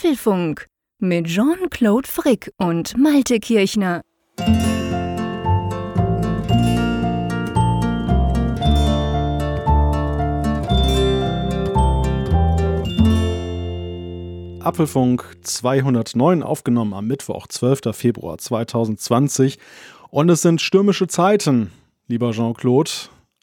Apfelfunk mit Jean-Claude Frick und Malte Kirchner. Apfelfunk 209 aufgenommen am Mittwoch, 12. Februar 2020. Und es sind stürmische Zeiten, lieber Jean-Claude.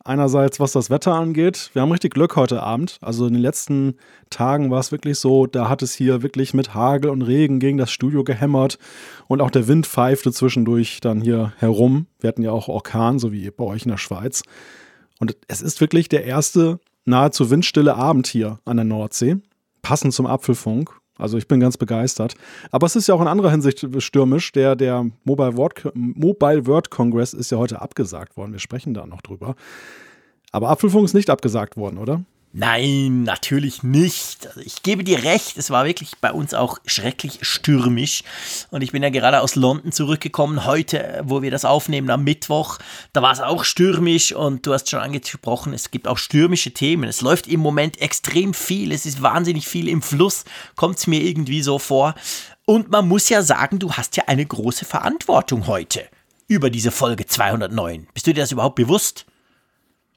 Einerseits, was das Wetter angeht. Wir haben richtig Glück heute Abend. Also in den letzten Tagen war es wirklich so, da hat es hier wirklich mit Hagel und Regen gegen das Studio gehämmert und auch der Wind pfeifte zwischendurch dann hier herum. Wir hatten ja auch Orkan, so wie bei euch in der Schweiz. Und es ist wirklich der erste nahezu windstille Abend hier an der Nordsee. Passend zum Apfelfunk. Also ich bin ganz begeistert. Aber es ist ja auch in anderer Hinsicht stürmisch. Der, der Mobile, Word, Mobile Word Congress ist ja heute abgesagt worden. Wir sprechen da noch drüber. Aber Apfelfunk ist nicht abgesagt worden, oder? Nein, natürlich nicht. Also ich gebe dir recht, es war wirklich bei uns auch schrecklich stürmisch. Und ich bin ja gerade aus London zurückgekommen, heute, wo wir das aufnehmen, am Mittwoch. Da war es auch stürmisch und du hast schon angesprochen, es gibt auch stürmische Themen. Es läuft im Moment extrem viel, es ist wahnsinnig viel im Fluss, kommt es mir irgendwie so vor. Und man muss ja sagen, du hast ja eine große Verantwortung heute über diese Folge 209. Bist du dir das überhaupt bewusst?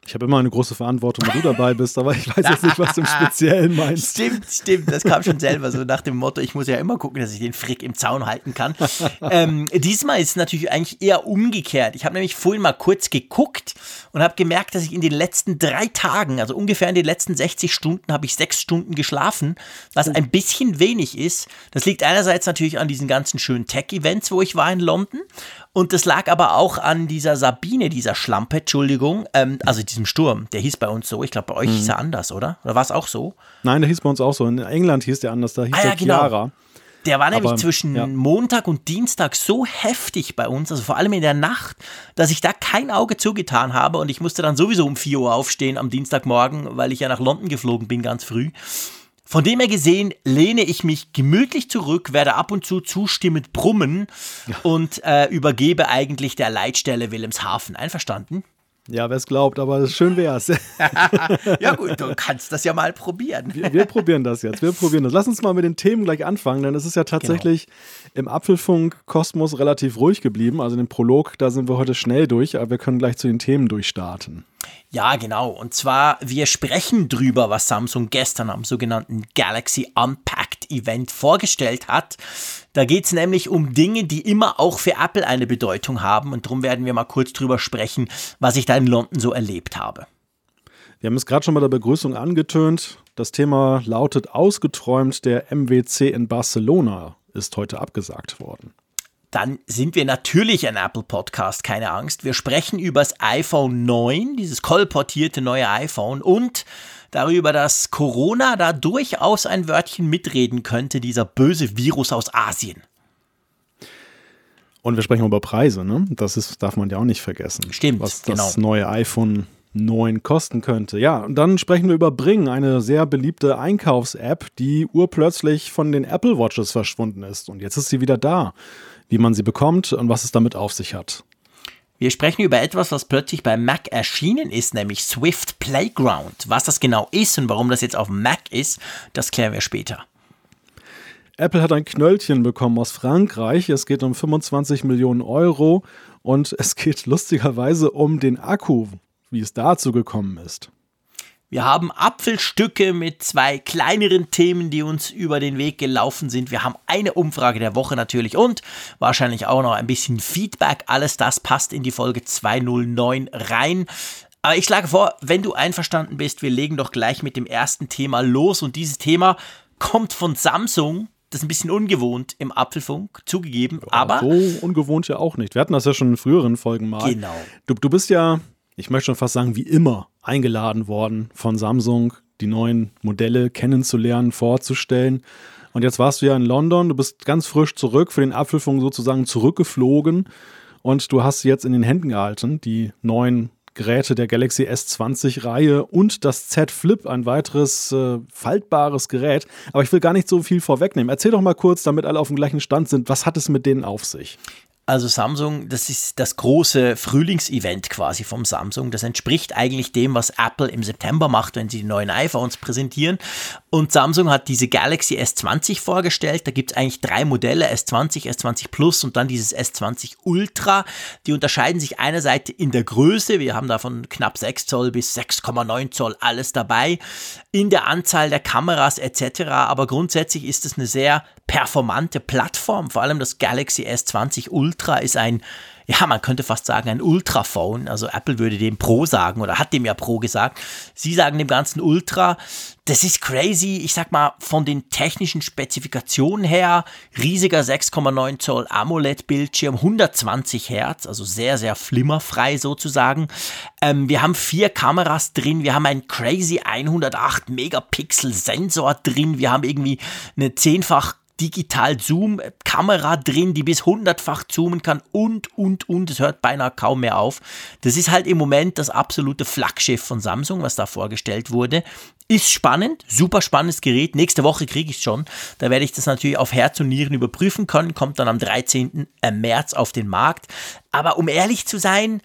Ich habe immer eine große Verantwortung, wenn du dabei bist, aber ich weiß jetzt nicht, was du im Speziellen meinst. Stimmt, stimmt. Das kam schon selber so nach dem Motto, ich muss ja immer gucken, dass ich den Frick im Zaun halten kann. ähm, diesmal ist es natürlich eigentlich eher umgekehrt. Ich habe nämlich vorhin mal kurz geguckt und habe gemerkt, dass ich in den letzten drei Tagen, also ungefähr in den letzten 60 Stunden, habe ich sechs Stunden geschlafen, was oh. ein bisschen wenig ist. Das liegt einerseits natürlich an diesen ganzen schönen Tech-Events, wo ich war in London. Und das lag aber auch an dieser Sabine, dieser Schlampe, Entschuldigung, ähm, also diesem Sturm. Der hieß bei uns so. Ich glaube, bei euch mhm. hieß er anders, oder? Oder war es auch so? Nein, der hieß bei uns auch so. In England hieß der anders, da hieß ah, der ja, genau. Chiara. Der war nämlich Aber, zwischen ja. Montag und Dienstag so heftig bei uns, also vor allem in der Nacht, dass ich da kein Auge zugetan habe und ich musste dann sowieso um 4 Uhr aufstehen am Dienstagmorgen, weil ich ja nach London geflogen bin, ganz früh. Von dem her gesehen lehne ich mich gemütlich zurück, werde ab und zu zustimmend brummen ja. und äh, übergebe eigentlich der Leitstelle Wilhelmshaven. Einverstanden? Ja, wer es glaubt, aber schön wäre es. ja, gut, du kannst das ja mal probieren. Wir, wir, probieren das jetzt. Wir probieren das. Lass uns mal mit den Themen gleich anfangen, denn es ist ja tatsächlich genau. im Apfelfunk-Kosmos relativ ruhig geblieben. Also den Prolog, da sind wir heute schnell durch, aber wir können gleich zu den Themen durchstarten. Ja, genau. Und zwar, wir sprechen drüber, was Samsung gestern am sogenannten Galaxy Unpacked Event vorgestellt hat. Da geht es nämlich um Dinge, die immer auch für Apple eine Bedeutung haben. Und darum werden wir mal kurz drüber sprechen, was ich da in London so erlebt habe. Wir haben es gerade schon bei der Begrüßung angetönt. Das Thema lautet ausgeträumt, der MWC in Barcelona ist heute abgesagt worden dann sind wir natürlich ein Apple Podcast, keine Angst. Wir sprechen über das iPhone 9, dieses kolportierte neue iPhone und darüber, dass Corona da durchaus ein Wörtchen mitreden könnte, dieser böse Virus aus Asien. Und wir sprechen über Preise, ne? Das ist, darf man ja auch nicht vergessen. Stimmt, was das genau. neue iPhone 9 kosten könnte. Ja, und dann sprechen wir über Bring, eine sehr beliebte Einkaufs-App, die urplötzlich von den Apple Watches verschwunden ist. Und jetzt ist sie wieder da wie man sie bekommt und was es damit auf sich hat. Wir sprechen über etwas, was plötzlich bei Mac erschienen ist, nämlich Swift Playground. Was das genau ist und warum das jetzt auf Mac ist, das klären wir später. Apple hat ein Knöllchen bekommen aus Frankreich. Es geht um 25 Millionen Euro und es geht lustigerweise um den Akku, wie es dazu gekommen ist. Wir haben Apfelstücke mit zwei kleineren Themen, die uns über den Weg gelaufen sind. Wir haben eine Umfrage der Woche natürlich und wahrscheinlich auch noch ein bisschen Feedback. Alles das passt in die Folge 209 rein. Aber ich schlage vor, wenn du einverstanden bist, wir legen doch gleich mit dem ersten Thema los. Und dieses Thema kommt von Samsung. Das ist ein bisschen ungewohnt im Apfelfunk, zugegeben. Ja, aber. So ungewohnt ja auch nicht. Wir hatten das ja schon in früheren Folgen mal. Genau. Du, du bist ja ich möchte schon fast sagen, wie immer eingeladen worden von Samsung, die neuen Modelle kennenzulernen, vorzustellen. Und jetzt warst du ja in London, du bist ganz frisch zurück, für den Apfelfunk sozusagen zurückgeflogen und du hast sie jetzt in den Händen gehalten, die neuen Geräte der Galaxy S20-Reihe und das Z Flip, ein weiteres äh, faltbares Gerät. Aber ich will gar nicht so viel vorwegnehmen. Erzähl doch mal kurz, damit alle auf dem gleichen Stand sind, was hat es mit denen auf sich? Also Samsung, das ist das große Frühlingsevent quasi vom Samsung. Das entspricht eigentlich dem, was Apple im September macht, wenn sie die neuen iPhones präsentieren. Und Samsung hat diese Galaxy S20 vorgestellt. Da gibt es eigentlich drei Modelle, S20, S20 Plus und dann dieses S20 Ultra. Die unterscheiden sich einerseits in der Größe. Wir haben da von knapp 6 Zoll bis 6,9 Zoll alles dabei. In der Anzahl der Kameras etc. Aber grundsätzlich ist es eine sehr performante Plattform. Vor allem das Galaxy S20 Ultra ist ein ja, man könnte fast sagen, ein Ultraphone. Also Apple würde dem Pro sagen oder hat dem ja Pro gesagt. Sie sagen dem Ganzen Ultra. Das ist crazy. Ich sag mal, von den technischen Spezifikationen her, riesiger 6,9 Zoll AMOLED-Bildschirm, 120 Hertz, also sehr, sehr flimmerfrei sozusagen. Ähm, wir haben vier Kameras drin. Wir haben einen crazy 108 Megapixel Sensor drin. Wir haben irgendwie eine zehnfach Digital-Zoom-Kamera drin, die bis hundertfach zoomen kann und, und, und. Es hört beinahe kaum mehr auf. Das ist halt im Moment das absolute Flaggschiff von Samsung, was da vorgestellt wurde. Ist spannend, super spannendes Gerät. Nächste Woche kriege ich es schon. Da werde ich das natürlich auf Herz und Nieren überprüfen können. Kommt dann am 13. März auf den Markt. Aber um ehrlich zu sein,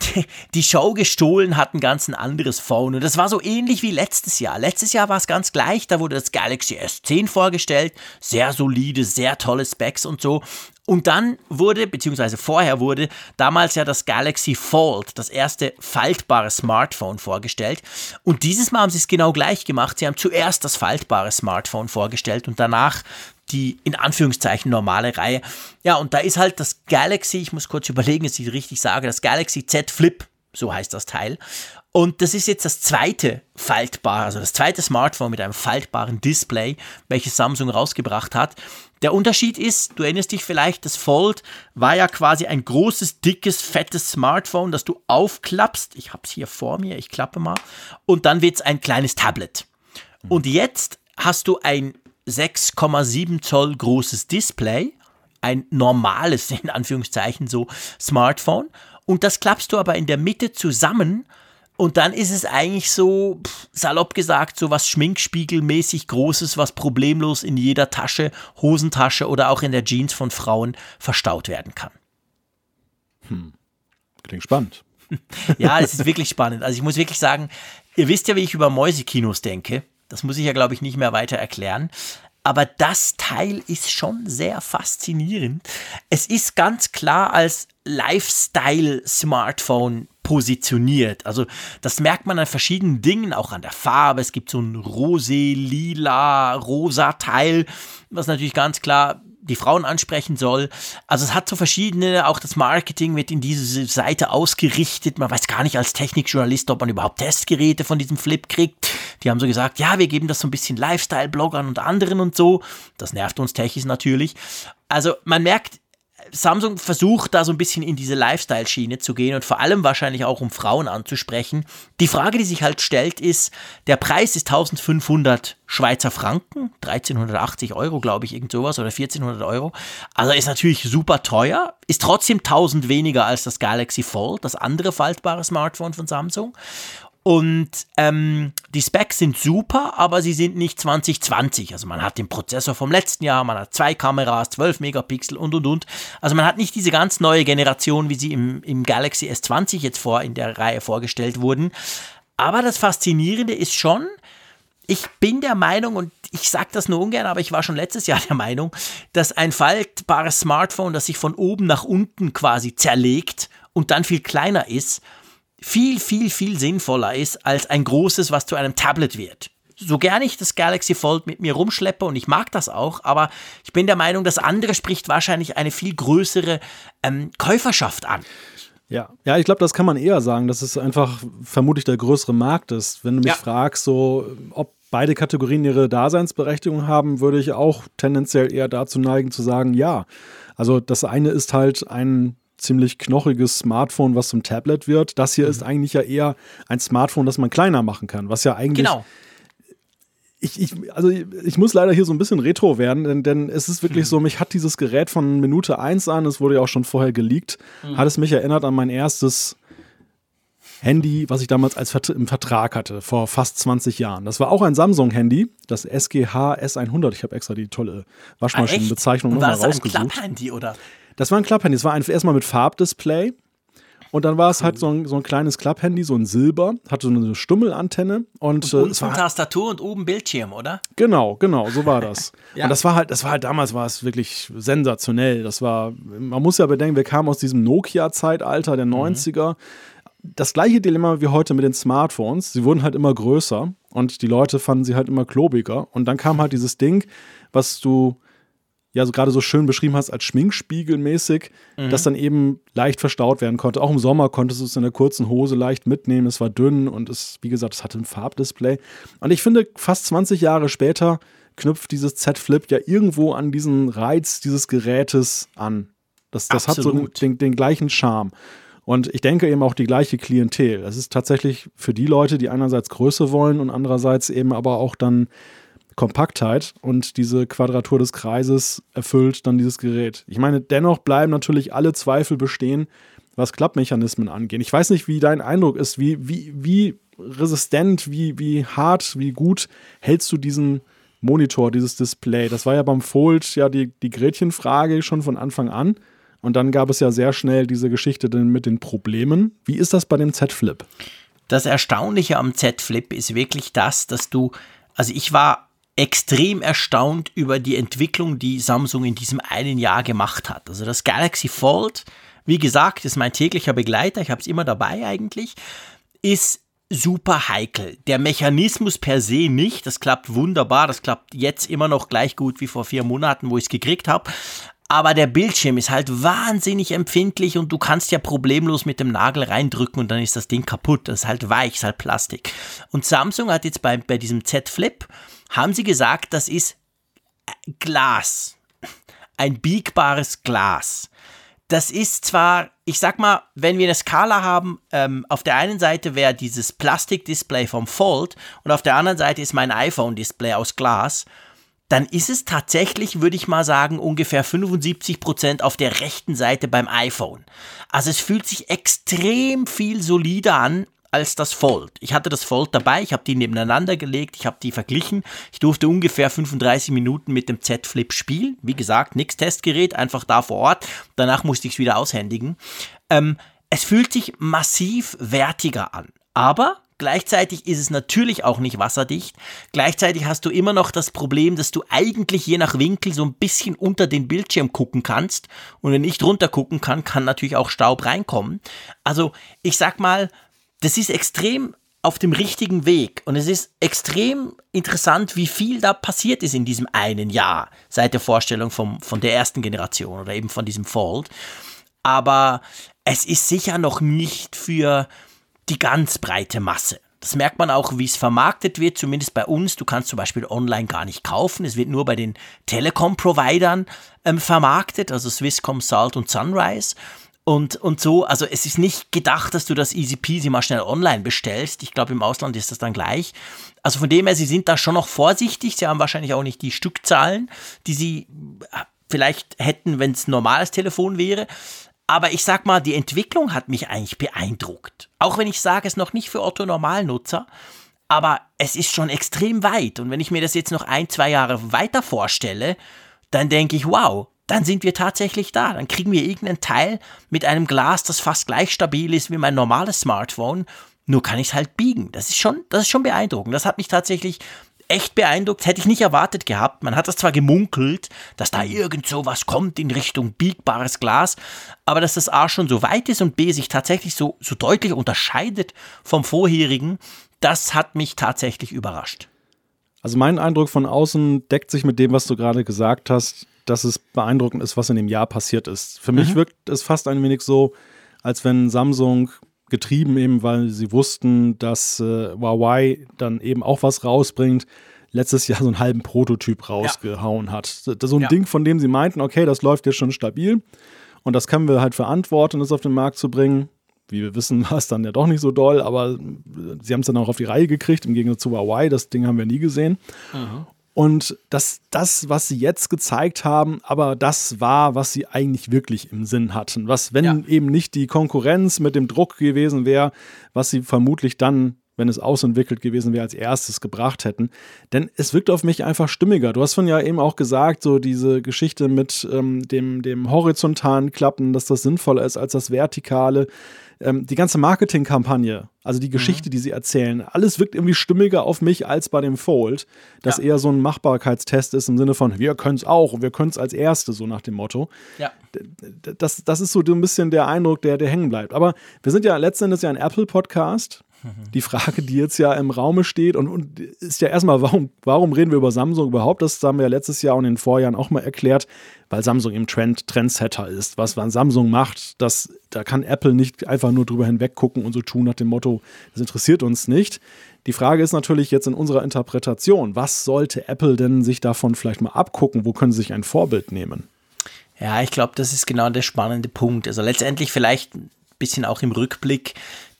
die Show gestohlen hat ein ganz anderes Phone. Und das war so ähnlich wie letztes Jahr. Letztes Jahr war es ganz gleich, da wurde das Galaxy S10 vorgestellt. Sehr solide, sehr tolle Specs und so. Und dann wurde, beziehungsweise vorher wurde, damals ja das Galaxy Fold, das erste faltbare Smartphone vorgestellt. Und dieses Mal haben sie es genau gleich gemacht. Sie haben zuerst das faltbare Smartphone vorgestellt und danach die in Anführungszeichen normale Reihe. Ja, und da ist halt das Galaxy, ich muss kurz überlegen, dass ich richtig sage, das Galaxy Z Flip, so heißt das Teil. Und das ist jetzt das zweite faltbare, also das zweite Smartphone mit einem faltbaren Display, welches Samsung rausgebracht hat. Der Unterschied ist, du erinnerst dich vielleicht, das Fold war ja quasi ein großes, dickes, fettes Smartphone, das du aufklappst. Ich habe es hier vor mir, ich klappe mal. Und dann wird es ein kleines Tablet. Und jetzt hast du ein 6,7 Zoll großes Display, ein normales, in Anführungszeichen, so Smartphone. Und das klappst du aber in der Mitte zusammen und dann ist es eigentlich so, salopp gesagt, so was Schminkspiegelmäßig Großes, was problemlos in jeder Tasche, Hosentasche oder auch in der Jeans von Frauen verstaut werden kann. Hm. Klingt spannend. ja, es ist wirklich spannend. Also ich muss wirklich sagen, ihr wisst ja, wie ich über Mäusekinos denke. Das muss ich ja, glaube ich, nicht mehr weiter erklären. Aber das Teil ist schon sehr faszinierend. Es ist ganz klar als Lifestyle-Smartphone positioniert. Also das merkt man an verschiedenen Dingen, auch an der Farbe. Es gibt so ein rosé, lila, rosa Teil, was natürlich ganz klar die Frauen ansprechen soll. Also es hat so verschiedene, auch das Marketing wird in diese Seite ausgerichtet. Man weiß gar nicht als Technikjournalist, ob man überhaupt Testgeräte von diesem Flip kriegt. Die haben so gesagt, ja, wir geben das so ein bisschen Lifestyle-Bloggern und anderen und so. Das nervt uns Techies natürlich. Also man merkt, Samsung versucht da so ein bisschen in diese Lifestyle-Schiene zu gehen und vor allem wahrscheinlich auch um Frauen anzusprechen. Die Frage, die sich halt stellt, ist, der Preis ist 1500 Schweizer Franken, 1380 Euro, glaube ich, irgend sowas, oder 1400 Euro. Also ist natürlich super teuer, ist trotzdem 1000 weniger als das Galaxy Fold, das andere faltbare Smartphone von Samsung. Und ähm, die Specs sind super, aber sie sind nicht 2020. Also man hat den Prozessor vom letzten Jahr, man hat zwei Kameras, 12 Megapixel und und und. Also man hat nicht diese ganz neue Generation, wie sie im, im Galaxy S20 jetzt vor in der Reihe vorgestellt wurden. Aber das Faszinierende ist schon, ich bin der Meinung, und ich sage das nur ungern, aber ich war schon letztes Jahr der Meinung, dass ein faltbares Smartphone, das sich von oben nach unten quasi zerlegt und dann viel kleiner ist, viel, viel, viel sinnvoller ist als ein großes, was zu einem Tablet wird. So gern ich das Galaxy Fold mit mir rumschleppe und ich mag das auch, aber ich bin der Meinung, das andere spricht wahrscheinlich eine viel größere ähm, Käuferschaft an. Ja, ja, ich glaube, das kann man eher sagen, dass es einfach vermutlich der größere Markt ist. Wenn du mich ja. fragst, so ob beide Kategorien ihre Daseinsberechtigung haben, würde ich auch tendenziell eher dazu neigen zu sagen, ja. Also das eine ist halt ein ziemlich knochiges Smartphone, was zum Tablet wird. Das hier mhm. ist eigentlich ja eher ein Smartphone, das man kleiner machen kann, was ja eigentlich. Genau. Ich, ich, also ich muss leider hier so ein bisschen retro werden, denn, denn es ist wirklich mhm. so, mich hat dieses Gerät von Minute 1 an, es wurde ja auch schon vorher geleakt, mhm. hat es mich erinnert an mein erstes Handy, was ich damals als Vert im Vertrag hatte, vor fast 20 Jahren. Das war auch ein Samsung-Handy, das SGH S100. Ich habe extra die tolle Waschmaschinenbezeichnung nochmal rausgesucht. War das ein Klapphandy oder? Das war ein Klapphandy. Das war ein, erstmal mit Farbdisplay. Und dann war es halt so ein, so ein kleines Klapphandy, so ein Silber, hatte so eine Stummelantenne und, und äh, es war Tastatur und oben Bildschirm, oder? Genau, genau, so war das. Ja. Und das war halt, das war halt damals war es wirklich sensationell. Das war, man muss ja bedenken, wir kamen aus diesem Nokia-Zeitalter der 90er. Das gleiche Dilemma wie heute mit den Smartphones. Sie wurden halt immer größer und die Leute fanden sie halt immer klobiger. Und dann kam halt dieses Ding, was du ja so gerade so schön beschrieben hast, als Schminkspiegelmäßig, das dann eben leicht verstaut werden konnte. Auch im Sommer konntest du es in der kurzen Hose leicht mitnehmen. Es war dünn und es, wie gesagt, es hatte ein Farbdisplay. Und ich finde, fast 20 Jahre später knüpft dieses Z Flip ja irgendwo an diesen Reiz dieses Gerätes an. Das, das hat so den, den, gleichen Charme. Und ich denke eben auch die gleiche Klientel. Es ist tatsächlich für die Leute, die einerseits Größe wollen und andererseits eben aber auch dann Kompaktheit und diese Quadratur des Kreises erfüllt dann dieses Gerät. Ich meine, dennoch bleiben natürlich alle Zweifel bestehen, was Klappmechanismen angeht. Ich weiß nicht, wie dein Eindruck ist, wie, wie, wie resistent, wie, wie hart, wie gut hältst du diesen Monitor, dieses Display? Das war ja beim Fold ja die, die Gretchenfrage schon von Anfang an. Und dann gab es ja sehr schnell diese Geschichte mit den Problemen. Wie ist das bei dem Z Flip? Das Erstaunliche am Z Flip ist wirklich das, dass du, also ich war extrem erstaunt über die Entwicklung, die Samsung in diesem einen Jahr gemacht hat. Also das Galaxy Fold, wie gesagt, ist mein täglicher Begleiter, ich habe es immer dabei eigentlich, ist super heikel. Der Mechanismus per se nicht, das klappt wunderbar, das klappt jetzt immer noch gleich gut wie vor vier Monaten, wo ich es gekriegt habe. Aber der Bildschirm ist halt wahnsinnig empfindlich und du kannst ja problemlos mit dem Nagel reindrücken und dann ist das Ding kaputt. Das ist halt weich, ist halt Plastik. Und Samsung hat jetzt bei, bei diesem Z Flip, haben sie gesagt, das ist Glas. Ein biegbares Glas. Das ist zwar, ich sag mal, wenn wir eine Skala haben, ähm, auf der einen Seite wäre dieses Plastikdisplay vom Fold und auf der anderen Seite ist mein iPhone-Display aus Glas, dann ist es tatsächlich, würde ich mal sagen, ungefähr 75% auf der rechten Seite beim iPhone. Also es fühlt sich extrem viel solider an als das Fold. Ich hatte das Fold dabei, ich habe die nebeneinander gelegt, ich habe die verglichen. Ich durfte ungefähr 35 Minuten mit dem Z Flip spielen. Wie gesagt, nix Testgerät, einfach da vor Ort. Danach musste ich es wieder aushändigen. Ähm, es fühlt sich massiv wertiger an. Aber Gleichzeitig ist es natürlich auch nicht wasserdicht. Gleichzeitig hast du immer noch das Problem, dass du eigentlich je nach Winkel so ein bisschen unter den Bildschirm gucken kannst. Und wenn ich drunter gucken kann, kann natürlich auch Staub reinkommen. Also ich sag mal, das ist extrem auf dem richtigen Weg. Und es ist extrem interessant, wie viel da passiert ist in diesem einen Jahr seit der Vorstellung vom, von der ersten Generation oder eben von diesem Fold. Aber es ist sicher noch nicht für die ganz breite Masse. Das merkt man auch, wie es vermarktet wird, zumindest bei uns. Du kannst zum Beispiel online gar nicht kaufen. Es wird nur bei den Telekom-Providern ähm, vermarktet, also Swisscom, Salt und Sunrise. Und, und so, also es ist nicht gedacht, dass du das easy peasy mal schnell online bestellst. Ich glaube, im Ausland ist das dann gleich. Also von dem her, sie sind da schon noch vorsichtig. Sie haben wahrscheinlich auch nicht die Stückzahlen, die sie äh, vielleicht hätten, wenn es ein normales Telefon wäre. Aber ich sag mal, die Entwicklung hat mich eigentlich beeindruckt. Auch wenn ich sage, es noch nicht für Otto Normalnutzer, aber es ist schon extrem weit. Und wenn ich mir das jetzt noch ein, zwei Jahre weiter vorstelle, dann denke ich, wow, dann sind wir tatsächlich da. Dann kriegen wir irgendeinen Teil mit einem Glas, das fast gleich stabil ist wie mein normales Smartphone. Nur kann ich es halt biegen. Das ist schon, das ist schon beeindruckend. Das hat mich tatsächlich echt beeindruckt. Hätte ich nicht erwartet gehabt. Man hat das zwar gemunkelt, dass da irgend so was kommt in Richtung biegbares Glas, aber dass das A schon so weit ist und B sich tatsächlich so, so deutlich unterscheidet vom vorherigen, das hat mich tatsächlich überrascht. Also mein Eindruck von außen deckt sich mit dem, was du gerade gesagt hast, dass es beeindruckend ist, was in dem Jahr passiert ist. Für mich wirkt es fast ein wenig so, als wenn Samsung getrieben eben, weil sie wussten, dass äh, Huawei dann eben auch was rausbringt, letztes Jahr so einen halben Prototyp rausgehauen hat. So ein Ja. Ding, von dem sie meinten, okay, das läuft jetzt schon stabil und das können wir halt verantworten, das auf den Markt zu bringen. Wie wir wissen, war es dann ja doch nicht so doll, aber sie haben es dann auch auf die Reihe gekriegt, im Gegensatz zu Huawei. Das Ding haben wir nie gesehen. Und das, das, was sie jetzt gezeigt haben, aber das war, was sie eigentlich wirklich im Sinn hatten. Was, wenn Ja. eben nicht die Konkurrenz mit dem Druck gewesen wäre, was sie vermutlich dann wenn es ausentwickelt gewesen wäre, als erstes gebracht hätten. Denn es wirkt auf mich einfach stimmiger. Du hast von ja eben auch gesagt, so diese Geschichte mit ähm, dem, dem horizontalen Klappen, dass das sinnvoller ist als das vertikale ähm, die ganze Marketingkampagne, also die Geschichte, mhm. die sie erzählen, alles wirkt irgendwie stimmiger auf mich als bei dem Fold, das ja. eher so ein Machbarkeitstest ist im Sinne von, wir können es auch, wir können es als Erste, so nach dem Motto. Ja. Das, das ist so ein bisschen der Eindruck, der, der hängen bleibt. Aber wir sind ja letztendlich ja ein Apple-Podcast. Die Frage, die jetzt ja im Raume steht und, und ist ja erstmal, warum, warum reden wir über Samsung überhaupt? Das haben wir ja letztes Jahr und in den Vorjahren auch mal erklärt, weil Samsung im Trend Trendsetter ist. Was, was Samsung macht, das, da kann Apple nicht einfach nur drüber hinweg gucken und so tun nach dem Motto, das interessiert uns nicht. Die Frage ist natürlich jetzt in unserer Interpretation, was sollte Apple denn sich davon vielleicht mal abgucken? Wo können sie sich ein Vorbild nehmen? Ja, ich glaube, das ist genau der spannende Punkt. Also letztendlich vielleicht ein bisschen auch im Rückblick,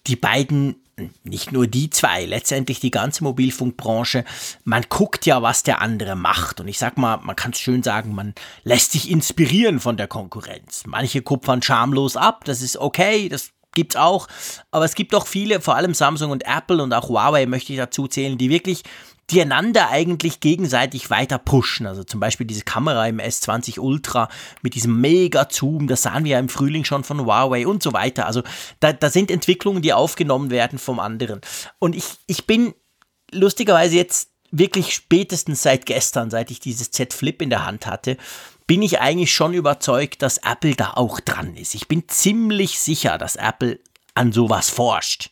die beiden nicht nur die zwei, letztendlich die ganze Mobilfunkbranche, man guckt ja, was der andere macht. Und ich sag mal, man kann es schön sagen, man lässt sich inspirieren von der Konkurrenz. Manche kupfern schamlos ab, das ist okay, das gibt's auch. Aber es gibt auch viele, vor allem Samsung und Apple und auch Huawei möchte ich dazu zählen, die wirklich die einander eigentlich gegenseitig weiter pushen. Also zum Beispiel diese Kamera im S20 Ultra mit diesem Mega-Zoom, das sahen wir ja im Frühling schon von Huawei und so weiter. Also da, da sind Entwicklungen, die aufgenommen werden vom anderen. Und ich, ich bin lustigerweise jetzt wirklich spätestens seit gestern, seit ich dieses Z Flip in der Hand hatte, bin ich eigentlich schon überzeugt, dass Apple da auch dran ist. Ich bin ziemlich sicher, dass Apple an sowas forscht.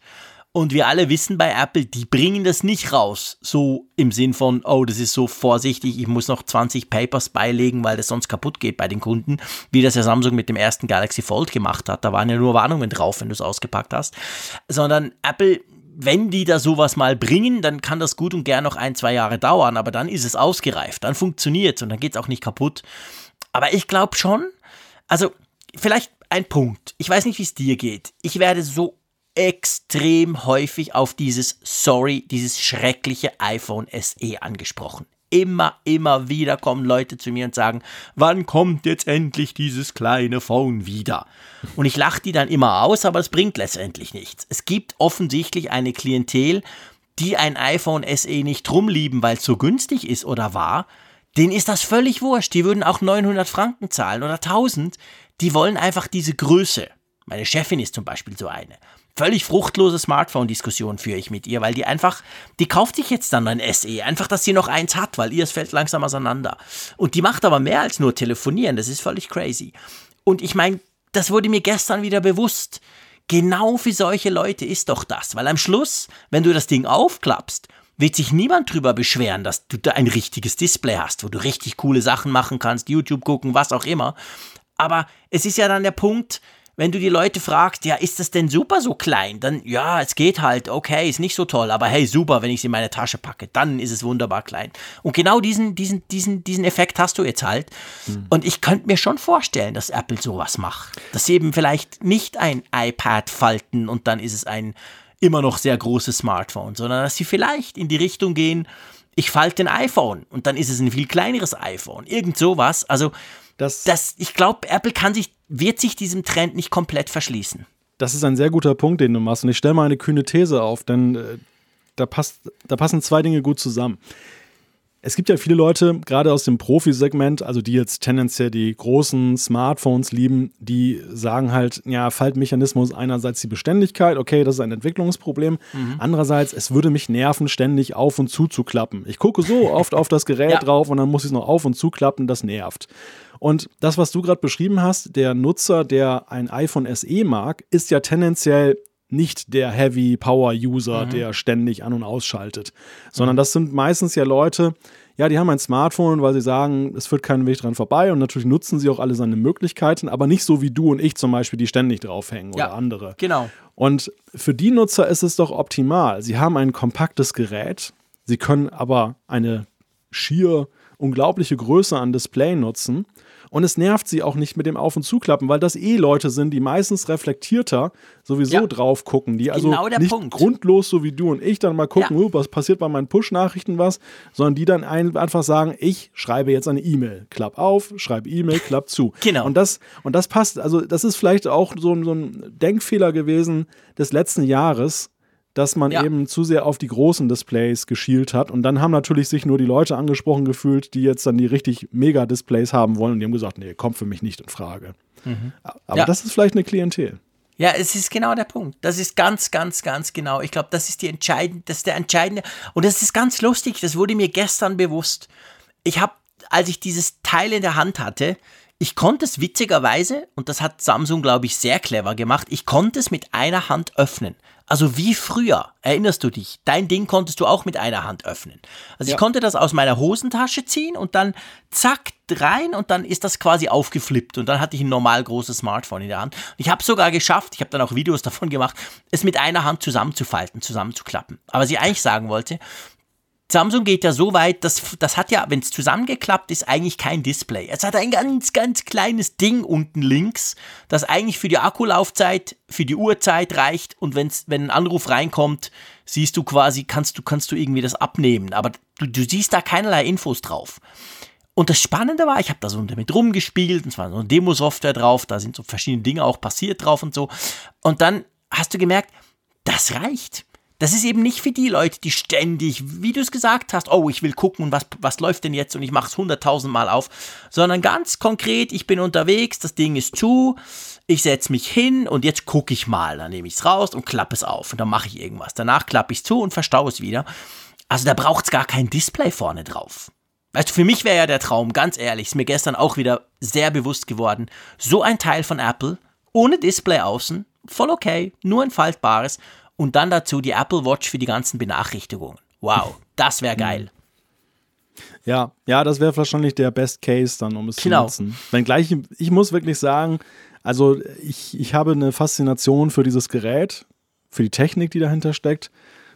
Und wir alle wissen bei Apple, die bringen das nicht raus. So im Sinn von, oh, das ist so vorsichtig, ich muss noch 20 Papers beilegen, weil das sonst kaputt geht bei den Kunden, wie das ja Samsung mit dem ersten Galaxy Fold gemacht hat. Da waren ja nur Warnungen drauf, wenn du es ausgepackt hast. Sondern Apple, wenn die da sowas mal bringen, dann kann das gut und gern noch ein, zwei Jahre dauern, aber dann ist es ausgereift, dann funktioniert es und dann geht es auch nicht kaputt. Aber ich glaube schon, also vielleicht ein Punkt. Ich weiß nicht, wie es dir geht. Ich werde so extrem häufig auf dieses Sorry, dieses schreckliche iPhone SE angesprochen. Immer, immer wieder kommen Leute zu mir und sagen, wann kommt jetzt endlich dieses kleine Phone wieder? Und ich lache die dann immer aus, aber es bringt letztendlich nichts. Es gibt offensichtlich eine Klientel, die ein iPhone SE nicht rumlieben, weil es so günstig ist oder war. Denen ist das völlig wurscht. Die würden auch 900 Franken zahlen oder 1000. Die wollen einfach diese Größe. Meine Chefin ist zum Beispiel so eine völlig fruchtlose Smartphone-Diskussion führe ich mit ihr, weil die einfach, die kauft sich jetzt dann ein SE, einfach, dass sie noch eins hat, weil ihr es fällt langsam auseinander. Und die macht aber mehr als nur telefonieren, das ist völlig crazy. Und ich meine, das wurde mir gestern wieder bewusst. Genau für solche Leute ist doch das, weil am Schluss, wenn du das Ding aufklappst, wird sich niemand drüber beschweren, dass du da ein richtiges Display hast, wo du richtig coole Sachen machen kannst, YouTube gucken, was auch immer. Aber es ist ja dann der Punkt, wenn du die Leute fragst, ja, ist das denn super so klein? Dann, ja, es geht halt, okay, ist nicht so toll, aber hey, super, wenn ich es in meine Tasche packe, dann ist es wunderbar klein. Und genau diesen, diesen, diesen, diesen Effekt hast du jetzt halt. Mhm. Und ich könnte mir schon vorstellen, dass Apple sowas macht. Dass sie eben vielleicht nicht ein iPad falten und dann ist es ein immer noch sehr großes Smartphone, sondern dass sie vielleicht in die Richtung gehen, ich falte ein iPhone und dann ist es ein viel kleineres iPhone. Irgend sowas. Also, das, das ich glaube, Apple kann sich wird sich diesem Trend nicht komplett verschließen. Das ist ein sehr guter Punkt, den du machst. Und ich stelle mal eine kühne These auf, denn äh, da, passt, da passen zwei Dinge gut zusammen. Es gibt ja viele Leute, gerade aus dem Profi-Segment, also die jetzt tendenziell die großen Smartphones lieben, die sagen halt, ja, Faltmechanismus einerseits die Beständigkeit, okay, das ist ein Entwicklungsproblem. Mhm. Andererseits, es würde mich nerven, ständig auf und zu zu klappen. Ich gucke so oft auf das Gerät ja. drauf und dann muss ich es noch auf und zu klappen, das nervt. Und das, was du gerade beschrieben hast, der Nutzer, der ein iPhone SE mag, ist ja tendenziell nicht der Heavy Power User, mhm. der ständig an und ausschaltet, sondern das sind meistens ja Leute, ja, die haben ein Smartphone, weil sie sagen, es führt keinen Weg dran vorbei und natürlich nutzen sie auch alle seine Möglichkeiten, aber nicht so wie du und ich zum Beispiel, die ständig draufhängen ja, oder andere. Genau. Und für die Nutzer ist es doch optimal. Sie haben ein kompaktes Gerät, sie können aber eine schier unglaubliche Größe an Display nutzen und es nervt sie auch nicht mit dem Auf- und Zuklappen, weil das eh Leute sind, die meistens reflektierter sowieso ja. drauf gucken, die also genau nicht Punkt. grundlos, so wie du und ich, dann mal gucken, ja. was passiert bei meinen Push-Nachrichten was, sondern die dann ein, einfach sagen, ich schreibe jetzt eine E-Mail, klapp auf, schreibe E-Mail, klapp zu. Genau. Und das, und das passt, also das ist vielleicht auch so, so ein Denkfehler gewesen des letzten Jahres, dass man Ja. eben zu sehr auf die großen Displays geschielt hat. Und dann haben natürlich sich nur die Leute angesprochen gefühlt, die jetzt dann die richtig Mega-Displays haben wollen. Und die haben gesagt, nee, kommt für mich nicht in Frage. Aber Mhm. Ja. das ist vielleicht eine Klientel. Ja, es ist genau der Punkt. Das ist ganz, ganz, ganz genau. Ich glaube, das ist die entscheidende, das ist der entscheidende. Und das ist ganz lustig. Das wurde mir gestern bewusst. Ich habe, als ich dieses Teil in der Hand hatte, ich konnte es witzigerweise, und das hat Samsung, glaube ich, sehr clever gemacht, ich konnte es mit einer Hand öffnen. Also wie früher, erinnerst du dich? Dein Ding konntest du auch mit einer Hand öffnen. Also Ja. ich konnte das aus meiner Hosentasche ziehen und dann zack rein und dann ist das quasi aufgeflippt und dann hatte ich ein normal großes Smartphone in der Hand. Und ich habe sogar geschafft, ich habe dann auch Videos davon gemacht, es mit einer Hand zusammenzufalten, zusammenzuklappen. Aber was ich eigentlich sagen wollte, Samsung geht ja so weit, dass das hat ja, wenn es zusammengeklappt ist, eigentlich kein Display. Es hat ein ganz, ganz kleines Ding unten links, das eigentlich für die Akkulaufzeit, für die Uhrzeit reicht und wenn's, wenn ein Anruf reinkommt, siehst du quasi, kannst du, kannst du irgendwie das abnehmen. Aber du, du siehst da keinerlei Infos drauf. Und das Spannende war, ich habe da so damit rumgespielt, und es war so eine Demo-Software drauf, da sind so verschiedene Dinge auch passiert drauf und so. Und dann hast du gemerkt, das reicht. Das ist eben nicht für die Leute, die ständig, wie du es gesagt hast, oh, ich will gucken, was, was läuft denn jetzt und ich mache es hunderttausend Mal auf, sondern ganz konkret, ich bin unterwegs, das Ding ist zu, ich setze mich hin und jetzt gucke ich mal. Dann nehme ich es raus und klappe es auf und dann mache ich irgendwas. Danach klappe ich es zu und verstaue es wieder. Also da braucht es gar kein Display vorne drauf. Weißt du, für mich wäre ja der Traum, ganz ehrlich, ist mir gestern auch wieder sehr bewusst geworden, so ein Teil von Apple, ohne Display außen, voll okay, nur ein faltbares und dann dazu die Apple Watch für die ganzen Benachrichtigungen. Wow, das wäre geil. Ja, ja, das wäre wahrscheinlich der Best Case dann, um es Genau. zu nutzen. Wenngleich, ich muss wirklich sagen, also ich, ich habe eine Faszination für dieses Gerät, für die Technik, die dahinter steckt.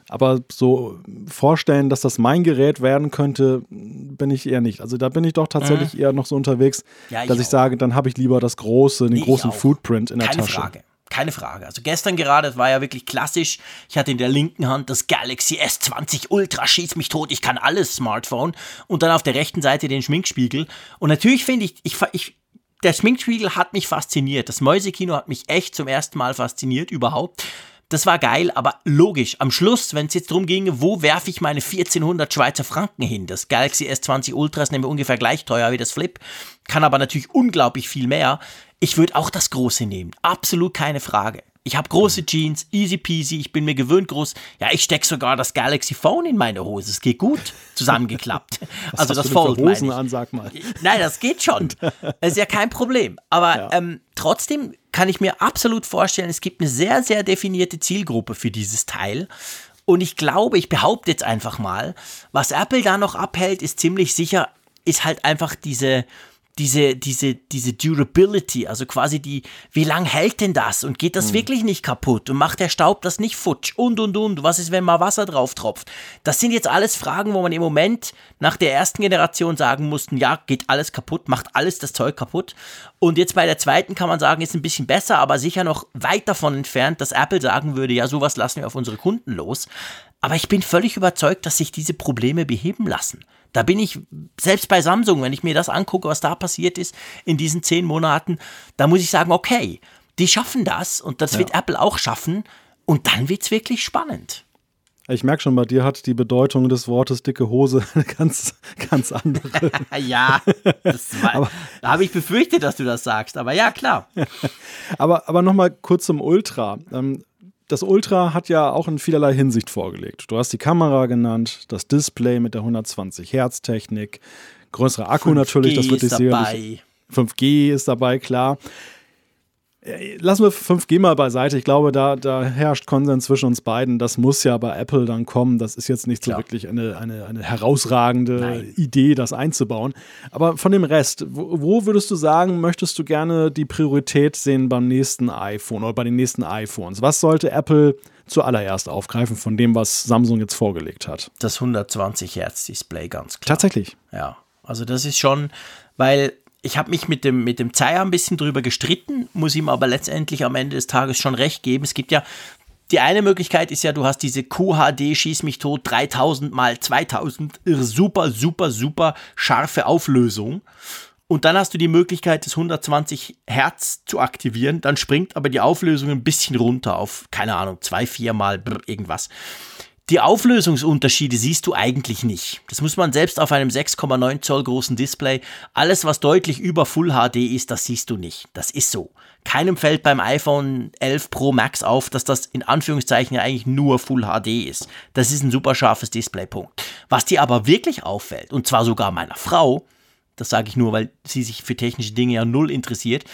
Aber so vorstellen, dass das mein Gerät werden könnte, bin ich eher nicht. Also da bin ich doch tatsächlich eher noch so unterwegs, Mhm. Ja, ich dass ich auch. sage, dann habe ich lieber das große, den Nee, ich großen. Footprint in der Keine Tasche. Frage. Keine Frage. Also gestern gerade, das war ja wirklich klassisch. Ich hatte in der linken Hand das Galaxy S20 Ultra, schieß mich tot, ich kann alles Smartphone. Und dann auf der rechten Seite den Schminkspiegel. Und natürlich finde ich, ich, ich, der Schminkspiegel hat mich fasziniert. Das Mäusekino hat mich echt zum ersten Mal fasziniert überhaupt. Das war geil, aber logisch. Am Schluss, wenn es jetzt darum ginge, wo werfe ich meine 1400 Schweizer Franken hin? Das Galaxy S20 Ultra ist nämlich ungefähr gleich teuer wie das Flip, kann aber natürlich unglaublich viel mehr. Ich würde auch das Große nehmen. Absolut keine Frage. Ich habe große Jeans, easy peasy, ich bin mir gewöhnt groß. Ja, ich stecke sogar das Galaxy Phone in meine Hose. Es geht gut zusammengeklappt. also Was das hast du Fold Hosen an, sag mal. Nein, das geht schon. Das ist ja kein Problem. Aber ähm, trotzdem kann ich mir absolut vorstellen, es gibt eine sehr, sehr definierte Zielgruppe für dieses Teil. Und ich glaube, ich behaupte jetzt einfach mal, was Apple da noch abhält, ist ziemlich sicher, ist halt einfach diese, diese, diese, diese Durability, also quasi die, wie lang hält denn das und geht das wirklich nicht kaputt und macht der Staub das nicht futsch und und und, was ist, wenn mal Wasser drauf tropft? Das sind jetzt alles Fragen, wo man im Moment nach der ersten Generation sagen mussten, ja, geht alles kaputt, macht alles das Zeug kaputt. Und jetzt bei der zweiten kann man sagen, ist ein bisschen besser, aber sicher noch weit davon entfernt, dass Apple sagen würde, ja, sowas lassen wir auf unsere Kunden los. Aber ich bin völlig überzeugt, dass sich diese Probleme beheben lassen. Da bin ich, selbst bei Samsung, wenn ich mir das angucke, was da passiert ist in diesen zehn Monaten, da muss ich sagen, okay, die schaffen das und das wird Apple auch schaffen und dann wird es wirklich spannend. Ich merke schon, bei dir hat die Bedeutung des Wortes dicke Hose eine ganz, ganz andere. Ja, war, da habe ich befürchtet, dass du das sagst, aber ja, klar. Aber, aber nochmal kurz zum Ultra. Ähm, das Ultra hat ja auch in vielerlei Hinsicht vorgelegt. Du hast die Kamera genannt, das Display mit der 120 Hertz Technik, größerer Akku natürlich, das wird dich dabei. 5G ist dabei, klar. Lassen wir 5G mal beiseite. Ich glaube, da, da herrscht Konsens zwischen uns beiden. Das muss ja bei Apple dann kommen. Das ist jetzt nicht so Klar. wirklich eine, eine, eine herausragende Nein. Idee, das einzubauen. Aber von dem Rest, wo, wo würdest du sagen, möchtest du gerne die Priorität sehen beim nächsten iPhone oder bei den nächsten iPhones? Was sollte Apple zuallererst aufgreifen von dem, was Samsung jetzt vorgelegt hat? Das 120 Hertz Display, ganz klar. Tatsächlich. Ja, also das ist schon, weil ich habe mich mit dem, mit dem Zeier ein bisschen drüber gestritten, muss ihm aber letztendlich am Ende des Tages schon recht geben. Es gibt ja, die eine Möglichkeit ist ja, du hast diese QHD Schieß mich tot 3000 mal 2000, irre, super, super, super scharfe Auflösung. Und dann hast du die Möglichkeit, das 120 Hertz zu aktivieren. Dann springt aber die Auflösung ein bisschen runter auf, keine Ahnung, zwei, vier Mal brr, irgendwas. Die Auflösungsunterschiede siehst du eigentlich nicht. Das muss man selbst auf einem 6,9 Zoll großen Display. Alles, was deutlich über Full HD ist, das siehst du nicht. Das ist so. Keinem fällt beim iPhone 11 Pro Max auf, dass das in Anführungszeichen ja eigentlich nur Full HD ist. Das ist ein super scharfes Displaypunkt. Was dir aber wirklich auffällt, und zwar sogar meiner Frau, das sage ich nur, weil sie sich für technische Dinge ja null interessiert,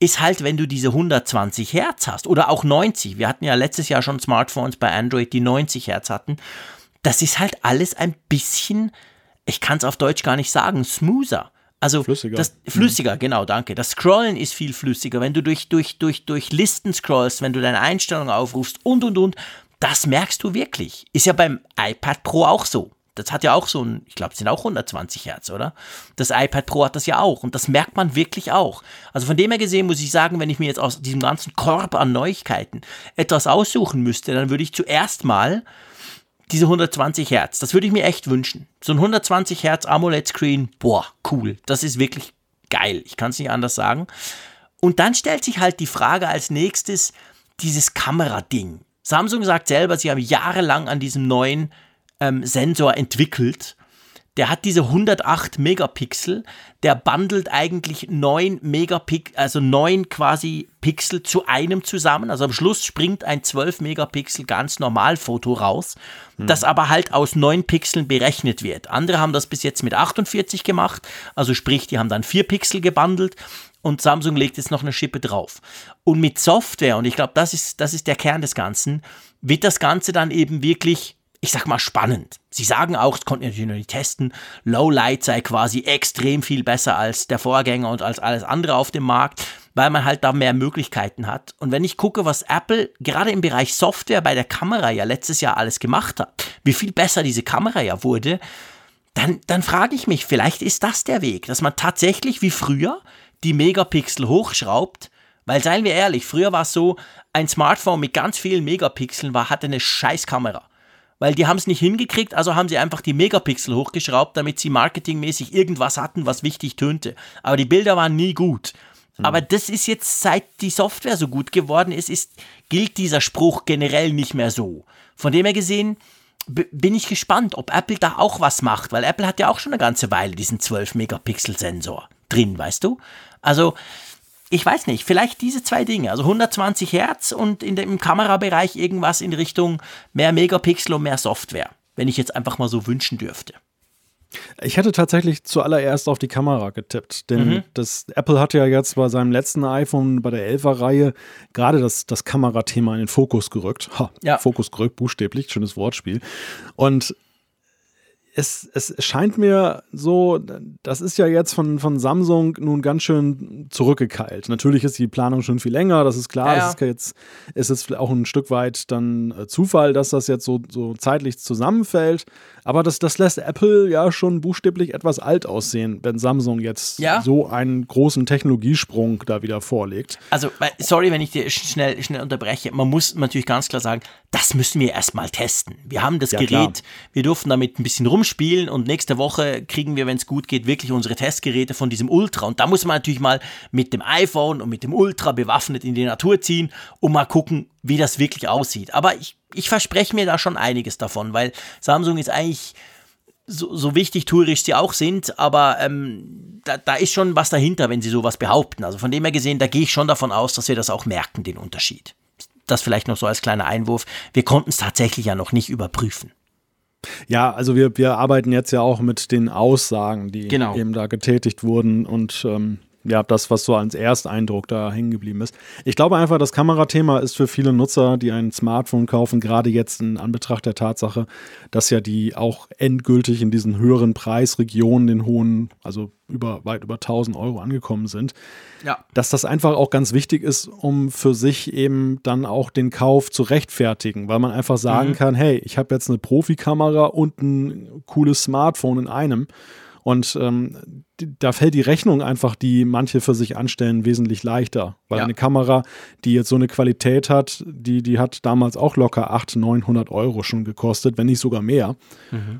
ist halt, wenn du diese 120 Hertz hast oder auch 90. Wir hatten ja letztes Jahr schon Smartphones bei Android, die 90 Hertz hatten. Das ist halt alles ein bisschen, ich kann es auf Deutsch gar nicht sagen, smoother. Also Flüssiger. Das, flüssiger, genau, danke. Das Scrollen ist viel flüssiger. Wenn du durch, durch, durch, durch Listen scrollst, wenn du deine Einstellungen aufrufst und und und, das merkst du wirklich. Ist ja beim iPad Pro auch so. Das hat ja auch so ein, ich glaube, es sind auch 120 Hertz, oder? Das iPad Pro hat das ja auch und das merkt man wirklich auch. Also von dem her gesehen muss ich sagen, wenn ich mir jetzt aus diesem ganzen Korb an Neuigkeiten etwas aussuchen müsste, dann würde ich zuerst mal diese 120 Hertz, das würde ich mir echt wünschen. So ein 120 Hertz AMOLED-Screen, boah, cool. Das ist wirklich geil. Ich kann es nicht anders sagen. Und dann stellt sich halt die Frage als nächstes, dieses Kamerading. Samsung sagt selber, sie haben jahrelang an diesem neuen ähm, Sensor entwickelt. Der hat diese 108 Megapixel, der bundelt eigentlich 9 Megapixel, also 9 quasi Pixel zu einem zusammen. Also am Schluss springt ein 12 Megapixel ganz normal Foto raus, hm. das aber halt aus 9 Pixeln berechnet wird. Andere haben das bis jetzt mit 48 gemacht, also sprich, die haben dann 4 Pixel gebundelt und Samsung legt jetzt noch eine Schippe drauf. Und mit Software, und ich glaube, das ist, das ist der Kern des Ganzen, wird das Ganze dann eben wirklich ich sag mal, spannend. Sie sagen auch, das konnten wir natürlich noch nicht testen, Low Light sei quasi extrem viel besser als der Vorgänger und als alles andere auf dem Markt, weil man halt da mehr Möglichkeiten hat. Und wenn ich gucke, was Apple gerade im Bereich Software bei der Kamera ja letztes Jahr alles gemacht hat, wie viel besser diese Kamera ja wurde, dann, dann frage ich mich, vielleicht ist das der Weg, dass man tatsächlich wie früher die Megapixel hochschraubt, weil seien wir ehrlich, früher war es so, ein Smartphone mit ganz vielen Megapixeln war, hatte eine scheiß Kamera weil die haben es nicht hingekriegt, also haben sie einfach die Megapixel hochgeschraubt, damit sie marketingmäßig irgendwas hatten, was wichtig tönte. Aber die Bilder waren nie gut. Hm. Aber das ist jetzt, seit die Software so gut geworden ist, ist, gilt dieser Spruch generell nicht mehr so. Von dem her gesehen, bin ich gespannt, ob Apple da auch was macht, weil Apple hat ja auch schon eine ganze Weile diesen 12-Megapixel-Sensor drin, weißt du? Also, ich weiß nicht, vielleicht diese zwei Dinge, also 120 Hertz und in dem Kamerabereich irgendwas in Richtung mehr Megapixel und mehr Software, wenn ich jetzt einfach mal so wünschen dürfte. Ich hätte tatsächlich zuallererst auf die Kamera getippt, denn mhm. das Apple hat ja jetzt bei seinem letzten iPhone, bei der 11er Reihe, gerade das, das Kamerathema in den Fokus gerückt. Ha, ja. Fokus gerückt, buchstäblich, schönes Wortspiel. Und es, es scheint mir so, das ist ja jetzt von, von Samsung nun ganz schön zurückgekeilt. Natürlich ist die Planung schon viel länger, das ist klar. Ja, Es ist jetzt, ist jetzt auch ein Stück weit dann äh, Zufall, dass das jetzt so, so zeitlich zusammenfällt. Aber das, das lässt Apple ja schon buchstäblich etwas alt aussehen, wenn Samsung jetzt ja. so einen großen Technologiesprung da wieder vorlegt. Also, sorry, wenn ich dir schnell, schnell unterbreche. Man muss natürlich ganz klar sagen, das müssen wir erstmal testen. Wir haben das Gerät, klar. wir durften damit ein bisschen rumspielen und nächste Woche kriegen wir, wenn es gut geht, wirklich unsere Testgeräte von diesem Ultra. Und da muss man natürlich mal mit dem iPhone und mit dem Ultra bewaffnet in die Natur ziehen und mal gucken, wie das wirklich aussieht. Aber ich ich verspreche mir da schon einiges davon, weil Samsung ist eigentlich so, so wichtig tourisch sie auch sind, aber ähm, da, da ist schon was dahinter, wenn sie sowas behaupten. Also von dem her gesehen, da gehe ich schon davon aus, dass wir das auch merken, den Unterschied. Das vielleicht noch so als kleiner Einwurf. Wir konnten es tatsächlich ja noch nicht überprüfen. Ja, also wir, wir arbeiten jetzt ja auch mit den Aussagen, die genau. eben da getätigt wurden und ähm, ja, das, was so als Ersteindruck da hängen geblieben ist. Ich glaube einfach, das Kamerathema ist für viele Nutzer, die ein Smartphone kaufen, gerade jetzt in Anbetracht der Tatsache, dass ja die auch endgültig in diesen höheren Preisregionen, den hohen, also über weit über 1000 Euro angekommen sind, ja. dass das einfach auch ganz wichtig ist, um für sich eben dann auch den Kauf zu rechtfertigen, weil man einfach sagen mhm. kann, hey, ich habe jetzt eine Profikamera und ein cooles Smartphone in einem. Und ähm, da fällt die Rechnung einfach, die manche für sich anstellen, wesentlich leichter. Weil Ja. eine Kamera, die jetzt so eine Qualität hat, die, die hat damals auch locker 800, 900 Euro schon gekostet, wenn nicht sogar mehr.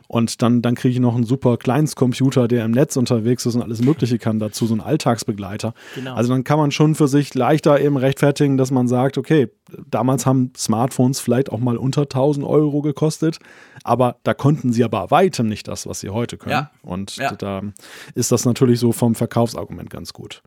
Und dann, dann kriege ich noch einen super Kleinstcomputer, der im Netz unterwegs ist und alles Mögliche kann dazu, so einen Alltagsbegleiter. Genau. Also dann kann man schon für sich leichter eben rechtfertigen, dass man sagt, okay, damals haben Smartphones vielleicht auch mal unter 1000 Euro gekostet, aber da konnten sie aber weitem nicht das, was sie heute können. Ja. Und Ja. da ist das natürlich so vom Verkaufsargument ganz gut.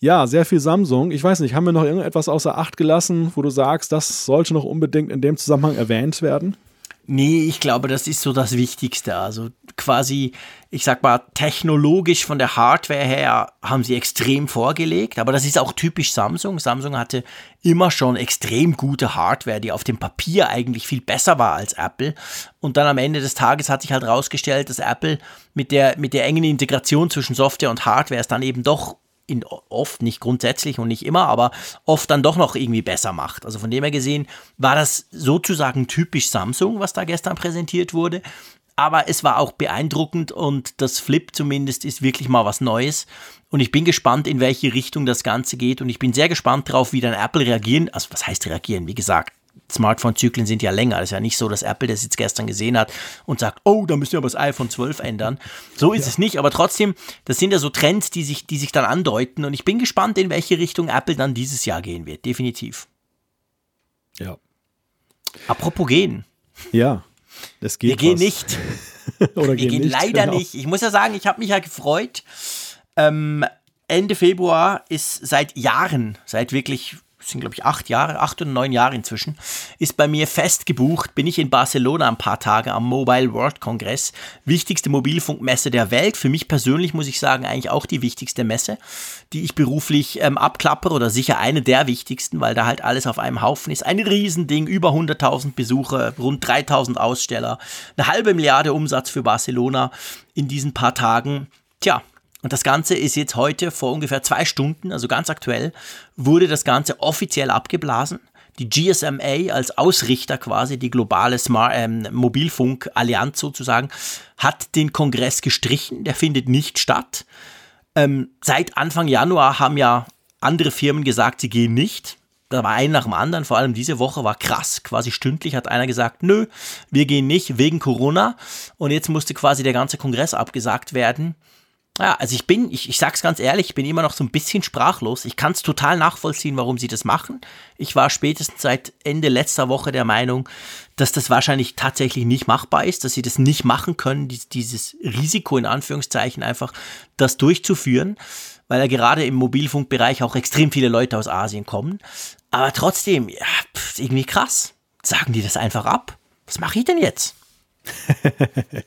Ja, sehr viel Samsung. Ich weiß nicht, haben wir noch irgendetwas außer Acht gelassen, wo du sagst, das sollte noch unbedingt in dem Zusammenhang erwähnt werden? Nee, ich glaube, das ist so das Wichtigste. Also quasi, ich sag mal, technologisch von der Hardware her haben sie extrem vorgelegt, aber das ist auch typisch Samsung. Samsung hatte immer schon extrem gute Hardware, die auf dem Papier eigentlich viel besser war als Apple. Und dann am Ende des Tages hat sich halt rausgestellt, dass Apple mit der, mit der engen Integration zwischen Software und Hardware es dann eben doch in, oft, nicht grundsätzlich und nicht immer, aber oft dann doch noch irgendwie besser macht. Also von dem her gesehen war das sozusagen typisch Samsung, was da gestern präsentiert wurde. Aber es war auch beeindruckend und das Flip zumindest ist wirklich mal was Neues. Und ich bin gespannt, in welche Richtung das Ganze geht. Und ich bin sehr gespannt darauf, wie dann Apple reagieren. Also was heißt reagieren? Wie gesagt, Smartphone-Zyklen sind ja länger. Das ist ja nicht so, dass Apple das jetzt gestern gesehen hat und sagt, oh, da müssen wir aber das iPhone 12 ändern. So ist es nicht, aber trotzdem, das sind ja so Trends, die sich, die sich dann andeuten und ich bin gespannt, in welche Richtung Apple dann dieses Jahr gehen wird. Definitiv. Ja. Apropos gehen. Ja. Es geht Wir gehen was. nicht. Oder Wir gehen leider genau. nicht. Ich muss ja sagen, ich habe mich ja gefreut. Ähm, Ende Februar ist seit Jahren, seit wirklich, sind glaube ich acht Jahre, acht oder neun Jahre inzwischen, ist bei mir fest gebucht. Bin ich in Barcelona ein paar Tage am Mobile World Congress, wichtigste Mobilfunkmesse der Welt. Für mich persönlich muss ich sagen, eigentlich auch die wichtigste Messe, die ich beruflich ähm, abklappere oder sicher eine der wichtigsten, weil da halt alles auf einem Haufen ist. Ein Riesending, über 100.000 Besucher, rund 3.000 Aussteller, eine halbe Milliarde Umsatz für Barcelona in diesen paar Tagen. Tja, und das Ganze ist jetzt heute vor ungefähr zwei Stunden, also ganz aktuell, wurde das Ganze offiziell abgeblasen. Die GSMA als Ausrichter quasi, die globale Smart, ähm, Mobilfunk-Allianz sozusagen, hat den Kongress gestrichen. Der findet nicht statt. Ähm, seit Anfang Januar haben ja andere Firmen gesagt, sie gehen nicht. Da war ein nach dem anderen, vor allem diese Woche war krass. Quasi stündlich hat einer gesagt, nö, wir gehen nicht wegen Corona. Und jetzt musste quasi der ganze Kongress abgesagt werden. Ja, also ich bin, ich, ich sag's ganz ehrlich, ich bin immer noch so ein bisschen sprachlos. Ich kann es total nachvollziehen, warum sie das machen. Ich war spätestens seit Ende letzter Woche der Meinung, dass das wahrscheinlich tatsächlich nicht machbar ist, dass sie das nicht machen können, dies, dieses Risiko in Anführungszeichen einfach, das durchzuführen, weil ja gerade im Mobilfunkbereich auch extrem viele Leute aus Asien kommen. Aber trotzdem, ja, pff, irgendwie krass. Sagen die das einfach ab? Was mache ich denn jetzt?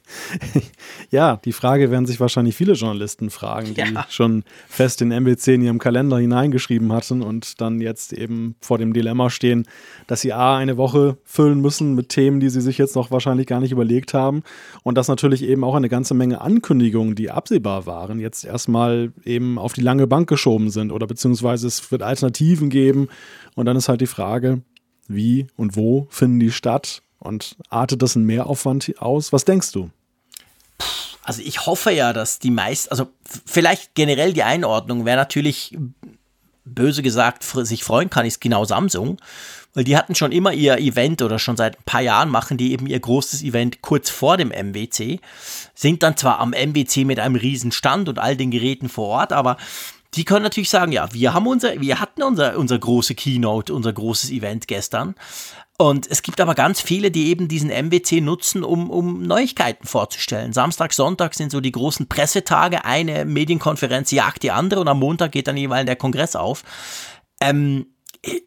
Ja, die Frage werden sich wahrscheinlich viele Journalisten fragen, die Ja. schon fest den MWC in ihrem Kalender hineingeschrieben hatten und dann jetzt eben vor dem Dilemma stehen, dass sie A, eine Woche füllen müssen mit Themen, die sie sich jetzt noch wahrscheinlich gar nicht überlegt haben und dass natürlich eben auch eine ganze Menge Ankündigungen, die absehbar waren, jetzt erstmal eben auf die lange Bank geschoben sind oder beziehungsweise es wird Alternativen geben und dann ist halt die Frage, wie und wo finden die statt und artet das einen Mehraufwand aus? Was denkst du? Also ich hoffe ja, dass die meisten, also vielleicht generell die Einordnung, wer natürlich böse gesagt sich freuen kann, ist genau Samsung, weil die hatten schon immer ihr Event oder schon seit ein paar Jahren machen die eben ihr großes Event kurz vor dem MWC, sind dann zwar am MWC mit einem riesen Stand und all den Geräten vor Ort, aber die können natürlich sagen, ja, wir haben unser, wir hatten unser, unser große Keynote, unser großes Event gestern. Und es gibt aber ganz viele, die eben diesen MWC nutzen, um, um Neuigkeiten vorzustellen. Samstag, Sonntag sind so die großen Pressetage. Eine Medienkonferenz jagt die andere und am Montag geht dann jeweils der Kongress auf. Ähm,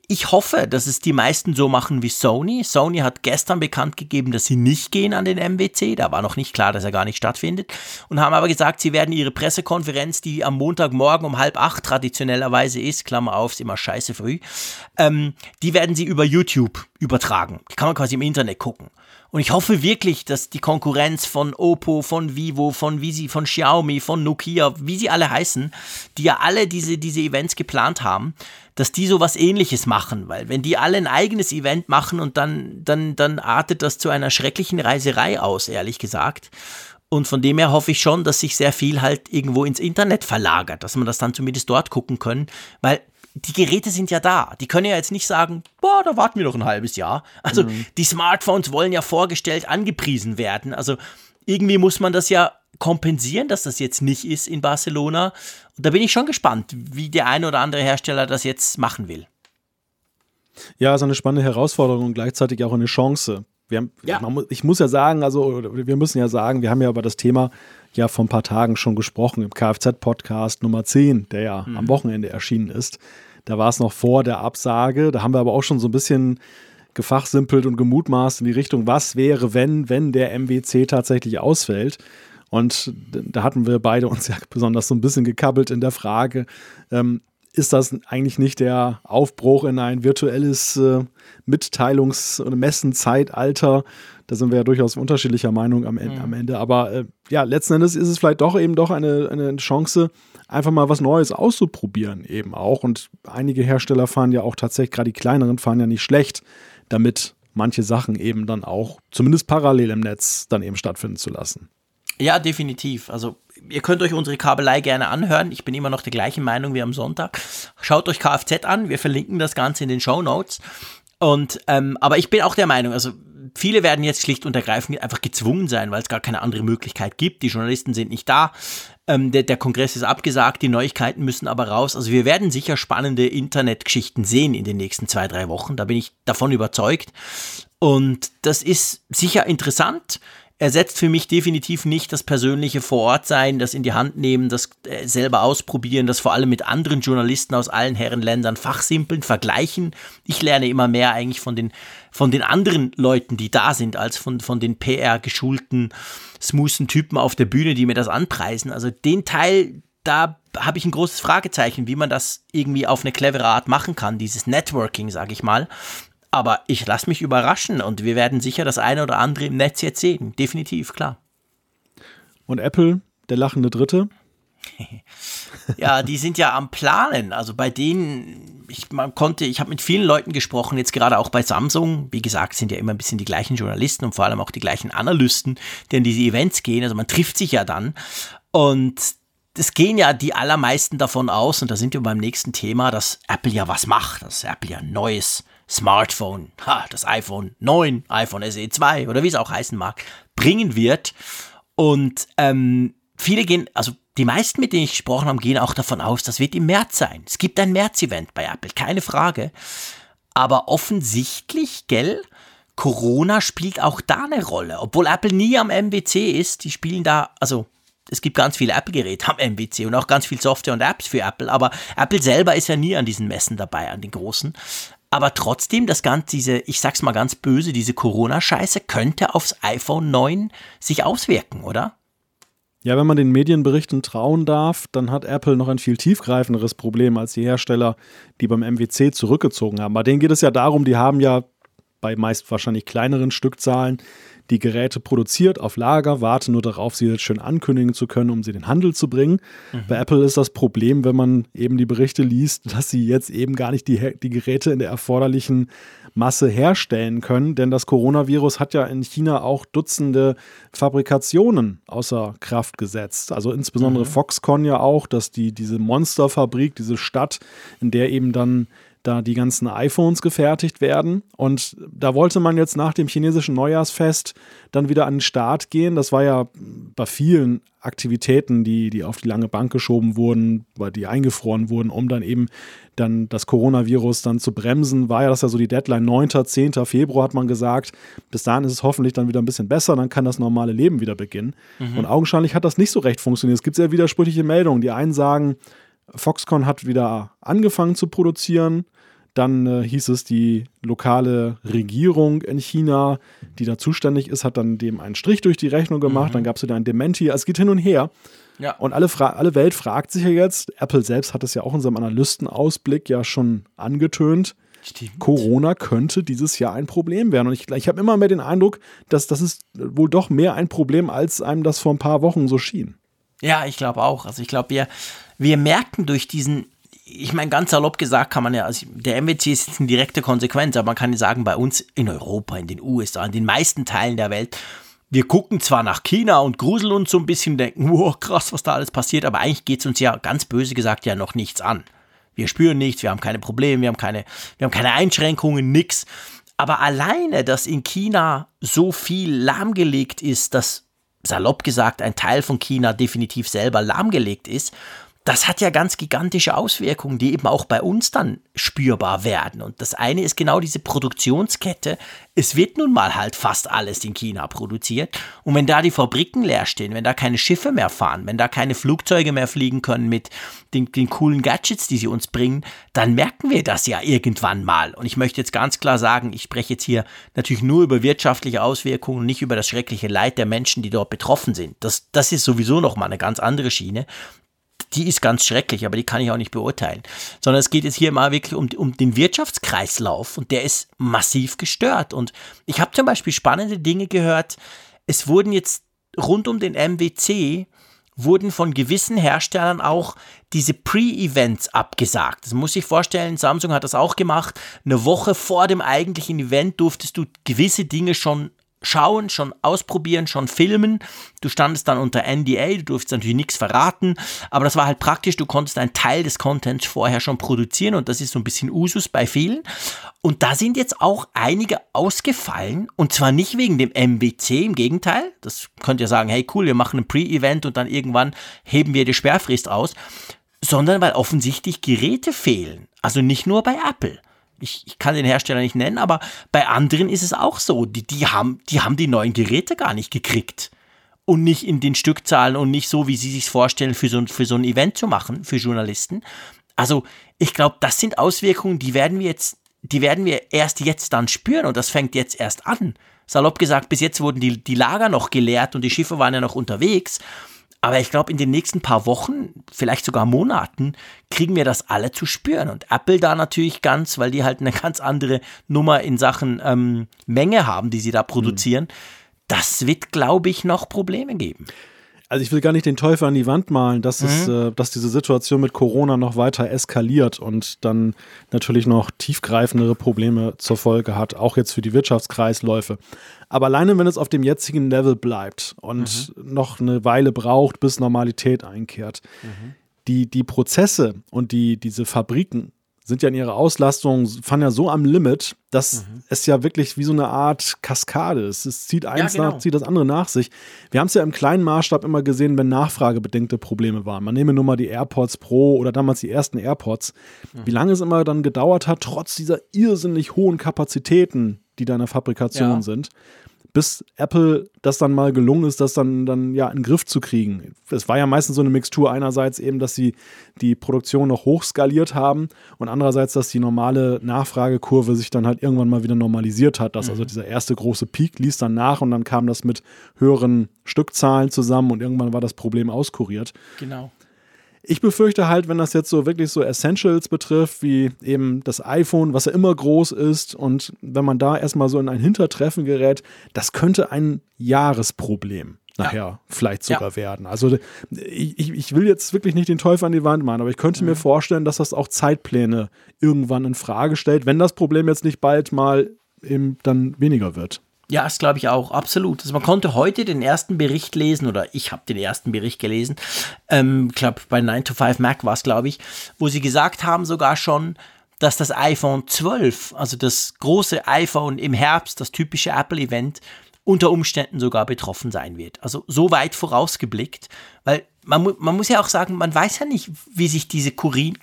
ich hoffe, dass es die meisten so machen wie Sony. Sony hat gestern bekannt gegeben, dass sie nicht gehen an den MWC. Da war noch nicht klar, dass er gar nicht stattfindet. Und haben aber gesagt, sie werden ihre Pressekonferenz, die am Montagmorgen um halb acht traditionellerweise ist, Klammer auf, ist immer scheiße früh, ähm, die werden sie über YouTube übertragen. Die kann man quasi im Internet gucken. Und ich hoffe wirklich, dass die Konkurrenz von Oppo, von Vivo, von Visi, von Xiaomi, von Nokia, wie sie alle heißen, die ja alle diese, diese Events geplant haben, dass die sowas ähnliches machen, weil wenn die alle ein eigenes Event machen und dann, dann, dann artet das zu einer schrecklichen Reiserei aus, ehrlich gesagt. Und von dem her hoffe ich schon, dass sich sehr viel halt irgendwo ins Internet verlagert, dass man das dann zumindest dort gucken können, weil die Geräte sind ja da. Die können ja jetzt nicht sagen, boah, da warten wir noch ein halbes Jahr. Also mhm. die Smartphones wollen ja vorgestellt, angepriesen werden. Also irgendwie muss man das ja kompensieren, dass das jetzt nicht ist in Barcelona. Und da bin ich schon gespannt, wie der eine oder andere Hersteller das jetzt machen will. Ja, ist eine spannende Herausforderung und gleichzeitig auch eine Chance. Wir haben, ja. man, ich muss ja sagen, also wir müssen ja sagen, wir haben ja über das Thema ja vor ein paar Tagen schon gesprochen im Kfz-Podcast Nummer 10, der ja mhm. am Wochenende erschienen ist. Da war es noch vor der Absage. Da haben wir aber auch schon so ein bisschen gefachsimpelt und gemutmaßt in die Richtung, was wäre, wenn, wenn der MWC tatsächlich ausfällt. Und da hatten wir beide uns ja besonders so ein bisschen gekabbelt in der Frage, ähm, ist das eigentlich nicht der Aufbruch in ein virtuelles äh, Mitteilungs- oder Messenzeitalter? Da sind wir ja durchaus unterschiedlicher Meinung am, mhm. am Ende. Aber äh, ja, letzten Endes ist es vielleicht doch eben doch eine, eine Chance, einfach mal was Neues auszuprobieren, eben auch. Und einige Hersteller fahren ja auch tatsächlich, gerade die kleineren fahren ja nicht schlecht, damit manche Sachen eben dann auch zumindest parallel im Netz dann eben stattfinden zu lassen. Ja, definitiv. Also ihr könnt euch unsere Kabelei gerne anhören. Ich bin immer noch der gleichen Meinung wie am Sonntag. Schaut euch Kfz an. Wir verlinken das Ganze in den Show Notes. Und ähm, aber ich bin auch der Meinung, also viele werden jetzt schlicht und ergreifend einfach gezwungen sein, weil es gar keine andere Möglichkeit gibt. Die Journalisten sind nicht da. Ähm, der, der Kongress ist abgesagt, die Neuigkeiten müssen aber raus. Also wir werden sicher spannende Internetgeschichten sehen in den nächsten zwei, drei Wochen. Da bin ich davon überzeugt. Und das ist sicher interessant ersetzt für mich definitiv nicht das persönliche Vorortsein, das in die Hand nehmen, das äh, selber ausprobieren, das vor allem mit anderen Journalisten aus allen Herrenländern fachsimpeln, vergleichen. Ich lerne immer mehr eigentlich von den, von den anderen Leuten, die da sind, als von, von den PR-geschulten, smoothen Typen auf der Bühne, die mir das anpreisen. Also den Teil, da habe ich ein großes Fragezeichen, wie man das irgendwie auf eine clevere Art machen kann, dieses Networking, sage ich mal. Aber ich lasse mich überraschen und wir werden sicher das eine oder andere im Netz jetzt sehen. Definitiv, klar. Und Apple, der lachende Dritte? ja, die sind ja am Planen. Also bei denen, ich man konnte, ich habe mit vielen Leuten gesprochen, jetzt gerade auch bei Samsung. Wie gesagt, sind ja immer ein bisschen die gleichen Journalisten und vor allem auch die gleichen Analysten, die in diese Events gehen. Also man trifft sich ja dann. Und es gehen ja die allermeisten davon aus, und da sind wir beim nächsten Thema, dass Apple ja was macht, dass Apple ja Neues Smartphone, ha, das iPhone 9, iPhone SE 2 oder wie es auch heißen mag, bringen wird. Und ähm, viele gehen, also die meisten, mit denen ich gesprochen habe, gehen auch davon aus, das wird im März sein. Es gibt ein März-Event bei Apple, keine Frage. Aber offensichtlich, gell, Corona spielt auch da eine Rolle. Obwohl Apple nie am MWC ist, die spielen da, also es gibt ganz viele Apple-Geräte am MWC und auch ganz viel Software und Apps für Apple, aber Apple selber ist ja nie an diesen Messen dabei, an den großen. Aber trotzdem, das Ganze, diese, ich sag's mal ganz böse, diese Corona-Scheiße könnte aufs iPhone 9 sich auswirken, oder? Ja, wenn man den Medienberichten trauen darf, dann hat Apple noch ein viel tiefgreifenderes Problem als die Hersteller, die beim MWC zurückgezogen haben. Bei denen geht es ja darum, die haben ja bei meist wahrscheinlich kleineren Stückzahlen die Geräte produziert auf Lager, warte nur darauf, sie jetzt schön ankündigen zu können, um sie in den Handel zu bringen. Mhm. Bei Apple ist das Problem, wenn man eben die Berichte liest, dass sie jetzt eben gar nicht die, die Geräte in der erforderlichen Masse herstellen können, denn das Coronavirus hat ja in China auch Dutzende Fabrikationen außer Kraft gesetzt. Also insbesondere mhm. Foxconn ja auch, dass die diese Monsterfabrik, diese Stadt, in der eben dann da die ganzen iPhones gefertigt werden. Und da wollte man jetzt nach dem chinesischen Neujahrsfest dann wieder an den Start gehen. Das war ja bei vielen Aktivitäten, die, die auf die lange Bank geschoben wurden, weil die eingefroren wurden, um dann eben dann das Coronavirus dann zu bremsen, war ja das ja so die Deadline 9., 10. Februar hat man gesagt. Bis dahin ist es hoffentlich dann wieder ein bisschen besser, dann kann das normale Leben wieder beginnen. Mhm. Und augenscheinlich hat das nicht so recht funktioniert. Es gibt sehr widersprüchliche Meldungen. Die einen sagen, Foxconn hat wieder angefangen zu produzieren. Dann äh, hieß es, die lokale Regierung in China, die da zuständig ist, hat dann dem einen Strich durch die Rechnung gemacht. Mhm. Dann gab es wieder ein Dementi. Also es geht hin und her. Ja. Und alle, alle Welt fragt sich ja jetzt, Apple selbst hat es ja auch in seinem Analystenausblick ja schon angetönt, Stimmt. Corona könnte dieses Jahr ein Problem werden. Und ich, ich habe immer mehr den Eindruck, dass das ist wohl doch mehr ein Problem, als einem das vor ein paar Wochen so schien. Ja, ich glaube auch. Also ich glaube, wir, wir merken durch diesen ich meine, ganz salopp gesagt kann man ja, also der MWC ist jetzt eine direkte Konsequenz, aber man kann ja sagen, bei uns in Europa, in den USA, in den meisten Teilen der Welt, wir gucken zwar nach China und gruseln uns so ein bisschen, denken, wow, krass, was da alles passiert, aber eigentlich geht es uns ja ganz böse gesagt ja noch nichts an. Wir spüren nichts, wir haben keine Probleme, wir haben keine, wir haben keine Einschränkungen, nix. Aber alleine, dass in China so viel lahmgelegt ist, dass salopp gesagt ein Teil von China definitiv selber lahmgelegt ist, das hat ja ganz gigantische Auswirkungen, die eben auch bei uns dann spürbar werden. Und das eine ist genau diese Produktionskette. Es wird nun mal halt fast alles in China produziert. Und wenn da die Fabriken leer stehen, wenn da keine Schiffe mehr fahren, wenn da keine Flugzeuge mehr fliegen können mit den, den coolen Gadgets, die sie uns bringen, dann merken wir das ja irgendwann mal. Und ich möchte jetzt ganz klar sagen, ich spreche jetzt hier natürlich nur über wirtschaftliche Auswirkungen nicht über das schreckliche Leid der Menschen, die dort betroffen sind. Das, das ist sowieso nochmal eine ganz andere Schiene die ist ganz schrecklich, aber die kann ich auch nicht beurteilen. Sondern es geht jetzt hier mal wirklich um, um den Wirtschaftskreislauf und der ist massiv gestört. Und ich habe zum Beispiel spannende Dinge gehört. Es wurden jetzt rund um den MWC wurden von gewissen Herstellern auch diese Pre-Events abgesagt. Das muss ich vorstellen, Samsung hat das auch gemacht. Eine Woche vor dem eigentlichen Event durftest du gewisse Dinge schon schauen, schon ausprobieren, schon filmen. Du standest dann unter NDA, du durftest natürlich nichts verraten, aber das war halt praktisch, du konntest einen Teil des Contents vorher schon produzieren und das ist so ein bisschen Usus bei vielen. Und da sind jetzt auch einige ausgefallen und zwar nicht wegen dem MBC, im Gegenteil. Das könnt ihr sagen, hey cool, wir machen ein Pre-Event und dann irgendwann heben wir die Sperrfrist aus, sondern weil offensichtlich Geräte fehlen. Also nicht nur bei Apple ich, ich kann den Hersteller nicht nennen, aber bei anderen ist es auch so. Die, die, haben, die haben die neuen Geräte gar nicht gekriegt. Und nicht in den Stückzahlen und nicht so, wie sie sich vorstellen, für so, für so ein Event zu machen, für Journalisten. Also, ich glaube, das sind Auswirkungen, die werden wir jetzt, die werden wir erst jetzt dann spüren und das fängt jetzt erst an. Salopp gesagt, bis jetzt wurden die, die Lager noch geleert und die Schiffe waren ja noch unterwegs. Aber ich glaube, in den nächsten paar Wochen, vielleicht sogar Monaten, kriegen wir das alle zu spüren. Und Apple da natürlich ganz, weil die halt eine ganz andere Nummer in Sachen ähm, Menge haben, die sie da produzieren. Mhm. Das wird, glaube ich, noch Probleme geben also ich will gar nicht den Teufel an die Wand malen, dass, mhm. es, äh, dass diese Situation mit Corona noch weiter eskaliert und dann natürlich noch tiefgreifendere Probleme zur Folge hat, auch jetzt für die Wirtschaftskreisläufe. Aber alleine, wenn es auf dem jetzigen Level bleibt und mhm. noch eine Weile braucht, bis Normalität einkehrt, mhm. die, die Prozesse und die, diese Fabriken, sind ja in ihrer Auslastung, fahren ja so am Limit, dass mhm. es ja wirklich wie so eine Art Kaskade ist. Es zieht eins ja, genau. nach, zieht das andere nach sich. Wir haben es ja im kleinen Maßstab immer gesehen, wenn nachfragebedingte Probleme waren. Man nehme nur mal die AirPods Pro oder damals die ersten AirPods. Mhm. Wie lange es immer dann gedauert hat, trotz dieser irrsinnig hohen Kapazitäten, die da in der Fabrikation ja. sind, bis Apple das dann mal gelungen ist, das dann, dann ja in den Griff zu kriegen. Es war ja meistens so eine Mixtur einerseits eben, dass sie die Produktion noch hochskaliert haben und andererseits, dass die normale Nachfragekurve sich dann halt irgendwann mal wieder normalisiert hat, dass mhm. also dieser erste große Peak ließ dann nach und dann kam das mit höheren Stückzahlen zusammen und irgendwann war das Problem auskuriert. Genau. Ich befürchte halt, wenn das jetzt so wirklich so Essentials betrifft, wie eben das iPhone, was ja immer groß ist, und wenn man da erstmal so in ein Hintertreffen gerät, das könnte ein Jahresproblem nachher ja. vielleicht sogar ja. werden. Also ich, ich will jetzt wirklich nicht den Teufel an die Wand machen, aber ich könnte mhm. mir vorstellen, dass das auch Zeitpläne irgendwann in Frage stellt, wenn das Problem jetzt nicht bald mal eben dann weniger wird. Ja, das glaube ich auch, absolut. Also man konnte heute den ersten Bericht lesen, oder ich habe den ersten Bericht gelesen, ähm, glaube bei 9 to 5 Mac war es, glaube ich, wo sie gesagt haben sogar schon, dass das iPhone 12, also das große iPhone im Herbst, das typische Apple-Event, unter Umständen sogar betroffen sein wird. Also so weit vorausgeblickt, weil man, man muss ja auch sagen, man weiß ja nicht, wie sich diese Corona,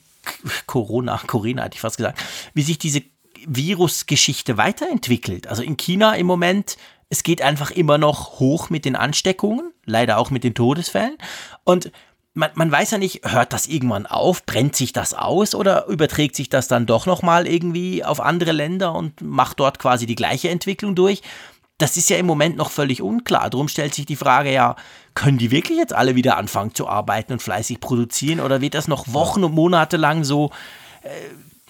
Corona hatte ich fast gesagt, wie sich diese Virusgeschichte weiterentwickelt. Also in China im Moment, es geht einfach immer noch hoch mit den Ansteckungen, leider auch mit den Todesfällen. Und man, man weiß ja nicht, hört das irgendwann auf, brennt sich das aus oder überträgt sich das dann doch nochmal irgendwie auf andere Länder und macht dort quasi die gleiche Entwicklung durch? Das ist ja im Moment noch völlig unklar. Darum stellt sich die Frage ja, können die wirklich jetzt alle wieder anfangen zu arbeiten und fleißig produzieren oder wird das noch Wochen und Monate lang so äh,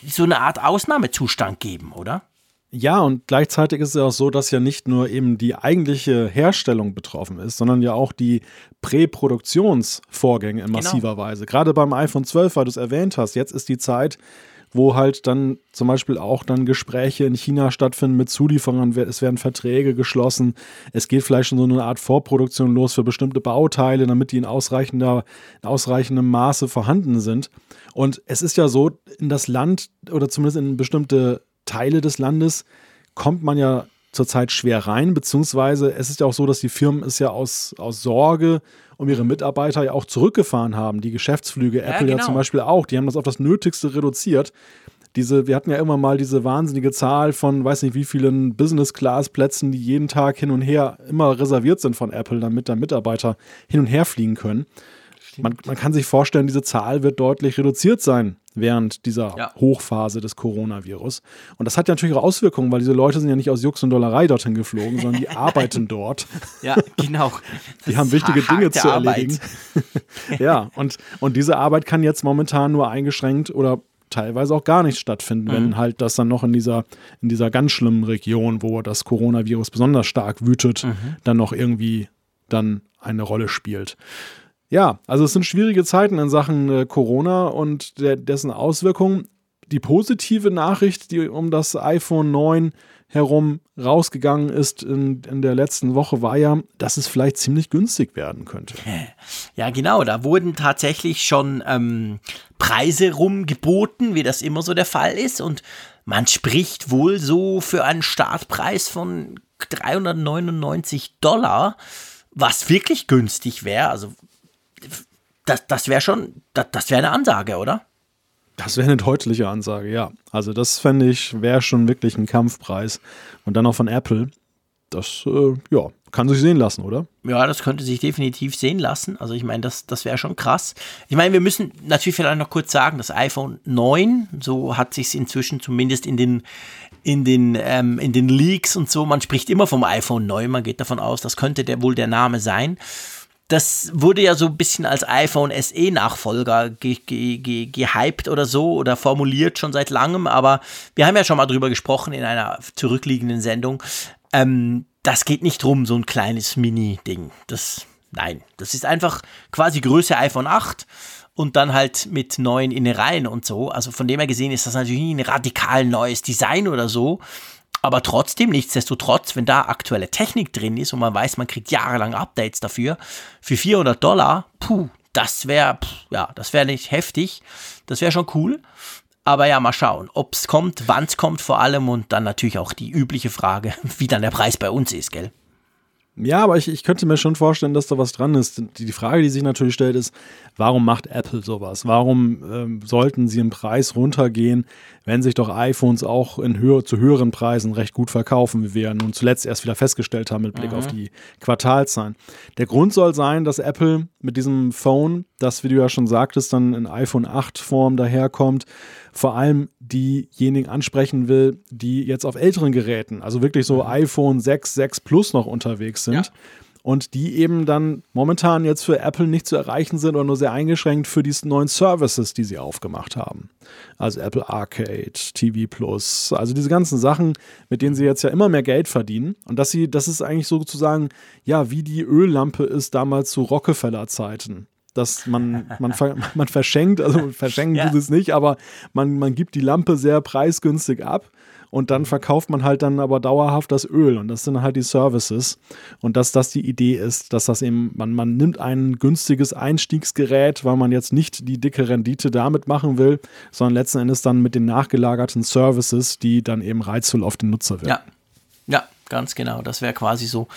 so eine Art Ausnahmezustand geben, oder? Ja, und gleichzeitig ist es ja auch so, dass ja nicht nur eben die eigentliche Herstellung betroffen ist, sondern ja auch die Präproduktionsvorgänge in genau. massiver genau. Weise. Gerade beim iPhone 12, weil du es erwähnt hast, jetzt ist die Zeit, wo halt dann zum Beispiel auch dann Gespräche in China stattfinden mit Zulieferern, es werden Verträge geschlossen, es geht vielleicht schon so eine Art Vorproduktion los für bestimmte Bauteile, damit die in, ausreichender, in ausreichendem Maße vorhanden sind. Und es ist ja so, in das Land oder zumindest in bestimmte Teile des Landes kommt man ja zurzeit schwer rein, beziehungsweise es ist ja auch so, dass die Firmen es ja aus, aus Sorge um ihre Mitarbeiter ja auch zurückgefahren haben. Die Geschäftsflüge, ja, Apple genau. ja zum Beispiel auch, die haben das auf das Nötigste reduziert. Diese, wir hatten ja immer mal diese wahnsinnige Zahl von, weiß nicht wie vielen Business-Class-Plätzen, die jeden Tag hin und her immer reserviert sind von Apple, damit da Mitarbeiter hin und her fliegen können. Man, man, kann sich vorstellen, diese Zahl wird deutlich reduziert sein während dieser ja. Hochphase des Coronavirus. Und das hat ja natürlich auch Auswirkungen, weil diese Leute sind ja nicht aus Jux und Dollerei dorthin geflogen, sondern die arbeiten dort. Ja, genau. Das die haben wichtige Dinge zu erledigen. ja, und, und diese Arbeit kann jetzt momentan nur eingeschränkt oder teilweise auch gar nicht stattfinden, mhm. wenn halt das dann noch in dieser, in dieser ganz schlimmen Region, wo das Coronavirus besonders stark wütet, mhm. dann noch irgendwie dann eine Rolle spielt. Ja, also es sind schwierige Zeiten in Sachen äh, Corona und der, dessen Auswirkungen. Die positive Nachricht, die um das iPhone 9 herum rausgegangen ist in, in der letzten Woche, war ja, dass es vielleicht ziemlich günstig werden könnte. Ja, genau. Da wurden tatsächlich schon ähm, Preise rumgeboten, wie das immer so der Fall ist. Und man spricht wohl so für einen Startpreis von 399 Dollar, was wirklich günstig wäre. Also das, das wäre schon, das, das wäre eine Ansage, oder? Das wäre eine deutliche Ansage, ja. Also das fände ich, wäre schon wirklich ein Kampfpreis. Und dann auch von Apple. Das, äh, ja, kann sich sehen lassen, oder? Ja, das könnte sich definitiv sehen lassen. Also ich meine, das, das wäre schon krass. Ich meine, wir müssen natürlich vielleicht noch kurz sagen, das iPhone 9, so hat sich inzwischen zumindest in den, in den, ähm, in den Leaks und so, man spricht immer vom iPhone 9, man geht davon aus, das könnte der, wohl der Name sein das wurde ja so ein bisschen als iPhone SE Nachfolger ge ge ge gehypt oder so oder formuliert schon seit langem, aber wir haben ja schon mal drüber gesprochen in einer zurückliegenden Sendung. Ähm, das geht nicht drum, so ein kleines Mini-Ding. Das, nein, das ist einfach quasi Größe iPhone 8 und dann halt mit neuen Innereien und so. Also von dem her gesehen ist das natürlich nie ein radikal neues Design oder so. Aber trotzdem, nichtsdestotrotz, wenn da aktuelle Technik drin ist und man weiß, man kriegt jahrelang Updates dafür, für 400 Dollar, puh, das wäre, ja, das wäre nicht heftig. Das wäre schon cool. Aber ja, mal schauen, ob es kommt, wann es kommt vor allem und dann natürlich auch die übliche Frage, wie dann der Preis bei uns ist, gell? Ja, aber ich, ich könnte mir schon vorstellen, dass da was dran ist. Die, Frage, die sich natürlich stellt, ist, warum macht Apple sowas? Warum ähm, sollten sie im Preis runtergehen, wenn sich doch iPhones auch in höher, zu höheren Preisen recht gut verkaufen, wie wir nun zuletzt erst wieder festgestellt haben mit Blick mhm. auf die Quartalzahlen. Der Grund soll sein, dass Apple mit diesem Phone, das, wie du ja schon sagtest, dann in iPhone 8 Form daherkommt, vor allem diejenigen ansprechen will, die jetzt auf älteren Geräten, also wirklich so mhm. iPhone 6, 6 Plus noch unterwegs sind. Ja. Und die eben dann momentan jetzt für Apple nicht zu erreichen sind oder nur sehr eingeschränkt für diese neuen Services, die sie aufgemacht haben. Also Apple Arcade, TV Plus, also diese ganzen Sachen, mit denen sie jetzt ja immer mehr Geld verdienen. Und dass sie, das ist eigentlich sozusagen, ja, wie die Öllampe ist damals zu Rockefeller-Zeiten dass man, man, man verschenkt, also verschenken ja. tut es nicht, aber man, man gibt die Lampe sehr preisgünstig ab und dann verkauft man halt dann aber dauerhaft das Öl und das sind halt die Services und dass das die Idee ist, dass das eben, man, man nimmt ein günstiges Einstiegsgerät, weil man jetzt nicht die dicke Rendite damit machen will, sondern letzten Endes dann mit den nachgelagerten Services, die dann eben reizvoll auf den Nutzer wirken. Ja, ja, ganz genau. Das wäre quasi so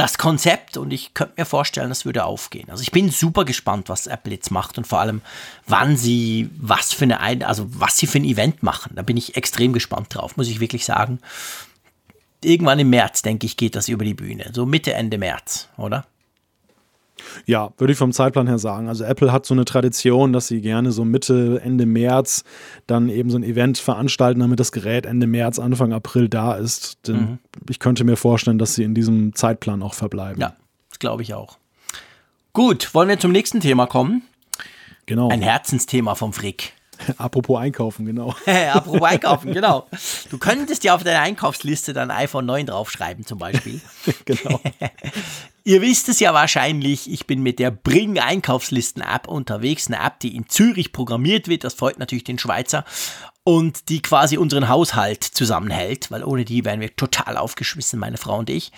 das Konzept und ich könnte mir vorstellen, das würde aufgehen. Also ich bin super gespannt, was Apple jetzt macht und vor allem, wann sie was für eine, also was sie für ein Event machen. Da bin ich extrem gespannt drauf, muss ich wirklich sagen. Irgendwann im März, denke ich, geht das über die Bühne. So Mitte, Ende März, oder? Ja, würde ich vom Zeitplan her sagen. Also Apple hat so eine Tradition, dass sie gerne so Mitte, Ende März dann eben so ein Event veranstalten, damit das Gerät Ende März, Anfang April da ist. Denn mhm. ich könnte mir vorstellen, dass sie in diesem Zeitplan auch verbleiben. Ja, das glaube ich auch. Gut, wollen wir zum nächsten Thema kommen? Genau. Ein Herzensthema vom Frick. Apropos Einkaufen, genau. Apropos Einkaufen, genau. Du könntest ja auf deine Einkaufsliste dann iPhone 9 draufschreiben, zum Beispiel. genau. Ihr wisst es ja wahrscheinlich, ich bin mit der Bring Einkaufslisten App unterwegs, eine App, die in Zürich programmiert wird. Das freut natürlich den Schweizer. und die quasi unseren Haushalt zusammenhält, weil ohne die wären wir total aufgeschmissen, meine Frau und ich.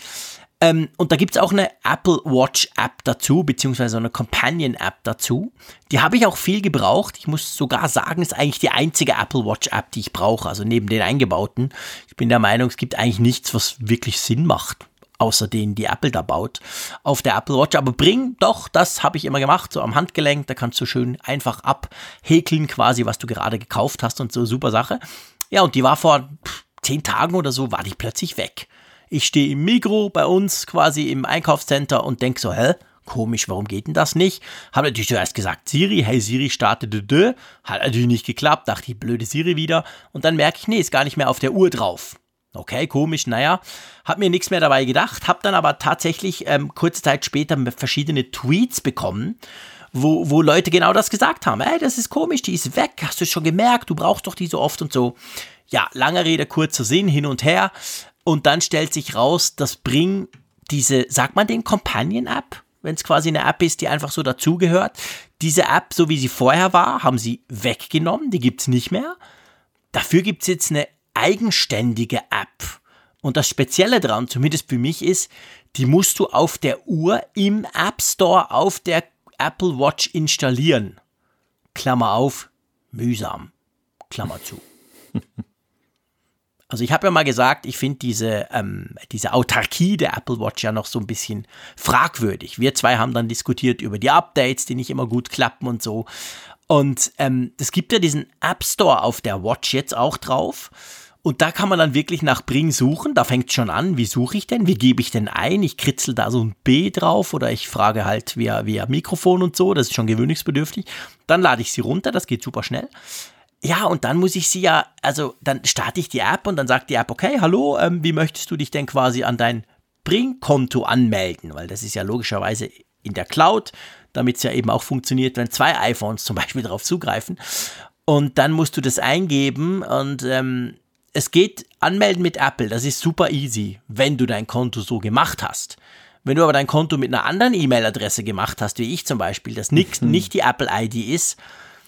Ähm, und da gibt es auch eine Apple Watch App dazu, beziehungsweise eine Companion App dazu. Die habe ich auch viel gebraucht. Ich muss sogar sagen, ist eigentlich die einzige Apple Watch App, die ich brauche, also neben den eingebauten. Ich bin der Meinung, es gibt eigentlich nichts, was wirklich Sinn macht außer denen, die Apple da baut, auf der Apple Watch. Aber bring doch, das habe ich immer gemacht, so am Handgelenk, da kannst du schön einfach abhäkeln, quasi, was du gerade gekauft hast und so, super Sache. Ja, und die war vor zehn Tagen oder so, war die plötzlich weg. Ich stehe im Mikro bei uns quasi im Einkaufscenter und denke so, hä? Komisch, warum geht denn das nicht? Habe natürlich zuerst gesagt, Siri, hey Siri, starte de, de. Hat natürlich nicht geklappt, dachte ich, blöde Siri wieder. Und dann merke ich, nee, ist gar nicht mehr auf der Uhr drauf. Okay, komisch, naja, hab mir nichts mehr dabei gedacht, hab dann aber tatsächlich ähm, kurze Zeit später verschiedene Tweets bekommen, wo, wo Leute genau das gesagt haben. Ey, das ist komisch, die ist weg, hast du schon gemerkt, du brauchst doch die so oft und so. Ja, lange Rede, kurzer Sinn, hin und her. Und dann stellt sich raus, dass Bring diese, sagt man den Companion-App, wenn es quasi eine App ist, die einfach so dazugehört. Diese App, so wie sie vorher war, haben sie weggenommen, die gibt es nicht mehr. Dafür gibt es jetzt eine eigenständige App. Und das Spezielle daran, zumindest für mich, ist, die musst du auf der Uhr im App Store auf der Apple Watch installieren. Klammer auf, mühsam. Klammer zu. Also ich habe ja mal gesagt, ich finde diese, ähm, diese Autarkie der Apple Watch ja noch so ein bisschen fragwürdig. Wir zwei haben dann diskutiert über die Updates, die nicht immer gut klappen und so. Und ähm, es gibt ja diesen App Store auf der Watch jetzt auch drauf. Und da kann man dann wirklich nach Bring suchen. Da fängt schon an. Wie suche ich denn? Wie gebe ich denn ein? Ich kritzel da so ein B drauf oder ich frage halt via, via Mikrofon und so. Das ist schon gewöhnungsbedürftig. Dann lade ich sie runter. Das geht super schnell. Ja, und dann muss ich sie ja, also dann starte ich die App und dann sagt die App, okay, hallo, ähm, wie möchtest du dich denn quasi an dein Bring-Konto anmelden? Weil das ist ja logischerweise in der Cloud, damit es ja eben auch funktioniert, wenn zwei iPhones zum Beispiel darauf zugreifen. Und dann musst du das eingeben und ähm, es geht anmelden mit Apple, das ist super easy, wenn du dein Konto so gemacht hast. Wenn du aber dein Konto mit einer anderen E-Mail-Adresse gemacht hast, wie ich zum Beispiel, das nicht, nicht die Apple-ID ist,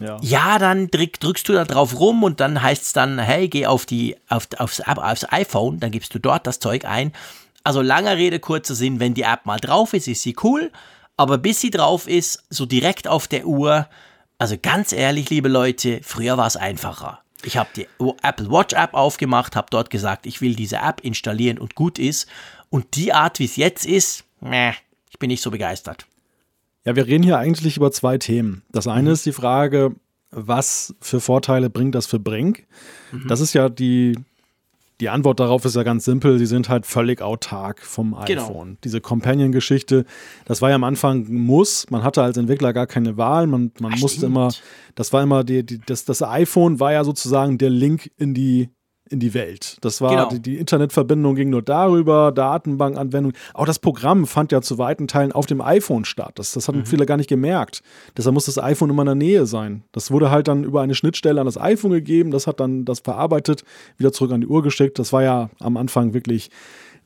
ja. ja, dann drück, drückst du da drauf rum und dann heißt es dann, hey, geh auf die, auf, aufs, aufs iPhone, dann gibst du dort das Zeug ein. Also langer Rede, kurzer Sinn, wenn die App mal drauf ist, ist sie cool, aber bis sie drauf ist, so direkt auf der Uhr, also ganz ehrlich, liebe Leute, früher war es einfacher. Ich habe die Apple Watch App aufgemacht, habe dort gesagt, ich will diese App installieren und gut ist. Und die Art, wie es jetzt ist, meh, ich bin nicht so begeistert. Ja, wir reden hier eigentlich über zwei Themen. Das eine mhm. ist die Frage, was für Vorteile bringt das für Brink? Mhm. Das ist ja die, die Antwort darauf ist ja ganz simpel. Sie sind halt völlig autark vom genau. iPhone. Genau. Diese Companion-Geschichte, das war ja am Anfang ein Muss. Man hatte als Entwickler gar keine Wahl. Man, man musste stimmt. immer, das war immer die, die, das, das iPhone war ja sozusagen der Link in die in die Welt. Das war genau. die, die, Internetverbindung ging nur darüber, Datenbankanwendung. Auch das Programm fand ja zu weiten Teilen auf dem iPhone statt. Das, das hatten mhm. viele gar nicht gemerkt. Deshalb muss das iPhone immer in der Nähe sein. Das wurde halt dann über eine Schnittstelle an das iPhone gegeben. Das hat dann das verarbeitet, wieder zurück an die Uhr geschickt. Das war ja am Anfang wirklich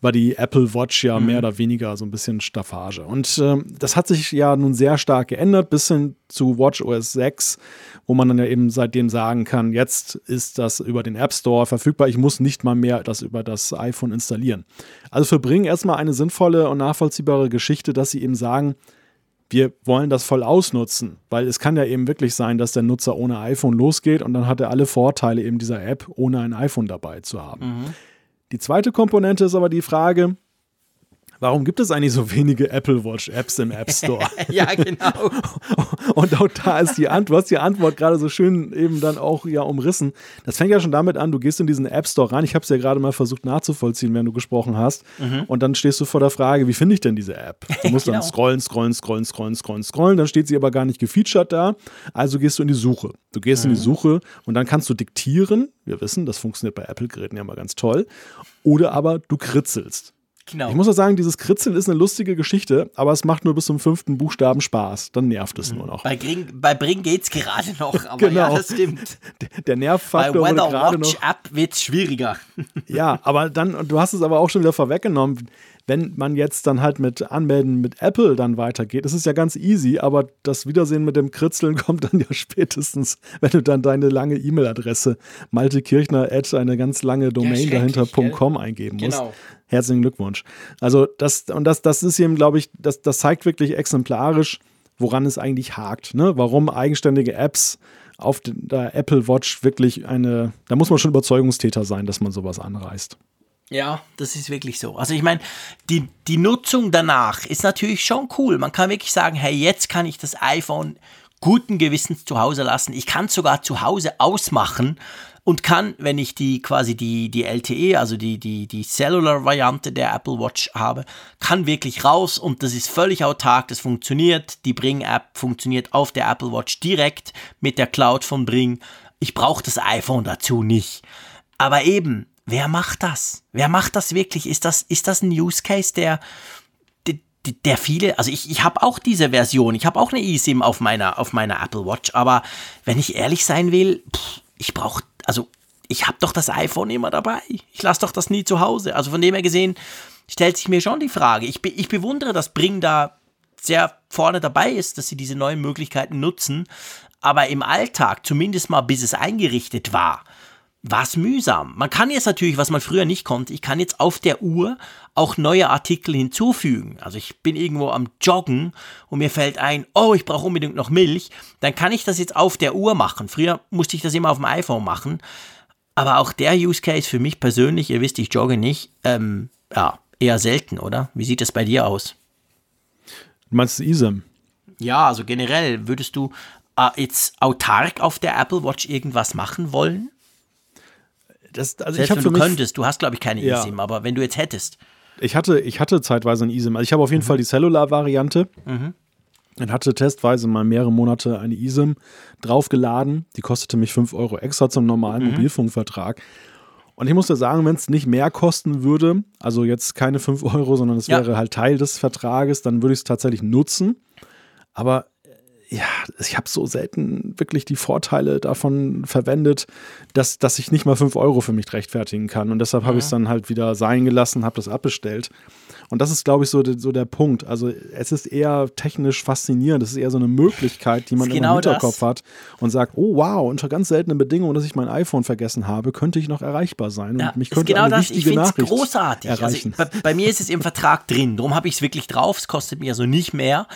war die Apple Watch ja mhm. mehr oder weniger so ein bisschen Staffage. Und äh, das hat sich ja nun sehr stark geändert, bis hin zu Watch OS 6, wo man dann ja eben seitdem sagen kann, jetzt ist das über den App Store verfügbar. Ich muss nicht mal mehr das über das iPhone installieren. Also für Bring erstmal eine sinnvolle und nachvollziehbare Geschichte, dass sie eben sagen, wir wollen das voll ausnutzen, weil es kann ja eben wirklich sein, dass der Nutzer ohne iPhone losgeht und dann hat er alle Vorteile eben dieser App, ohne ein iPhone dabei zu haben. Mhm. Die zweite Komponente ist aber die Frage, Warum gibt es eigentlich so wenige Apple Watch Apps im App Store? ja, genau. Und auch da ist die Antwort, du hast die Antwort gerade so schön eben dann auch ja umrissen. Das fängt ja schon damit an, du gehst in diesen App Store rein. Ich habe es ja gerade mal versucht nachzuvollziehen, wenn du gesprochen hast. Mhm. Und dann stehst du vor der Frage, wie finde ich denn diese App? Du musst genau. dann scrollen, scrollen, scrollen, scrollen, scrollen, scrollen. Dann steht sie aber gar nicht gefeatured da. Also gehst du in die Suche. Du gehst mhm. in die mhm. Suche und dann kannst du diktieren. Wir wissen, das funktioniert bei Apple-Geräten ja mal ganz toll. Oder aber du kritzelst. Genau. Ich muss auch sagen, dieses Kritzeln ist eine lustige Geschichte, aber es macht nur bis zum fünften Buchstaben Spaß. Dann nervt es mhm. nur noch. Bei, Bring, bei Bring geht's gerade noch, aber genau. ja, das stimmt. Der, der Nervfaktor bei Weather Watch noch. App wird's schwieriger. ja, aber dann, du hast es aber auch schon wieder vorweggenommen wenn man jetzt dann halt mit Anmelden mit Apple dann weitergeht, ist es ja ganz easy, aber das Wiedersehen mit dem Kritzeln kommt dann ja spätestens, wenn du dann deine lange E-Mail-Adresse maltekirchner at eine ganz lange Domain Ja, dahinter schrecklich, .com eingeben musst. Genau. Herzlichen Glückwunsch. Also das, und das, das ist eben, glaube ich, das, das zeigt wirklich exemplarisch, woran es eigentlich hakt. Ne? Warum eigenständige Apps auf der Apple Watch wirklich eine, da muss man schon Überzeugungstäter sein, dass man sowas anreißt. Ja, das ist wirklich so. Also ich meine, die, die Nutzung danach ist natürlich schon cool. Man kann wirklich sagen, hey, jetzt kann ich das iPhone guten Gewissens zu Hause lassen. Ich kann es sogar zu Hause ausmachen und kann, wenn ich die quasi die, die LTE, also die, die, die Cellular-Variante der Apple Watch habe, kann wirklich raus und das ist völlig autark, das funktioniert. Die Bring-App funktioniert auf der Apple Watch direkt mit der Cloud von Bring. Ich brauche das iPhone dazu nicht. Aber eben, wer macht das? Wer macht das wirklich? Ist das, ist das ein Use Case, der, der, viele, also ich, ich habe auch diese Version, ich habe auch eine eSIM auf meiner, auf meiner Apple Watch, aber wenn ich ehrlich sein will, pff, ich brauche, also ich habe doch das iPhone immer dabei. Ich lasse doch das nie zu Hause. Also von dem her gesehen stellt sich mir schon die Frage. Ich, ich bewundere, dass Bring da sehr vorne dabei ist, dass sie diese neuen Möglichkeiten nutzen. Aber im Alltag, zumindest mal bis es eingerichtet war, war es mühsam. Man kann jetzt natürlich, was man früher nicht konnte, ich kann jetzt auf der Uhr auch neue Artikel hinzufügen. Also ich bin irgendwo am Joggen und mir fällt ein, oh, ich brauche unbedingt noch Milch. Dann kann ich das jetzt auf der Uhr machen. Früher musste ich das immer auf dem iPhone machen. Aber auch der Use Case für mich persönlich, ihr wisst, ich jogge nicht, ähm, ja, eher selten, oder? Wie sieht das bei dir aus? Du meinst eSIM? Ja, also generell, würdest du äh, jetzt autark auf der Apple Watch irgendwas machen wollen? Das, also Selbst ich wenn du mich, könntest, du hast glaube ich keine Ja. eSIM, aber wenn du jetzt hättest. ich hatte, ich hatte zeitweise ein eSIM. Also ich habe auf jeden Mhm. Fall die Cellular-Variante. Und hatte testweise mal mehrere Monate eine eSIM draufgeladen. Die kostete mich 5 Euro extra zum normalen Mhm. Mobilfunkvertrag. Und ich muss dir sagen, wenn es nicht mehr kosten würde, also jetzt keine 5 Euro, sondern es Ja. wäre halt Teil des Vertrages, dann würde ich es tatsächlich nutzen. Aber ja, ich habe so selten wirklich die Vorteile davon verwendet, dass, dass ich nicht mal 5 Euro für mich rechtfertigen kann. Und deshalb habe ich es dann halt wieder sein gelassen, habe das abbestellt. Und das ist, glaube ich, so, so der Punkt. Also es ist eher technisch faszinierend. Es ist eher so eine Möglichkeit, die man genau im Hinterkopf das. hat und sagt, oh wow, unter ganz seltenen Bedingungen, dass ich mein iPhone vergessen habe, könnte ich noch erreichbar sein. Ja, und mich könnte genau eine das. Ich wichtige finde es Nachricht großartig. Also erreichen. ich, bei, bei mir ist es im Vertrag drin, darum habe ich es wirklich drauf. Es kostet mir also nicht mehr.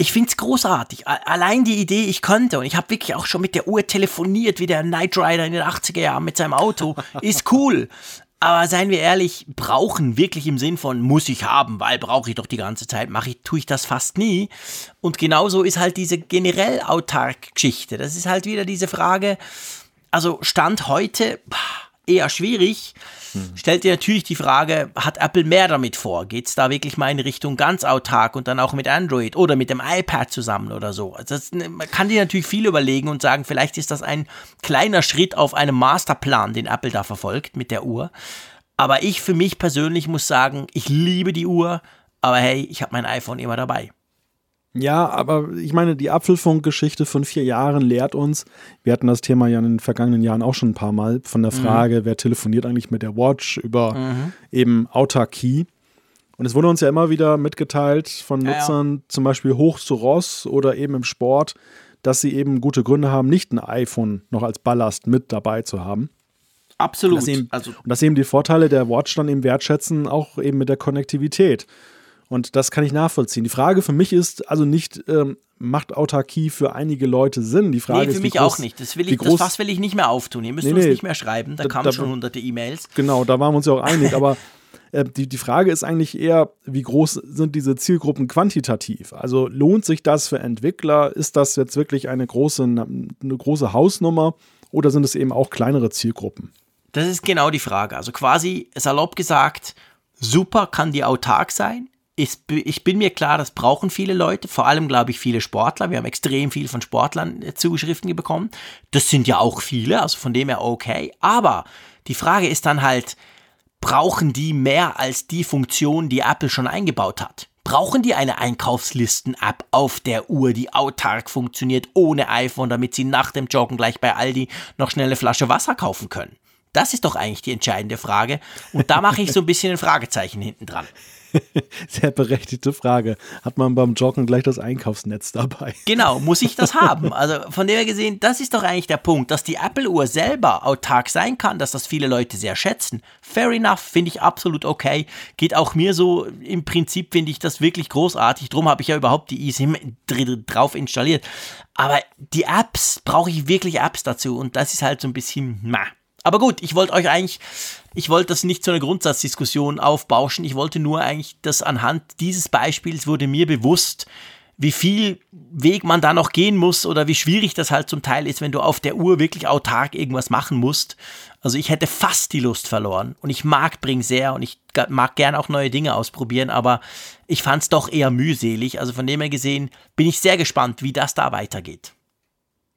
Ich finde es großartig. Allein die Idee, ich könnte, und ich habe wirklich auch schon mit der Uhr telefoniert, wie der Knight Rider in den 80er Jahren mit seinem Auto, ist cool. Aber seien wir ehrlich, brauchen wirklich im Sinn von muss ich haben, weil brauche ich doch die ganze Zeit, mache ich, tue ich das fast nie. Und genauso ist halt diese generell autark Geschichte. Das ist halt wieder diese Frage, also Stand heute eher schwierig. Stellt dir natürlich die Frage, hat Apple mehr damit vor? Geht es da wirklich mal in Richtung ganz autark und dann auch mit Android oder mit dem iPad zusammen oder so? Also das, man kann dir natürlich viel überlegen und sagen, vielleicht ist das ein kleiner Schritt auf einem Masterplan, den Apple da verfolgt mit der Uhr. Aber ich für mich persönlich muss sagen, ich liebe die Uhr, aber hey, ich habe mein iPhone immer dabei. Ja, aber ich meine, die Apfelfunk-Geschichte von vier Jahren lehrt uns, wir hatten das Thema ja in den vergangenen Jahren auch schon ein paar Mal, von Mhm. der Frage, wer telefoniert eigentlich mit der Watch über eben Autarkie. Und es wurde uns ja immer wieder mitgeteilt von Ja, ja. Nutzern, zum Beispiel hoch zu Ross oder eben im Sport, dass sie eben gute Gründe haben, nicht ein iPhone noch als Ballast mit dabei zu haben. Absolut. dass eben, also und dass eben die Vorteile der Watch dann eben wertschätzen, auch eben mit der Konnektivität. Und das kann ich nachvollziehen. Die Frage für mich ist also nicht, ähm, macht Autarkie für einige Leute Sinn? Die Frage Nee, ist, für wie mich groß, auch nicht. Das, will ich, das groß, Fass will ich nicht mehr auftun. Ihr müsst Nee, uns nee. nicht mehr schreiben. Da, Da- kamen da- schon hunderte E-Mails. Genau, da waren wir uns ja auch einig. aber äh, die, die Frage ist eigentlich eher, wie groß sind diese Zielgruppen quantitativ? Also lohnt sich das für Entwickler? Ist das jetzt wirklich eine große, eine große Hausnummer? Oder sind es eben auch kleinere Zielgruppen? Das ist genau die Frage. Also quasi salopp gesagt, super kann die autark sein. Ich, ich bin mir klar, das brauchen viele Leute, vor allem glaube ich viele Sportler. Wir haben extrem viel von Sportlern äh, Zuschriften bekommen. Das sind ja auch viele, also von dem her okay. Aber die Frage ist dann halt, brauchen die mehr als die Funktion, die Apple schon eingebaut hat? Brauchen die eine Einkaufslisten-App auf der Uhr, die autark funktioniert, ohne iPhone, damit sie nach dem Joggen gleich bei Aldi noch schnell eine Flasche Wasser kaufen können? Das ist doch eigentlich die entscheidende Frage. Und da mache ich so ein bisschen ein Fragezeichen hinten dran. Sehr berechtigte Frage. Hat man beim Joggen gleich das Einkaufsnetz dabei? Genau, muss ich das haben? Also von dem her gesehen, das ist doch eigentlich der Punkt, dass die Apple-Uhr selber autark sein kann, dass das viele Leute sehr schätzen. Fair enough, finde ich absolut okay. Geht auch mir so. Im Prinzip finde ich das wirklich großartig. Drum habe ich ja überhaupt die eSIM drauf installiert. Aber die Apps, brauche ich wirklich Apps dazu? Und das ist halt so ein bisschen, na. Aber gut, ich wollte euch eigentlich, ich wollte das nicht zu einer Grundsatzdiskussion aufbauschen. Ich wollte nur eigentlich, dass anhand dieses Beispiels wurde mir bewusst, wie viel Weg man da noch gehen muss oder wie schwierig das halt zum Teil ist, wenn du auf der Uhr wirklich autark irgendwas machen musst. Also ich hätte fast die Lust verloren und ich mag Bring sehr und ich mag gern auch neue Dinge ausprobieren, aber ich fand es doch eher mühselig. Also von dem her gesehen bin ich sehr gespannt, wie das da weitergeht.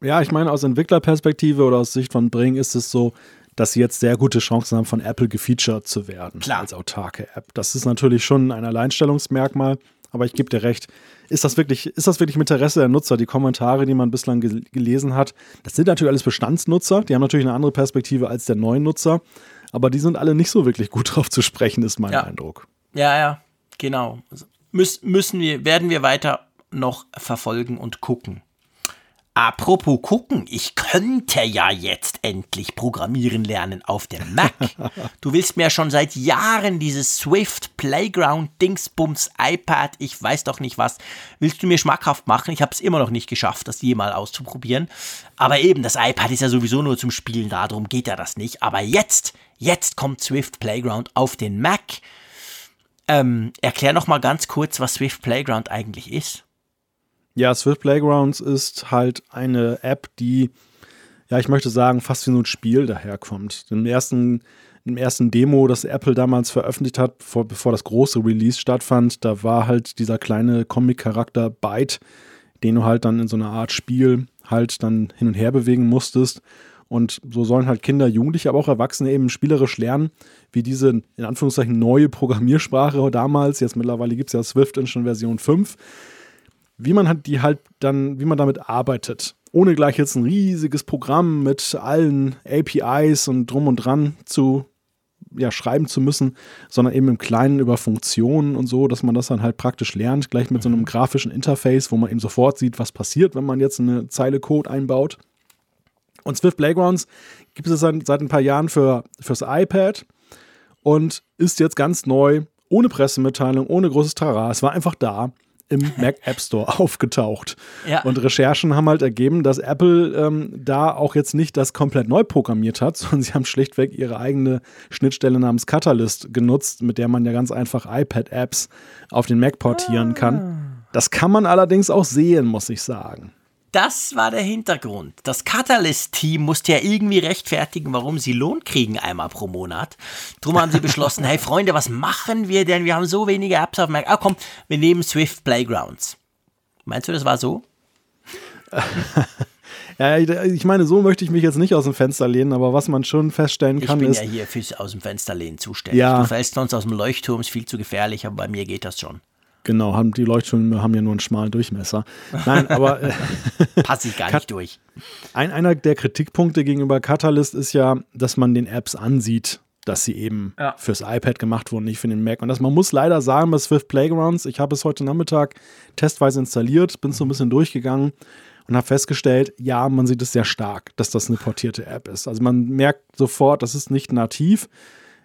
Ja, ich meine, aus Entwicklerperspektive oder aus Sicht von Bring ist es so, dass sie jetzt sehr gute Chancen haben, von Apple gefeatured zu werden Klar. als autarke App. Das ist natürlich schon ein Alleinstellungsmerkmal, aber ich gebe dir recht. Ist das wirklich, ist das wirklich im Interesse der Nutzer? Die Kommentare, die man bislang gel gelesen hat, das sind natürlich alles Bestandsnutzer, die haben natürlich eine andere Perspektive als der neuen Nutzer, aber die sind alle nicht so wirklich gut drauf zu sprechen, ist mein Ja. Eindruck. Ja, ja, genau. Müß, müssen wir, werden wir weiter noch verfolgen und gucken. Apropos gucken, ich könnte ja jetzt endlich programmieren lernen auf dem Mac. Du willst mir schon seit Jahren dieses Swift Playground Dingsbums iPad, ich weiß doch nicht was, willst du mir schmackhaft machen? Ich habe es immer noch nicht geschafft, das jemals auszuprobieren. Aber eben, das iPad ist ja sowieso nur zum Spielen da, darum geht ja das nicht. Aber jetzt, jetzt kommt Swift Playground auf den Mac. Ähm, erklär noch mal ganz kurz, was Swift Playground eigentlich ist. Ja, Swift Playgrounds ist halt eine App, die, ja, ich möchte sagen, fast wie so ein Spiel daherkommt. Im ersten, im ersten Demo, das Apple damals veröffentlicht hat, bevor, bevor das große Release stattfand, da war halt dieser kleine Comic-Charakter Byte, den du halt dann in so einer Art Spiel halt dann hin und her bewegen musstest. Und so sollen halt Kinder, Jugendliche, aber auch Erwachsene eben spielerisch lernen, wie diese in Anführungszeichen neue Programmiersprache damals, jetzt mittlerweile gibt es ja Swift in schon Version 5, wie man halt die halt dann, wie man damit arbeitet. Ohne gleich jetzt ein riesiges Programm mit allen APIs und drum und dran zu ja, schreiben zu müssen, sondern eben im Kleinen über Funktionen und so, dass man das dann halt praktisch lernt, gleich mit so einem grafischen Interface, wo man eben sofort sieht, was passiert, wenn man jetzt eine Zeile Code einbaut. Und Swift Playgrounds gibt es seit, seit ein paar Jahren für, fürs iPad und ist jetzt ganz neu, ohne Pressemitteilung, ohne großes Tara. Es war einfach da im Mac App Store aufgetaucht. Ja. Und Recherchen haben halt ergeben, dass Apple ähm, da auch jetzt nicht das komplett neu programmiert hat, sondern sie haben schlichtweg ihre eigene Schnittstelle namens Catalyst genutzt, mit der man ja ganz einfach iPad-Apps auf den Mac portieren kann. Das kann man allerdings auch sehen, muss ich sagen. Das war der Hintergrund. Das Catalyst-Team musste ja irgendwie rechtfertigen, warum sie Lohn kriegen einmal pro Monat. Drum haben sie beschlossen, hey Freunde, was machen wir denn? Wir haben so wenige Apps auf dem Mac. Ah komm, wir nehmen Swift Playgrounds. Meinst du, das war so? Ja, ich meine, so möchte ich mich jetzt nicht aus dem Fenster lehnen, aber was man schon feststellen Ich kann, bin ist, ja hier fürs aus dem Fenster lehnen zuständig. Ja. Du fällst sonst aus dem Leuchtturm, ist viel zu gefährlich, aber bei mir geht das schon. Genau, haben, die Leuchttürme haben ja nur einen schmalen Durchmesser. Nein, aber äh, Passe ich gar nicht durch. ein, einer der Kritikpunkte gegenüber Catalyst ist ja, dass man den Apps ansieht, dass sie eben Ja. fürs iPad gemacht wurden, nicht für den Mac. Und das, man muss leider sagen, bei Swift Playgrounds, ich habe es heute Nachmittag testweise installiert, bin so ein bisschen durchgegangen und habe festgestellt, ja, man sieht es sehr stark, dass das eine portierte App ist. Also man merkt sofort, das ist nicht nativ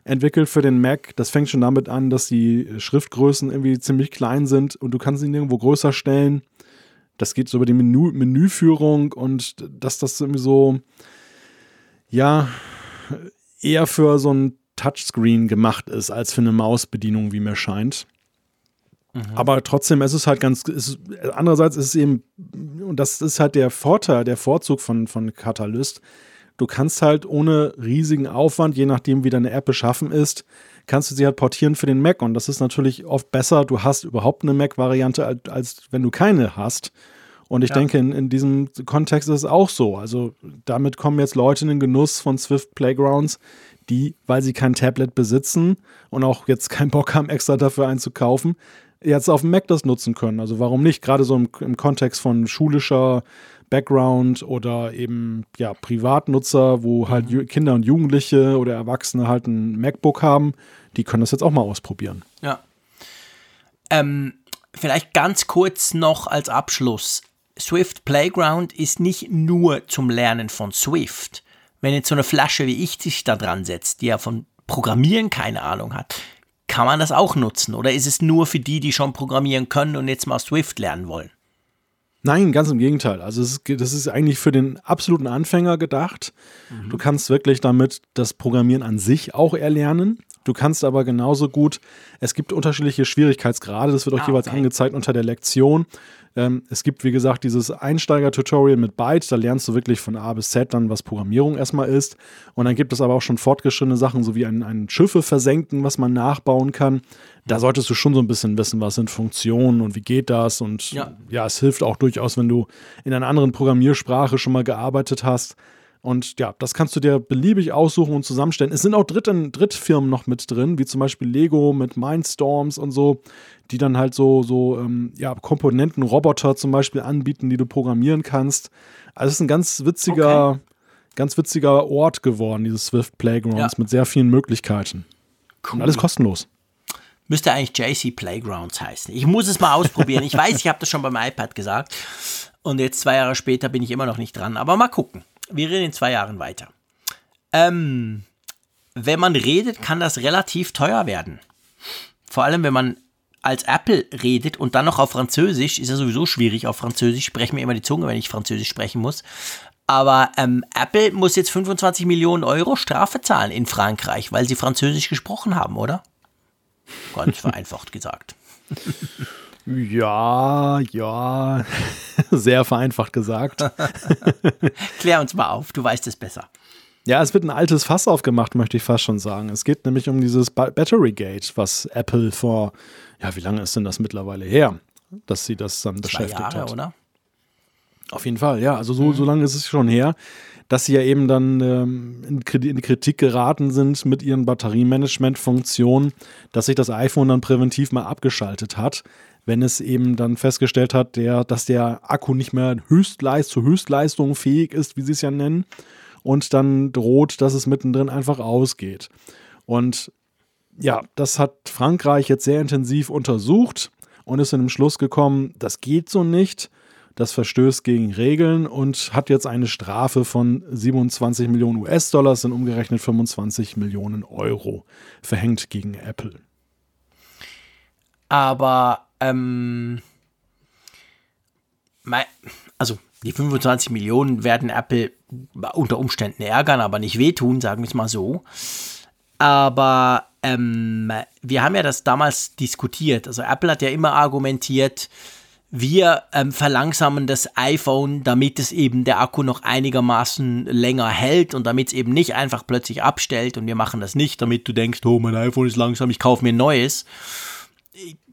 entwickelt für den Mac. Das fängt schon damit an, dass die Schriftgrößen irgendwie ziemlich klein sind und du kannst sie nirgendwo größer stellen. Das geht so über die Menü Menüführung und dass das irgendwie so, ja, eher für so ein Touchscreen gemacht ist, als für eine Mausbedienung, wie mir scheint. Aber trotzdem, es ist halt ganz, ist, andererseits ist es eben, und das ist halt der Vorteil, der Vorzug von, von Catalyst, du kannst halt ohne riesigen Aufwand, je nachdem wie deine App beschaffen ist, kannst du sie halt portieren für den Mac und das ist natürlich oft besser, du hast überhaupt eine Mac-Variante, als, als wenn du keine hast. Und ich Ja. denke, in, in diesem Kontext ist es auch so. Also damit kommen jetzt Leute in den Genuss von Swift Playgrounds, die, weil sie kein Tablet besitzen und auch jetzt keinen Bock haben, extra dafür einzukaufen, jetzt auf dem Mac das nutzen können. Also warum nicht? Gerade so im, im Kontext von schulischer Background oder eben ja Privatnutzer, wo halt Ju- Kinder und Jugendliche oder Erwachsene halt ein MacBook haben, die können das jetzt auch mal ausprobieren. Ja. Ähm, vielleicht ganz kurz noch als Abschluss. Swift Playground ist nicht nur zum Lernen von Swift. Wenn jetzt so eine Flasche wie ich sich da dran setzt, die ja von Programmieren keine Ahnung hat, kann man das auch nutzen? Oder ist es nur für die, die schon programmieren können und jetzt mal Swift lernen wollen? Nein, ganz im Gegenteil. Also ist, das ist eigentlich für den absoluten Anfänger gedacht. Mhm. Du kannst wirklich damit das Programmieren an sich auch erlernen. Du kannst aber genauso gut, es gibt unterschiedliche Schwierigkeitsgrade, das wird auch ah, jeweils okay. angezeigt unter der Lektion. Ähm, es gibt, wie gesagt, dieses Einsteiger-Tutorial mit Byte, da lernst du wirklich von A bis Z dann, was Programmierung erstmal ist. Und dann gibt es aber auch schon fortgeschrittene Sachen, so wie ein, ein Schiffe versenken, was man nachbauen kann. Da solltest du schon so ein bisschen wissen, was sind Funktionen und wie geht das. Und ja, ja es hilft auch durchaus, wenn du in einer anderen Programmiersprache schon mal gearbeitet hast. Und ja, das kannst du dir beliebig aussuchen und zusammenstellen. Es sind auch Dritten, Drittfirmen noch mit drin, wie zum Beispiel Lego mit Mindstorms und so, die dann halt so, so ähm, ja, Komponenten, Roboter zum Beispiel anbieten, die du programmieren kannst. Also es ist ein ganz witziger, okay. ganz witziger Ort geworden, dieses Swift Playgrounds, ja. mit sehr vielen Möglichkeiten. Cool. Und alles kostenlos. Müsste eigentlich JC Playgrounds heißen. Ich muss es mal ausprobieren. Ich weiß, ich habe das schon beim iPad gesagt. Und jetzt zwei Jahre später bin ich immer noch nicht dran. Aber mal gucken wir reden in zwei Jahren weiter. Ähm, wenn man redet, kann das relativ teuer werden. Vor allem, wenn man als Apple redet und dann noch auf Französisch, ist ja sowieso schwierig auf Französisch, spreche mir immer die Zunge, wenn ich Französisch sprechen muss. Aber ähm, Apple muss jetzt 25 Millionen Euro Strafe zahlen in Frankreich, weil sie Französisch gesprochen haben, oder? Ganz vereinfacht gesagt. Ja, ja, sehr vereinfacht gesagt. Klär uns mal auf, du weißt es besser. Ja, es wird ein altes Fass aufgemacht, möchte ich fast schon sagen. Es geht nämlich um dieses Battery Gate, was Apple vor, ja, wie lange ist denn das mittlerweile her, dass sie das dann Zwei beschäftigt Jahre, hat? oder? Auf jeden Fall, ja. Also so, mhm. so lange ist es schon her, dass sie ja eben dann ähm, in, in Kritik geraten sind mit ihren Batteriemanagement-Funktionen, dass sich das iPhone dann präventiv mal abgeschaltet hat wenn es eben dann festgestellt hat, der, dass der Akku nicht mehr Höchstleist zu Höchstleistung fähig ist, wie sie es ja nennen, und dann droht, dass es mittendrin einfach ausgeht. Und ja, das hat Frankreich jetzt sehr intensiv untersucht und ist in den Schluss gekommen, das geht so nicht. Das verstößt gegen Regeln und hat jetzt eine Strafe von 27 Millionen US-Dollar, sind umgerechnet 25 Millionen Euro verhängt gegen Apple. Aber ähm, also die 25 Millionen werden Apple unter Umständen ärgern, aber nicht wehtun, sagen wir es mal so. Aber ähm, wir haben ja das damals diskutiert. Also Apple hat ja immer argumentiert, wir ähm, verlangsamen das iPhone, damit es eben der Akku noch einigermaßen länger hält und damit es eben nicht einfach plötzlich abstellt. Und wir machen das nicht, damit du denkst, oh, mein iPhone ist langsam, ich kaufe mir ein neues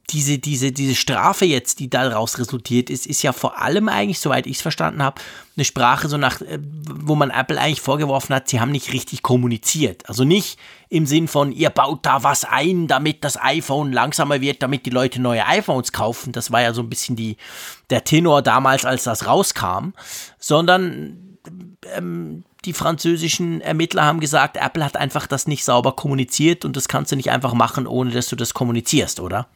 diese, diese, diese Strafe jetzt, die daraus resultiert ist, ist ja vor allem eigentlich, soweit ich es verstanden habe, eine Sprache, so nach, äh, wo man Apple eigentlich vorgeworfen hat, sie haben nicht richtig kommuniziert. Also nicht im Sinn von, ihr baut da was ein, damit das iPhone langsamer wird, damit die Leute neue iPhones kaufen. Das war ja so ein bisschen die, der Tenor damals, als das rauskam, sondern ähm, die französischen Ermittler haben gesagt, Apple hat einfach das nicht sauber kommuniziert und das kannst du nicht einfach machen, ohne dass du das kommunizierst, oder?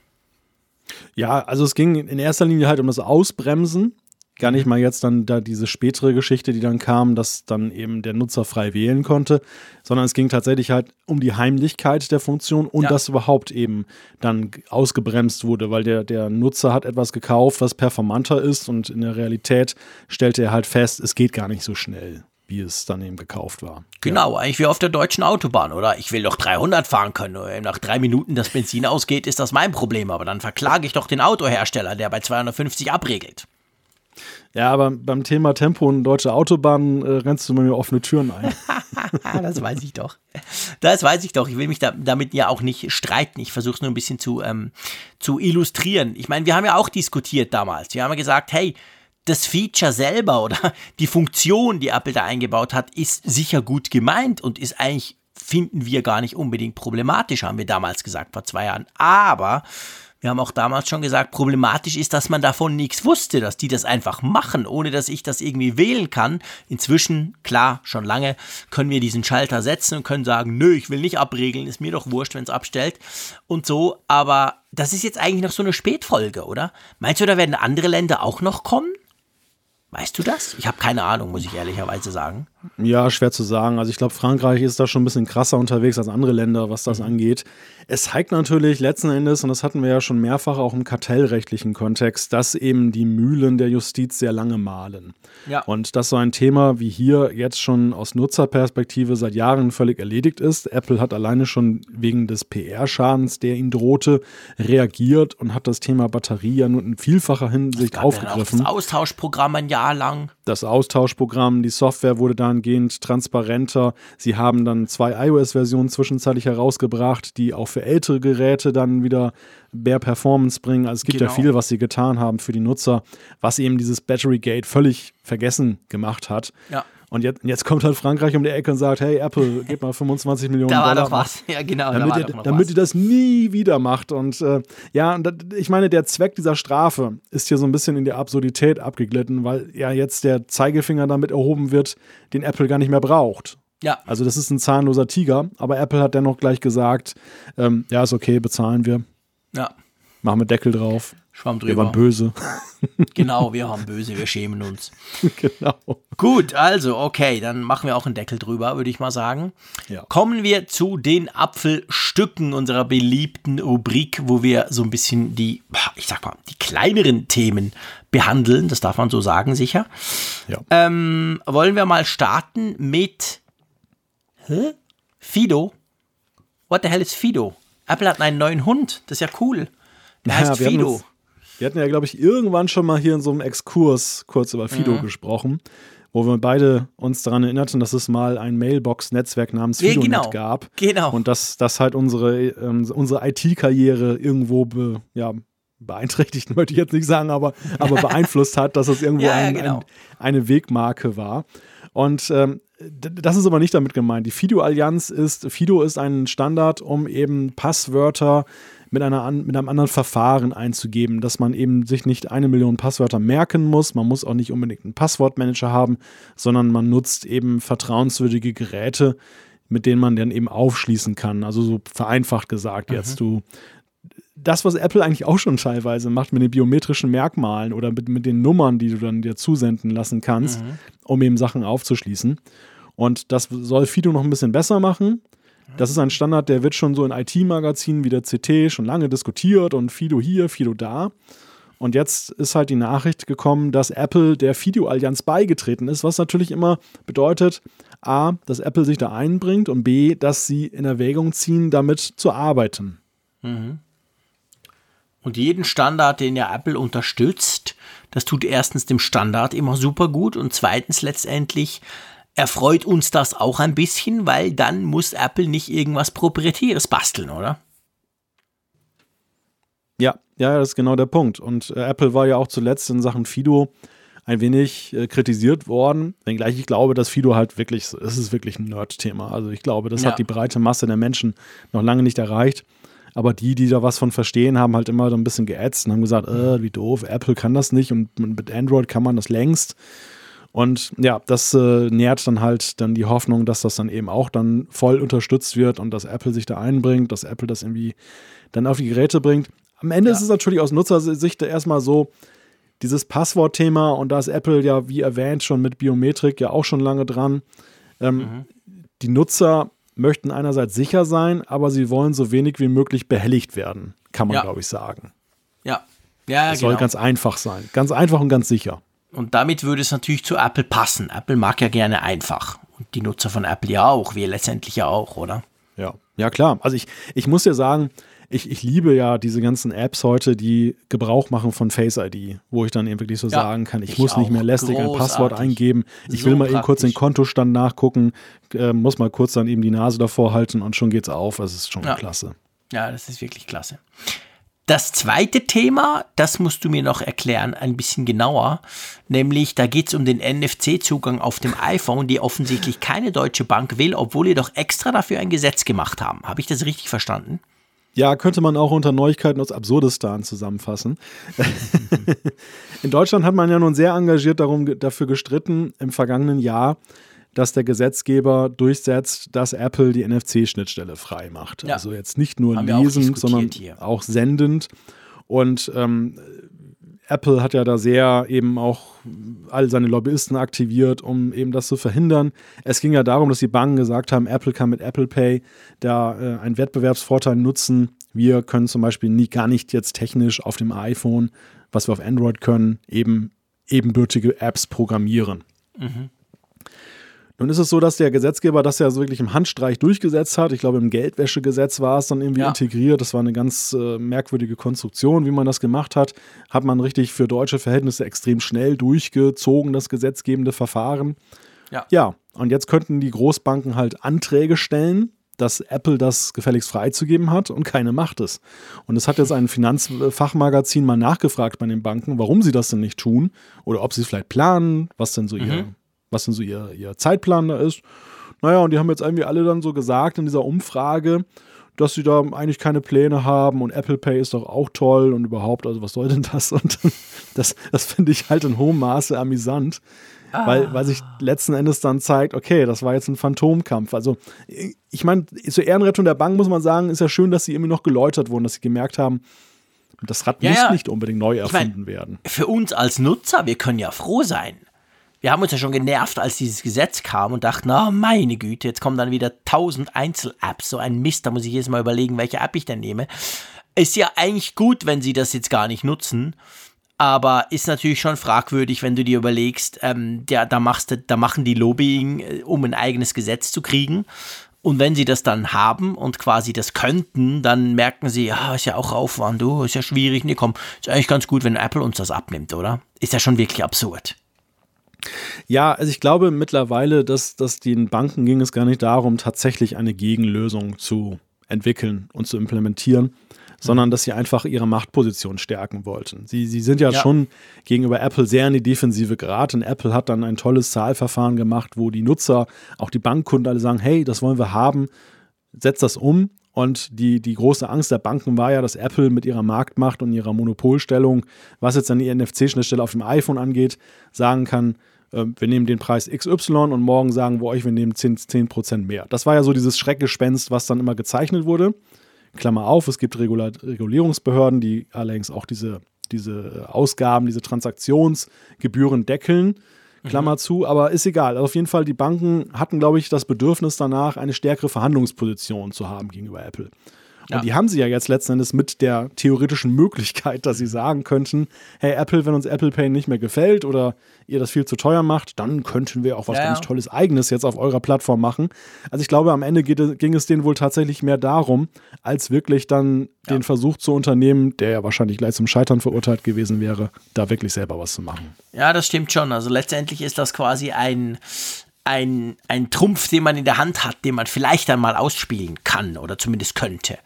Ja, also es ging in erster Linie halt um das Ausbremsen. Gar nicht mhm. mal jetzt dann da diese spätere Geschichte, die dann kam, dass dann eben der Nutzer frei wählen konnte, sondern es ging tatsächlich halt um die Heimlichkeit der Funktion und ja. dass überhaupt eben dann ausgebremst wurde, weil der, der Nutzer hat etwas gekauft, was performanter ist und in der Realität stellte er halt fest, es geht gar nicht so schnell wie es dann eben gekauft war. Genau, ja. eigentlich wie auf der deutschen Autobahn, oder? Ich will doch 300 fahren können. Nach drei Minuten das Benzin ausgeht, ist das mein Problem. Aber dann verklage ich doch den Autohersteller, der bei 250 abregelt. Ja, aber beim Thema Tempo und deutsche Autobahn äh, rennst du mir offene Türen ein. das weiß ich doch. Das weiß ich doch. Ich will mich da, damit ja auch nicht streiten. Ich versuche es nur ein bisschen zu, ähm, zu illustrieren. Ich meine, wir haben ja auch diskutiert damals. Wir haben ja gesagt, hey, das Feature selber oder die Funktion, die Apple da eingebaut hat, ist sicher gut gemeint und ist eigentlich, finden wir gar nicht unbedingt problematisch, haben wir damals gesagt, vor zwei Jahren. Aber Wir haben auch damals schon gesagt, problematisch ist, dass man davon nichts wusste, dass die das einfach machen, ohne dass ich das irgendwie wählen kann. Inzwischen, klar, schon lange, können wir diesen Schalter setzen und können sagen, nö, ich will nicht abregeln, ist mir doch wurscht, wenn es abstellt und so. Aber das ist jetzt eigentlich noch so eine Spätfolge, oder? Meinst du, da werden andere Länder auch noch kommen? Weißt du das? Ich habe keine Ahnung, muss ich ehrlicherweise sagen. Ja, schwer zu sagen. Also ich glaube, Frankreich ist da schon ein bisschen krasser unterwegs als andere Länder, was das mhm. angeht. Es zeigt natürlich letzten Endes, und das hatten wir ja schon mehrfach auch im kartellrechtlichen Kontext, dass eben die Mühlen der Justiz sehr lange mahlen. Ja. Und dass so ein Thema wie hier jetzt schon aus Nutzerperspektive seit Jahren völlig erledigt ist. Apple hat alleine schon wegen des PR-Schadens, der ihn drohte, reagiert und hat das Thema Batterie ja nun in vielfacher Hinsicht aufgegriffen. das Austauschprogramm ein Jahr lang. Das Austauschprogramm, die Software wurde da dahingehend transparenter. Sie haben dann zwei iOS-Versionen zwischenzeitlich herausgebracht, die auch für ältere Geräte dann wieder mehr Performance bringen. Also es gibt genau. ja viel, was sie getan haben für die Nutzer, was eben dieses Battery Gate völlig vergessen gemacht hat. Ja. Und jetzt, jetzt, kommt halt Frankreich um die Ecke und sagt, hey Apple, gib mal 25 Millionen da war Dollar. Doch was. Ja, genau. Damit, da ihr, damit ihr, das nie wieder macht. Und äh, ja, ich meine, der Zweck dieser Strafe ist hier so ein bisschen in die Absurdität abgeglitten, weil ja jetzt der Zeigefinger damit erhoben wird, den Apple gar nicht mehr braucht. Ja. Also das ist ein zahnloser Tiger, aber Apple hat dennoch gleich gesagt, ähm, ja, ist okay, bezahlen wir. Ja. Machen wir Deckel drauf. Schwamm drüber. Wir waren böse. Genau, wir waren böse, wir schämen uns. genau. Gut, also, okay, dann machen wir auch einen Deckel drüber, würde ich mal sagen. Ja. Kommen wir zu den Apfelstücken unserer beliebten Rubrik, wo wir so ein bisschen die, ich sag mal, die kleineren Themen behandeln. Das darf man so sagen, sicher. Ja. Ähm, wollen wir mal starten mit hä? Fido? What the hell is Fido? Apple hat einen neuen Hund. Das ist ja cool. Der ja, heißt Fido. Wir hatten ja, glaube ich, irgendwann schon mal hier in so einem Exkurs kurz über Fido mhm. gesprochen, wo wir beide uns daran erinnerten, dass es mal ein Mailbox-Netzwerk namens FidoNet genau. gab. Genau. Und dass das halt unsere, ähm, unsere IT-Karriere irgendwo be, ja, beeinträchtigt, möchte ich jetzt nicht sagen, aber, aber beeinflusst hat, dass es irgendwo ja, ein, genau. ein, eine Wegmarke war. Und ähm, das ist aber nicht damit gemeint. Die Fido-Allianz ist, Fido ist ein Standard, um eben Passwörter mit, einer, mit einem anderen Verfahren einzugeben, dass man eben sich nicht eine Million Passwörter merken muss. Man muss auch nicht unbedingt einen Passwortmanager haben, sondern man nutzt eben vertrauenswürdige Geräte, mit denen man dann eben aufschließen kann. Also so vereinfacht gesagt mhm. jetzt. Du, das, was Apple eigentlich auch schon teilweise macht mit den biometrischen Merkmalen oder mit, mit den Nummern, die du dann dir zusenden lassen kannst, mhm. um eben Sachen aufzuschließen. Und das soll Fido noch ein bisschen besser machen. Das ist ein Standard, der wird schon so in IT-Magazinen wie der CT schon lange diskutiert und Fido hier, Fido da. Und jetzt ist halt die Nachricht gekommen, dass Apple der Fido-Allianz beigetreten ist, was natürlich immer bedeutet, A, dass Apple sich da einbringt und B, dass sie in Erwägung ziehen, damit zu arbeiten. Mhm. Und jeden Standard, den ja Apple unterstützt, das tut erstens dem Standard immer super gut und zweitens letztendlich erfreut uns das auch ein bisschen, weil dann muss Apple nicht irgendwas Proprietäres basteln, oder? Ja, ja, das ist genau der Punkt. Und äh, Apple war ja auch zuletzt in Sachen Fido ein wenig äh, kritisiert worden, wenngleich ich glaube, dass Fido halt wirklich, es ist wirklich ein Nerd-Thema. Also ich glaube, das ja. hat die breite Masse der Menschen noch lange nicht erreicht. Aber die, die da was von verstehen, haben halt immer so ein bisschen geätzt und haben gesagt, äh, wie doof, Apple kann das nicht und mit Android kann man das längst. Und ja, das äh, nährt dann halt dann die Hoffnung, dass das dann eben auch dann voll unterstützt wird und dass Apple sich da einbringt, dass Apple das irgendwie dann auf die Geräte bringt. Am Ende ja. ist es natürlich aus Nutzersicht erstmal so, dieses Passwortthema und da ist Apple ja, wie erwähnt, schon mit Biometrik ja auch schon lange dran. Ähm, mhm. Die Nutzer möchten einerseits sicher sein, aber sie wollen so wenig wie möglich behelligt werden, kann man, ja. glaube ich, sagen. Ja. Ja, Es genau. soll ganz einfach sein. Ganz einfach und ganz sicher. Und damit würde es natürlich zu Apple passen. Apple mag ja gerne einfach. Und die Nutzer von Apple ja auch, wir letztendlich ja auch, oder? Ja, ja klar. Also ich, ich muss ja sagen, ich, ich liebe ja diese ganzen Apps heute, die Gebrauch machen von Face ID, wo ich dann eben wirklich so ja, sagen kann, ich, ich muss nicht mehr lästig Großartig. ein Passwort eingeben. Ich so will mal praktisch. eben kurz den Kontostand nachgucken, äh, muss mal kurz dann eben die Nase davor halten und schon geht's auf. Das ist schon ja. klasse. Ja, das ist wirklich klasse. Das zweite Thema, das musst du mir noch erklären, ein bisschen genauer, nämlich da geht es um den NFC-Zugang auf dem iPhone, die offensichtlich keine deutsche Bank will, obwohl ihr doch extra dafür ein Gesetz gemacht haben. Habe ich das richtig verstanden? Ja, könnte man auch unter Neuigkeiten aus Absurdistan zusammenfassen. In Deutschland hat man ja nun sehr engagiert darum, dafür gestritten im vergangenen Jahr, dass der Gesetzgeber durchsetzt, dass Apple die NFC-Schnittstelle frei macht. Ja. Also jetzt nicht nur Haben lesend, sondern hier. auch sendend. Und ähm, Apple hat ja da sehr eben auch all seine Lobbyisten aktiviert, um eben das zu verhindern. Es ging ja darum, dass die Banken gesagt haben, Apple kann mit Apple Pay da äh, einen Wettbewerbsvorteil nutzen. Wir können zum Beispiel nie, gar nicht jetzt technisch auf dem iPhone, was wir auf Android können, eben ebenbürtige Apps programmieren. Mhm. Nun ist es so, dass der Gesetzgeber das ja so wirklich im Handstreich durchgesetzt hat. Ich glaube, im Geldwäschegesetz war es dann irgendwie ja. integriert. Das war eine ganz äh, merkwürdige Konstruktion, wie man das gemacht hat. Hat man richtig für deutsche Verhältnisse extrem schnell durchgezogen, das gesetzgebende Verfahren. Ja. ja, und jetzt könnten die Großbanken halt Anträge stellen, dass Apple das gefälligst freizugeben hat und keine macht es. Und es hat jetzt ein Finanzfachmagazin mal nachgefragt bei den Banken, warum sie das denn nicht tun oder ob sie es vielleicht planen, was denn so mhm. ihr was denn so ihr, ihr Zeitplan da ist. Naja, und die haben jetzt irgendwie alle dann so gesagt in dieser Umfrage, dass sie da eigentlich keine Pläne haben und Apple Pay ist doch auch toll und überhaupt, also was soll denn das? Und das, das finde ich halt in hohem Maße amüsant, ah. weil, weil sich letzten Endes dann zeigt, okay, das war jetzt ein Phantomkampf. Also ich meine, zur Ehrenrettung der Bank muss man sagen, ist ja schön, dass sie irgendwie noch geläutert wurden, dass sie gemerkt haben, das Rad ja, muss ja. nicht unbedingt neu erfunden ich mein, werden. Für uns als Nutzer, wir können ja froh sein wir haben uns ja schon genervt, als dieses Gesetz kam und dachten, na meine Güte, jetzt kommen dann wieder tausend Einzel-Apps, so ein Mist, da muss ich jedes Mal überlegen, welche App ich denn nehme. Ist ja eigentlich gut, wenn sie das jetzt gar nicht nutzen, aber ist natürlich schon fragwürdig, wenn du dir überlegst, ähm, ja, da, machst da machen die Lobbying, äh, um ein eigenes Gesetz zu kriegen. Und wenn sie das dann haben und quasi das könnten, dann merken sie, ja, ist ja auch Aufwand, du, ist ja schwierig. Nee, komm, ist eigentlich ganz gut, wenn Apple uns das abnimmt, oder? Ist ja schon wirklich absurd. Ja, also ich glaube mittlerweile, dass, dass den Banken ging es gar nicht darum, tatsächlich eine Gegenlösung zu entwickeln und zu implementieren, sondern dass sie einfach ihre Machtposition stärken wollten. Sie, sie sind ja, ja, schon gegenüber Apple sehr in die Defensive geraten. Apple hat dann ein tolles Zahlverfahren gemacht, wo die Nutzer, auch die Bankkunden alle sagen, hey, das wollen wir haben, setzt das um. Und die, die große Angst der Banken war ja, dass Apple mit ihrer Marktmacht und ihrer Monopolstellung, was jetzt dann die NFC-Schnittstelle auf dem iPhone angeht, sagen kann, äh, wir nehmen den Preis XY und morgen sagen wir euch, wir nehmen 10%, 10 mehr. Das war ja so dieses Schreckgespenst, was dann immer gezeichnet wurde. Klammer auf, es gibt Regula Regulierungsbehörden, die allerdings auch diese, diese Ausgaben, diese Transaktionsgebühren deckeln. Klammer mhm. zu, aber ist egal. Also auf jeden Fall, die Banken hatten, glaube ich, das Bedürfnis danach, eine stärkere Verhandlungsposition zu haben gegenüber Apple. Und ja. die haben sie ja jetzt letzten Endes mit der theoretischen Möglichkeit, dass sie sagen könnten, hey Apple, wenn uns Apple Pay nicht mehr gefällt oder ihr das viel zu teuer macht, dann könnten wir auch was ja, ganz Tolles eigenes jetzt auf eurer Plattform machen. Also ich glaube, am Ende geht, ging es denen wohl tatsächlich mehr darum, als wirklich dann den Versuch zu unternehmen, der ja wahrscheinlich gleich zum Scheitern verurteilt gewesen wäre, da wirklich selber was zu machen. Ja, das stimmt schon. Also letztendlich ist das quasi ein, ein, ein Trumpf, den man in der Hand hat, den man vielleicht einmal ausspielen kann oder zumindest könnte.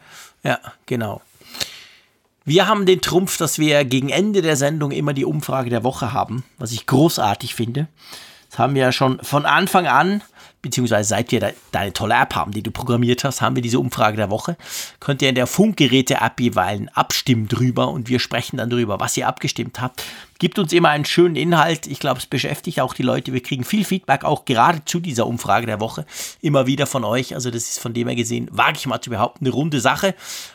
Ja, genau. Wir haben den Trumpf, dass wir gegen Ende der Sendung immer die Umfrage der Woche haben, was ich großartig finde. Das haben wir ja schon von Anfang an beziehungsweise seit wir deine tolle App haben, die du programmiert hast, haben wir diese Umfrage der Woche. Könnt ihr in der Funkgeräte-App jeweils abstimmen drüber und wir sprechen dann drüber, was ihr abgestimmt habt. Gibt uns immer einen schönen Inhalt. Ich glaube, es beschäftigt auch die Leute. Wir kriegen viel Feedback, auch gerade zu dieser Umfrage der Woche, immer wieder von euch. Also, das ist von dem her gesehen, wage ich mal zu behaupten, eine runde Sache.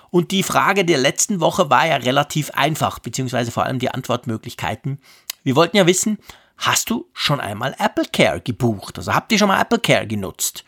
Und die Frage der letzten Woche war ja relativ einfach, beziehungsweise vor allem die Antwortmöglichkeiten. Wir wollten ja wissen, hast du schon einmal Apple Care gebucht? Also habt ihr schon mal Apple Care genutzt?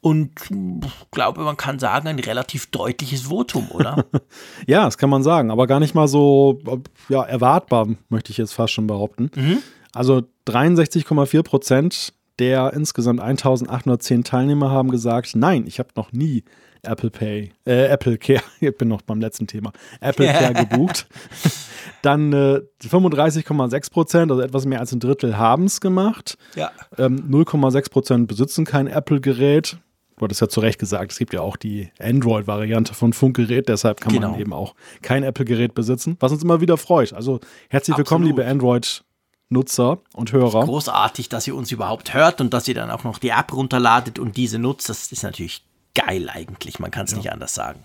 Und ich glaube, man kann sagen, ein relativ deutliches Votum, oder? ja, das kann man sagen, aber gar nicht mal so ja, erwartbar, möchte ich jetzt fast schon behaupten. Mhm. Also 63,4 Prozent der insgesamt 1810 Teilnehmer haben gesagt, nein, ich habe noch nie Apple Pay, äh, Apple Care, ich bin noch beim letzten Thema, Apple Care gebucht. Dann äh, 35,6 Prozent, also etwas mehr als ein Drittel, haben es gemacht. Ja. Ähm, 0,6 Prozent besitzen kein Apple-Gerät. Du hattest ja zu Recht gesagt, es gibt ja auch die Android-Variante von Funkgerät, deshalb kann genau. man eben auch kein Apple-Gerät besitzen, was uns immer wieder freut. Also herzlich Absolut. willkommen, liebe Android- Nutzer und Hörer. Großartig, dass ihr uns überhaupt hört und dass ihr dann auch noch die App runterladet und diese nutzt. Das ist natürlich geil eigentlich. Man kann es ja. nicht anders sagen.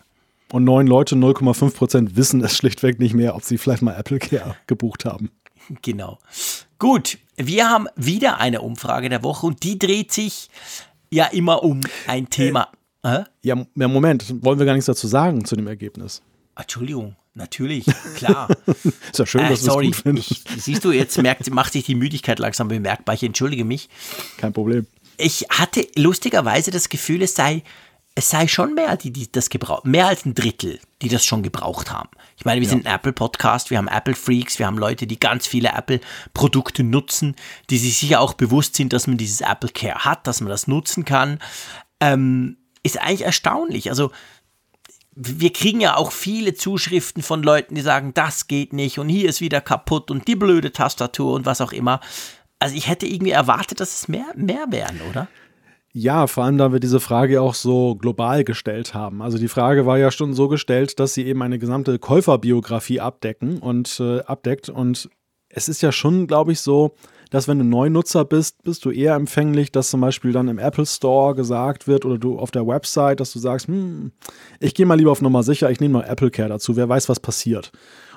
Und neun Leute, 0,5 Prozent wissen es schlichtweg nicht mehr, ob sie vielleicht mal Apple Care gebucht haben. Genau. Gut, wir haben wieder eine Umfrage der Woche und die dreht sich ja immer um ein Thema. Äh, ja, Moment, wollen wir gar nichts dazu sagen zu dem Ergebnis? Entschuldigung, natürlich, klar. ist ja schön, äh, dass du es gut findest. Ich, siehst du, jetzt merkt, macht sich die Müdigkeit langsam bemerkbar. Ich entschuldige mich. Kein Problem. Ich hatte lustigerweise das Gefühl, es sei es sei schon mehr, die, die das gebraucht, mehr als ein Drittel, die das schon gebraucht haben. Ich meine, wir ja. sind ein Apple-Podcast, wir haben Apple-Freaks, wir haben Leute, die ganz viele Apple-Produkte nutzen, die sich sicher auch bewusst sind, dass man dieses Apple Care hat, dass man das nutzen kann. Ähm, ist eigentlich erstaunlich. Also, wir kriegen ja auch viele Zuschriften von Leuten, die sagen, das geht nicht und hier ist wieder kaputt und die blöde Tastatur und was auch immer. Also ich hätte irgendwie erwartet, dass es mehr, mehr wären, oder? Ja, vor allem, da wir diese Frage auch so global gestellt haben. Also die Frage war ja schon so gestellt, dass sie eben eine gesamte Käuferbiografie abdecken und äh, abdeckt. Und es ist ja schon, glaube ich, so, dass wenn du Neunutzer bist, bist du eher empfänglich, dass zum Beispiel dann im Apple Store gesagt wird oder du auf der Website, dass du sagst, hm, ich gehe mal lieber auf Nummer sicher, ich nehme mal Apple Care dazu, wer weiß, was passiert.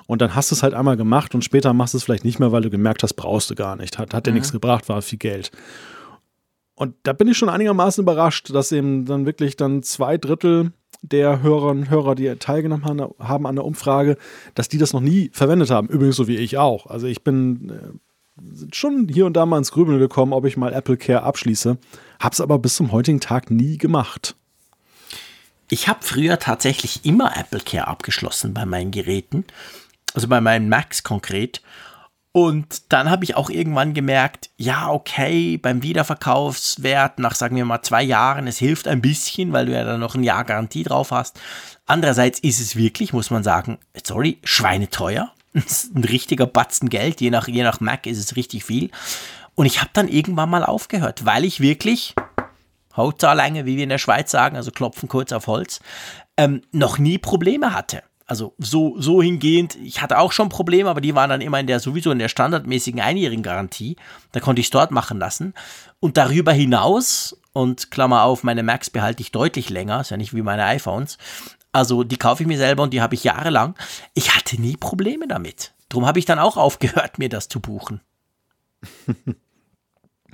Und dann hast du es halt einmal gemacht und später machst du es vielleicht nicht mehr, weil du gemerkt hast, brauchst du gar nicht. Hat, hat dir mhm. nichts gebracht, war viel Geld. Und da bin ich schon einigermaßen überrascht, dass eben dann wirklich dann zwei Drittel der Hörerinnen und Hörer, die teilgenommen haben an der Umfrage, dass die das noch nie verwendet haben. Übrigens so wie ich auch. Also ich bin äh, schon hier und da mal ins Grübeln gekommen, ob ich mal Apple Care abschließe. Hab's aber bis zum heutigen Tag nie gemacht. Ich habe früher tatsächlich immer Apple Care abgeschlossen bei meinen Geräten. Also bei meinen Macs konkret. Und dann habe ich auch irgendwann gemerkt, ja, okay, beim Wiederverkaufswert nach, sagen wir mal, zwei Jahren, es hilft ein bisschen, weil du ja dann noch ein Jahr Garantie drauf hast. Andererseits ist es wirklich, muss man sagen, sorry, schweineteuer. Das ein richtiger Batzen Geld, je nach, je nach Mac ist es richtig viel. Und ich habe dann irgendwann mal aufgehört, weil ich wirklich, Hautzahlange, wie wir in der Schweiz sagen, also klopfen kurz auf Holz, ähm, noch nie Probleme hatte. Also so, so hingehend, ich hatte auch schon Probleme, aber die waren dann immer in der sowieso in der standardmäßigen einjährigen Garantie. Da konnte ich es dort machen lassen. Und darüber hinaus, und Klammer auf, meine Macs behalte ich deutlich länger, ist ja nicht wie meine iPhones. Also die kaufe ich mir selber und die habe ich jahrelang. Ich hatte nie Probleme damit. Darum habe ich dann auch aufgehört, mir das zu buchen.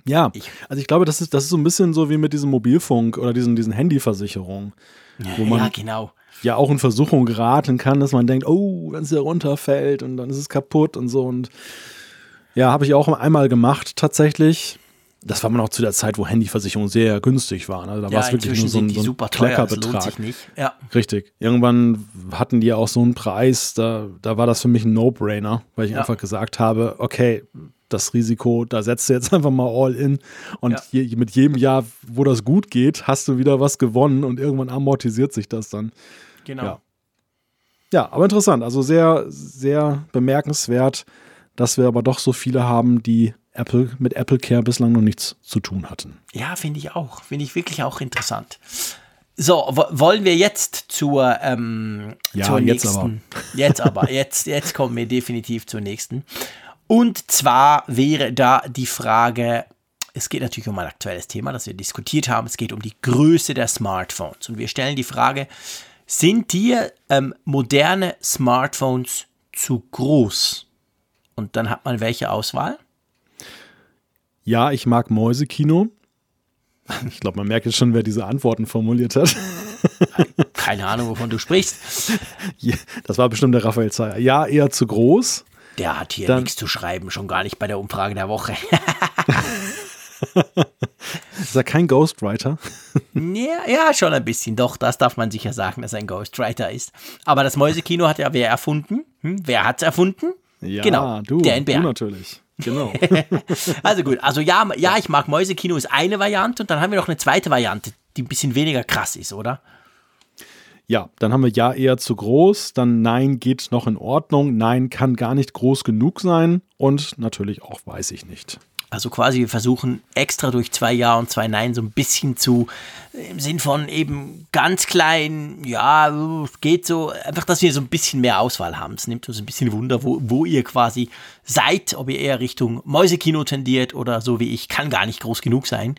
ja, also ich glaube, das ist, das ist so ein bisschen so wie mit diesem Mobilfunk oder diesen, diesen Handyversicherungen. Ja, ja, genau ja auch in Versuchung geraten kann, dass man denkt, oh, wenn es hier runterfällt und dann ist es kaputt und so. Und ja, habe ich auch einmal gemacht tatsächlich. Das war man auch zu der Zeit, wo Handyversicherungen sehr günstig waren. Also da ja, war es wirklich nur so ein, so ein Kleckerbetrag. Ja. Richtig. Irgendwann hatten die auch so einen Preis, da, da war das für mich ein No-Brainer, weil ich ja. einfach gesagt habe, okay, das Risiko, da setzt du jetzt einfach mal all in und ja. je, mit jedem Jahr, wo das gut geht, hast du wieder was gewonnen und irgendwann amortisiert sich das dann. Genau. Ja. ja, aber interessant. Also sehr, sehr bemerkenswert, dass wir aber doch so viele haben, die Apple mit Apple Care bislang noch nichts zu tun hatten. Ja, finde ich auch. Finde ich wirklich auch interessant. So, wollen wir jetzt zur, ähm, ja, zur jetzt nächsten. Aber. Jetzt aber. Jetzt, jetzt kommen wir definitiv zur nächsten. Und zwar wäre da die Frage, es geht natürlich um ein aktuelles Thema, das wir diskutiert haben. Es geht um die Größe der Smartphones. Und wir stellen die Frage, sind dir ähm, moderne Smartphones zu groß? Und dann hat man welche Auswahl? Ja, ich mag Mäusekino. Ich glaube, man merkt jetzt schon, wer diese Antworten formuliert hat. Keine Ahnung, wovon du sprichst. das war bestimmt der Raphael Zeyer. Ja, eher zu groß. Der hat hier nichts zu schreiben, schon gar nicht bei der Umfrage der Woche. Ist er kein Ghostwriter? ja, ja, schon ein bisschen. Doch, das darf man sicher sagen, dass er ein Ghostwriter ist. Aber das Mäusekino hat ja wer erfunden? Hm? Wer hat es erfunden? Ja, genau, du, der NBR. du natürlich. Genau. also gut, also ja, ja, ich mag Mäusekino ist eine Variante und dann haben wir noch eine zweite Variante, die ein bisschen weniger krass ist, oder? Ja, dann haben wir ja eher zu groß, dann nein geht noch in Ordnung, nein kann gar nicht groß genug sein und natürlich auch weiß ich nicht. Also quasi wir versuchen extra durch zwei Ja und zwei Nein so ein bisschen zu, im Sinn von eben ganz klein, ja, geht so, einfach, dass wir so ein bisschen mehr Auswahl haben. Es nimmt uns ein bisschen Wunder, wo, wo ihr quasi seid, ob ihr eher Richtung Mäusekino tendiert oder so wie ich, kann gar nicht groß genug sein.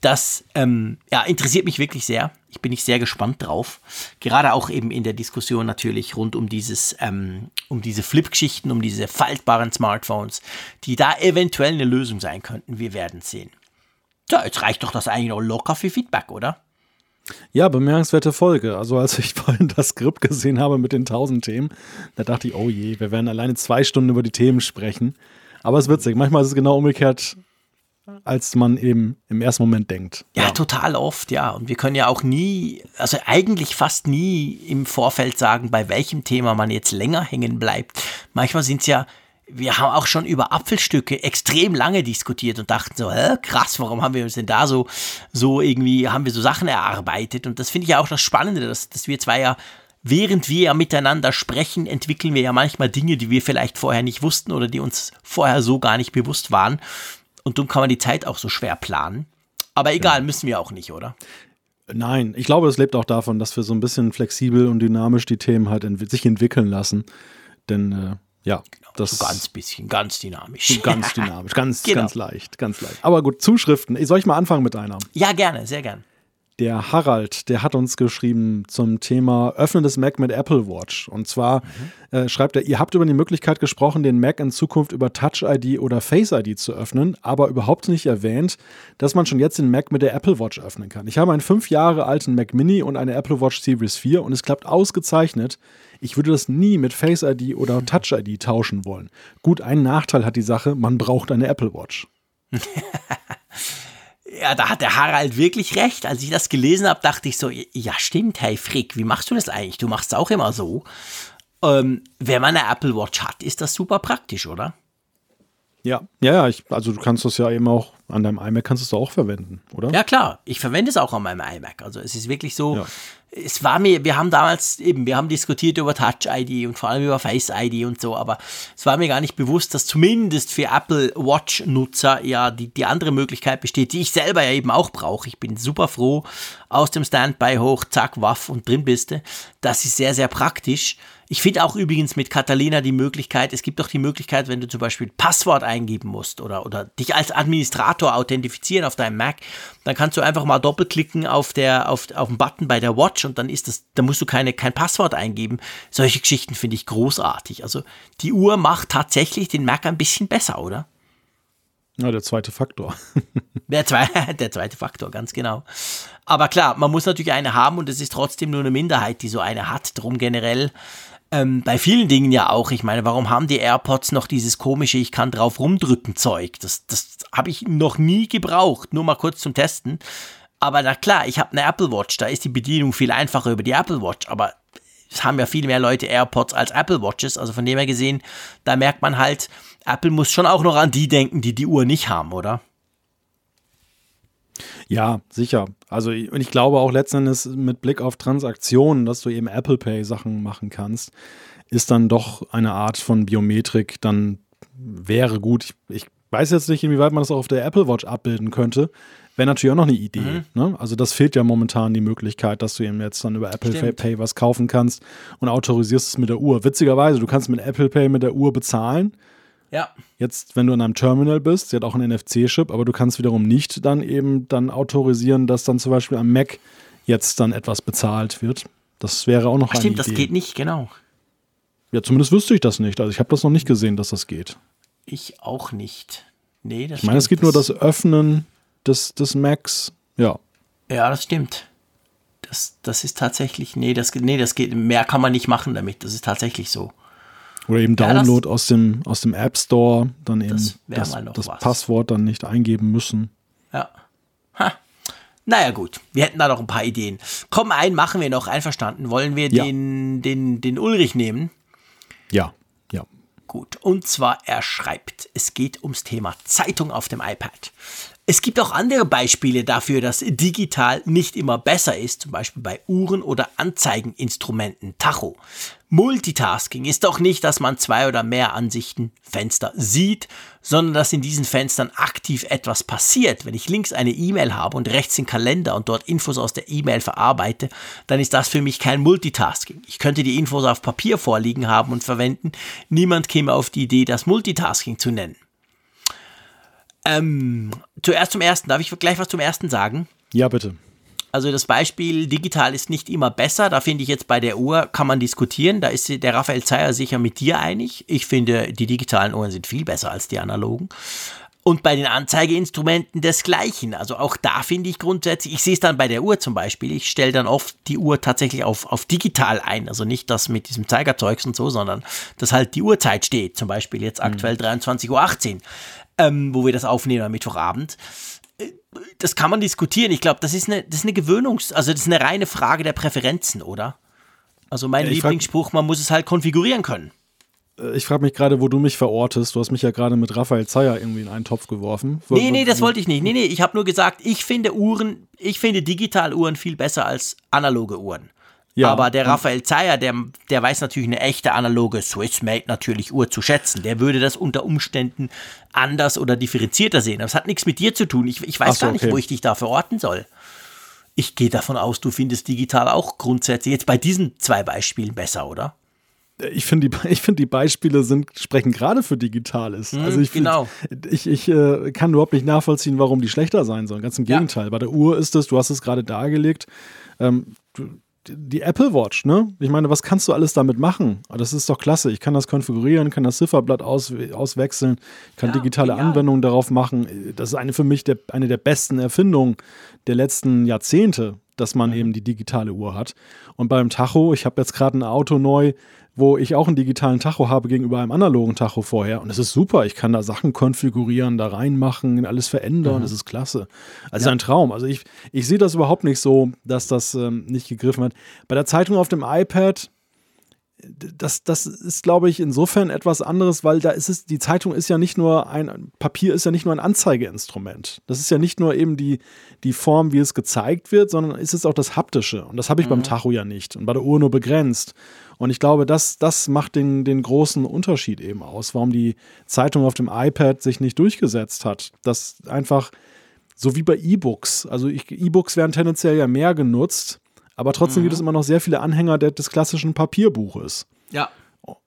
Das ähm, ja, interessiert mich wirklich sehr. Ich bin nicht sehr gespannt drauf. Gerade auch eben in der Diskussion natürlich rund um dieses, ähm, um diese Flip-Geschichten, um diese faltbaren Smartphones, die da eventuell eine Lösung sein könnten. Wir werden sehen. Ja, jetzt reicht doch das eigentlich noch locker für Feedback, oder? Ja, bemerkenswerte Folge. Also als ich vorhin das Skript gesehen habe mit den 1000 Themen, da dachte ich, oh je, wir werden alleine zwei Stunden über die Themen sprechen. Aber es ist witzig. Manchmal ist es genau umgekehrt, als man eben im ersten Moment denkt. Ja, ja, total oft, ja. Und wir können ja auch nie, also eigentlich fast nie im Vorfeld sagen, bei welchem Thema man jetzt länger hängen bleibt. Manchmal sind es ja wir haben auch schon über Apfelstücke extrem lange diskutiert und dachten so, hä, krass, warum haben wir uns denn da so, so irgendwie, haben wir so Sachen erarbeitet? Und das finde ich ja auch das Spannende, dass, dass wir zwei ja, während wir ja miteinander sprechen, entwickeln wir ja manchmal Dinge, die wir vielleicht vorher nicht wussten oder die uns vorher so gar nicht bewusst waren. Und darum kann man die Zeit auch so schwer planen. Aber egal, ja. müssen wir auch nicht, oder? Nein, ich glaube, es lebt auch davon, dass wir so ein bisschen flexibel und dynamisch die Themen halt ent sich entwickeln lassen. Denn äh, ja, genau, das so ganz bisschen, ganz dynamisch. Ganz dynamisch, ganz, genau. ganz leicht, ganz leicht. Aber gut, Zuschriften. Soll ich mal anfangen mit einer? Ja, gerne, sehr gern. Der Harald, der hat uns geschrieben zum Thema Öffnen des Mac mit Apple Watch. Und zwar mhm. äh, schreibt er, ihr habt über die Möglichkeit gesprochen, den Mac in Zukunft über Touch ID oder Face ID zu öffnen, aber überhaupt nicht erwähnt, dass man schon jetzt den Mac mit der Apple Watch öffnen kann. Ich habe einen fünf Jahre alten Mac Mini und eine Apple Watch Series 4 und es klappt ausgezeichnet. Ich würde das nie mit Face ID oder Touch ID tauschen wollen. Gut, einen Nachteil hat die Sache, man braucht eine Apple Watch. Ja, da hat der Harald wirklich recht. Als ich das gelesen habe, dachte ich so, ja stimmt, hey Frick, wie machst du das eigentlich? Du machst es auch immer so. Ähm, wenn man eine Apple Watch hat, ist das super praktisch, oder? Ja, ja, ja, ich, also du kannst das ja eben auch an deinem iMac kannst du es auch verwenden, oder? Ja, klar, ich verwende es auch an meinem iMac. Also es ist wirklich so, ja es war mir, wir haben damals eben, wir haben diskutiert über Touch ID und vor allem über Face ID und so, aber es war mir gar nicht bewusst, dass zumindest für Apple Watch Nutzer ja die, die andere Möglichkeit besteht, die ich selber ja eben auch brauche. Ich bin super froh, aus dem Standby hoch, zack, waff und drin bist du. Das ist sehr, sehr praktisch. Ich finde auch übrigens mit Catalina die Möglichkeit, es gibt doch die Möglichkeit, wenn du zum Beispiel Passwort eingeben musst oder, oder dich als Administrator authentifizieren auf deinem Mac, dann kannst du einfach mal doppelklicken auf, der, auf, auf den Button bei der Watch und dann ist das, da musst du keine, kein Passwort eingeben. Solche Geschichten finde ich großartig. Also die Uhr macht tatsächlich den Mac ein bisschen besser, oder? Ja, der zweite Faktor. der, zwei, der zweite Faktor, ganz genau. Aber klar, man muss natürlich eine haben und es ist trotzdem nur eine Minderheit, die so eine hat. Drum generell ähm, bei vielen Dingen ja auch. Ich meine, warum haben die AirPods noch dieses komische, ich kann drauf rumdrücken Zeug? Das, das habe ich noch nie gebraucht, nur mal kurz zum Testen. Aber na klar, ich habe eine Apple Watch, da ist die Bedienung viel einfacher über die Apple Watch, aber es haben ja viel mehr Leute AirPods als Apple Watches, also von dem her gesehen, da merkt man halt, Apple muss schon auch noch an die denken, die die Uhr nicht haben, oder? Ja, sicher. Also und ich glaube auch letzten Endes mit Blick auf Transaktionen, dass du eben Apple Pay Sachen machen kannst, ist dann doch eine Art von Biometrik dann wäre gut. Ich, ich weiß jetzt nicht, inwieweit man das auch auf der Apple Watch abbilden könnte. Wäre natürlich auch noch eine Idee. Mhm. Ne? Also das fehlt ja momentan die Möglichkeit, dass du eben jetzt dann über Apple Stimmt. Pay was kaufen kannst und autorisierst es mit der Uhr. Witzigerweise, du kannst mit Apple Pay mit der Uhr bezahlen ja. Jetzt, wenn du in einem Terminal bist, sie hat auch einen NFC-Chip, aber du kannst wiederum nicht dann eben dann autorisieren, dass dann zum Beispiel am Mac jetzt dann etwas bezahlt wird. Das wäre auch noch Ach, eine stimmt, Idee. das geht nicht, genau. Ja, zumindest wüsste ich das nicht. Also ich habe das noch nicht gesehen, dass das geht. Ich auch nicht. Nee, das Ich meine, es geht nur das Öffnen des, des Macs. Ja. Ja, das stimmt. Das, das ist tatsächlich, nee, das, nee, das geht, mehr kann man nicht machen damit. Das ist tatsächlich so. Oder eben Download ja, aus, dem, aus dem App Store, dann eben das, das, das Passwort dann nicht eingeben müssen. Ja. Ha. Naja, gut, wir hätten da noch ein paar Ideen. Komm, einen machen wir noch, einverstanden. Wollen wir ja. den, den, den Ulrich nehmen? Ja, ja. Gut, und zwar er schreibt, es geht ums Thema Zeitung auf dem iPad. Es gibt auch andere Beispiele dafür, dass digital nicht immer besser ist, zum Beispiel bei Uhren oder Anzeigeninstrumenten, Tacho. Multitasking ist doch nicht, dass man zwei oder mehr Ansichten, Fenster sieht, sondern dass in diesen Fenstern aktiv etwas passiert. Wenn ich links eine E-Mail habe und rechts den Kalender und dort Infos aus der E-Mail verarbeite, dann ist das für mich kein Multitasking. Ich könnte die Infos auf Papier vorliegen haben und verwenden. Niemand käme auf die Idee, das Multitasking zu nennen. Ähm, zuerst zum ersten. Darf ich gleich was zum ersten sagen? Ja, bitte. Also das Beispiel digital ist nicht immer besser. Da finde ich jetzt bei der Uhr kann man diskutieren. Da ist der Raphael Zeyer sicher mit dir einig. Ich finde, die digitalen Uhren sind viel besser als die analogen. Und bei den Anzeigeinstrumenten desgleichen. Also auch da finde ich grundsätzlich, ich sehe es dann bei der Uhr zum Beispiel, ich stelle dann oft die Uhr tatsächlich auf, auf digital ein. Also nicht das mit diesem Zeigerzeugs und so, sondern dass halt die Uhrzeit steht. Zum Beispiel jetzt aktuell mhm. 23.18 Uhr, ähm, wo wir das aufnehmen am Mittwochabend. Äh, das kann man diskutieren. Ich glaube, das ist eine, das ist eine Gewöhnungs-, also das ist eine reine Frage der Präferenzen, oder? Also mein ja, Lieblingsspruch, man muss es halt konfigurieren können. Äh, ich frage mich gerade, wo du mich verortest. Du hast mich ja gerade mit Raphael Zeyer irgendwie in einen Topf geworfen. Nee, nee, das wollte ich nicht. Nee, nee, ich habe nur gesagt, ich finde Uhren, ich finde Digitaluhren viel besser als analoge Uhren. Ja. Aber der Raphael Zeyer, der, der weiß natürlich eine echte analoge Swissmade natürlich Uhr zu schätzen. Der würde das unter Umständen anders oder differenzierter sehen. Das hat nichts mit dir zu tun. Ich, ich weiß so, gar nicht, okay. wo ich dich da verorten soll. Ich gehe davon aus, du findest digital auch grundsätzlich jetzt bei diesen zwei Beispielen besser, oder? ich finde die, find die Beispiele sind, sprechen gerade für Digitales. Mhm, also ich, find, genau. ich, ich äh, kann überhaupt nicht nachvollziehen, warum die schlechter sein sollen. Ganz im Gegenteil. Ja. Bei der Uhr ist es, du hast es gerade dargelegt, ähm, die Apple Watch, ne? Ich meine, was kannst du alles damit machen? Das ist doch klasse. Ich kann das konfigurieren, kann das Zifferblatt aus, auswechseln, kann ja, digitale genial. Anwendungen darauf machen. Das ist eine für mich der, eine der besten Erfindungen der letzten Jahrzehnte, dass man eben die digitale Uhr hat. Und beim Tacho, ich habe jetzt gerade ein Auto neu, wo ich auch einen digitalen Tacho habe gegenüber einem analogen Tacho vorher. Und es ist super. Ich kann da Sachen konfigurieren, da reinmachen, alles verändern. Mhm. Das ist klasse. Also ja. ein Traum. Also ich, ich sehe das überhaupt nicht so, dass das ähm, nicht gegriffen hat. Bei der Zeitung auf dem iPad, das, das ist, glaube ich, insofern etwas anderes, weil da ist es, die Zeitung ist ja nicht nur ein, Papier ist ja nicht nur ein Anzeigeinstrument. Das ist ja nicht nur eben die, die Form, wie es gezeigt wird, sondern ist es auch das Haptische. Und das habe ich mhm. beim Tacho ja nicht und bei der Uhr nur begrenzt. Und ich glaube, das, das macht den, den großen Unterschied eben aus, warum die Zeitung auf dem iPad sich nicht durchgesetzt hat. Das einfach so wie bei E-Books. Also E-Books werden tendenziell ja mehr genutzt, aber trotzdem mhm. gibt es immer noch sehr viele Anhänger des klassischen Papierbuches. Ja.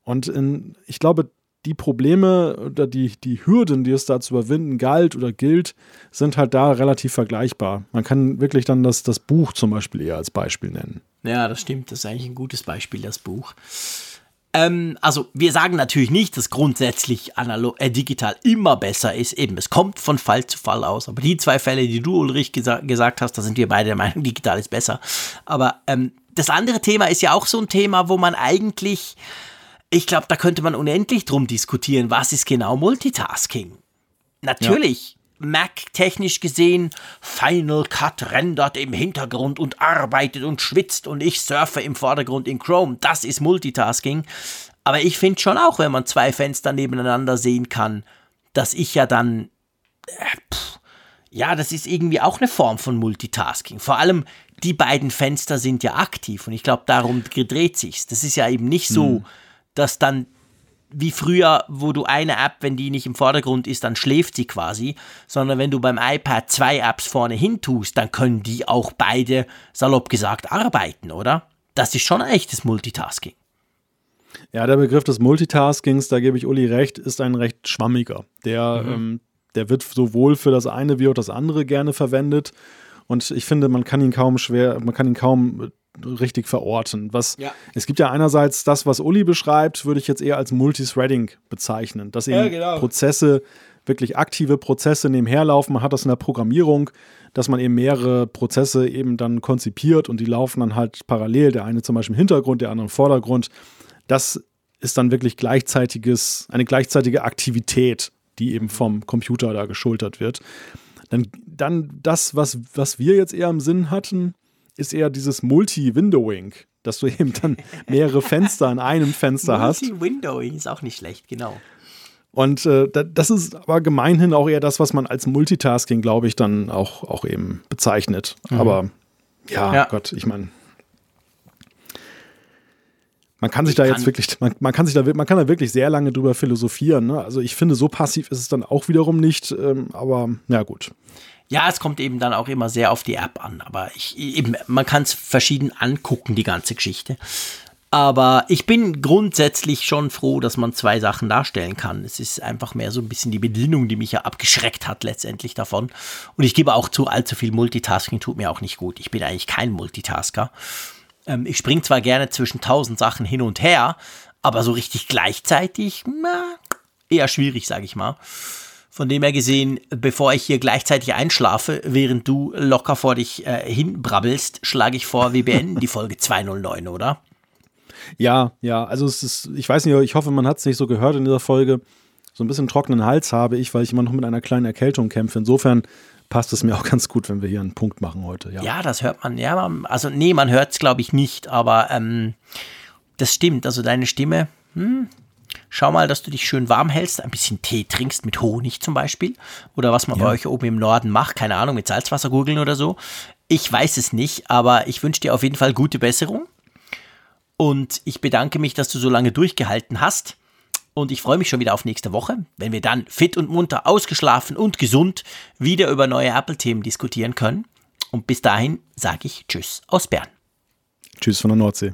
Und in, ich glaube, die Probleme oder die, die Hürden, die es da zu überwinden galt oder gilt, sind halt da relativ vergleichbar. Man kann wirklich dann das, das Buch zum Beispiel eher als Beispiel nennen. Ja, das stimmt. Das ist eigentlich ein gutes Beispiel, das Buch. Ähm, also wir sagen natürlich nicht, dass grundsätzlich analog, äh, digital immer besser ist. Eben, es kommt von Fall zu Fall aus. Aber die zwei Fälle, die du, Ulrich, gesa gesagt hast, da sind wir beide der Meinung, digital ist besser. Aber ähm, das andere Thema ist ja auch so ein Thema, wo man eigentlich ich glaube, da könnte man unendlich drum diskutieren, was ist genau Multitasking. Natürlich, ja. Mac technisch gesehen, Final Cut rendert im Hintergrund und arbeitet und schwitzt und ich surfe im Vordergrund in Chrome. Das ist Multitasking. Aber ich finde schon auch, wenn man zwei Fenster nebeneinander sehen kann, dass ich ja dann. Äh, pff, ja, das ist irgendwie auch eine Form von Multitasking. Vor allem die beiden Fenster sind ja aktiv und ich glaube, darum dreht sich's. Das ist ja eben nicht so. Hm dass dann wie früher, wo du eine App, wenn die nicht im Vordergrund ist, dann schläft sie quasi, sondern wenn du beim iPad zwei Apps vorne hin tust, dann können die auch beide, salopp gesagt, arbeiten, oder? Das ist schon ein echtes Multitasking. Ja, der Begriff des Multitaskings, da gebe ich Uli recht, ist ein recht schwammiger. Der, mhm. ähm, der wird sowohl für das eine wie auch das andere gerne verwendet. Und ich finde, man kann ihn kaum schwer, man kann ihn kaum richtig verorten. Was, ja. Es gibt ja einerseits das, was Uli beschreibt, würde ich jetzt eher als Multithreading bezeichnen, dass eben ja, genau. Prozesse, wirklich aktive Prozesse nebenher laufen. Man hat das in der Programmierung, dass man eben mehrere Prozesse eben dann konzipiert und die laufen dann halt parallel. Der eine zum Beispiel im Hintergrund, der andere im Vordergrund. Das ist dann wirklich gleichzeitiges, eine gleichzeitige Aktivität, die eben vom Computer da geschultert wird. Dann, dann das, was, was wir jetzt eher im Sinn hatten, ist eher dieses Multi-Windowing, dass du eben dann mehrere Fenster in einem Fenster hast. Multi-Windowing ist auch nicht schlecht, genau. Und äh, das ist aber gemeinhin auch eher das, was man als Multitasking, glaube ich, dann auch, auch eben bezeichnet. Mhm. Aber ja, ja, Gott, ich meine. Man kann sich ich da jetzt wirklich, man, man, kann sich da, man kann da wirklich sehr lange drüber philosophieren. Ne? Also ich finde, so passiv ist es dann auch wiederum nicht, ähm, aber ja gut. Ja, es kommt eben dann auch immer sehr auf die App an, aber ich, eben, man kann es verschieden angucken, die ganze Geschichte. Aber ich bin grundsätzlich schon froh, dass man zwei Sachen darstellen kann. Es ist einfach mehr so ein bisschen die Bedienung, die mich ja abgeschreckt hat letztendlich davon. Und ich gebe auch zu, allzu viel Multitasking tut mir auch nicht gut. Ich bin eigentlich kein Multitasker. Ähm, ich springe zwar gerne zwischen tausend Sachen hin und her, aber so richtig gleichzeitig, na, eher schwierig, sage ich mal. Von dem her gesehen, bevor ich hier gleichzeitig einschlafe, während du locker vor dich äh, hinbrabbelst, schlage ich vor, wir beenden die Folge 209, oder? Ja, ja, also es ist, ich weiß nicht, ich hoffe, man hat es nicht so gehört in dieser Folge. So ein bisschen trockenen Hals habe ich, weil ich immer noch mit einer kleinen Erkältung kämpfe. Insofern passt es mir auch ganz gut, wenn wir hier einen Punkt machen heute. Ja, ja das hört man. Ja, also nee, man hört es, glaube ich, nicht, aber ähm, das stimmt. Also deine Stimme, hm, Schau mal, dass du dich schön warm hältst, ein bisschen Tee trinkst mit Honig zum Beispiel. Oder was man ja. bei euch oben im Norden macht, keine Ahnung, mit Salzwassergurgeln oder so. Ich weiß es nicht, aber ich wünsche dir auf jeden Fall gute Besserung. Und ich bedanke mich, dass du so lange durchgehalten hast. Und ich freue mich schon wieder auf nächste Woche, wenn wir dann fit und munter, ausgeschlafen und gesund wieder über neue Apple-Themen diskutieren können. Und bis dahin sage ich Tschüss aus Bern. Tschüss von der Nordsee.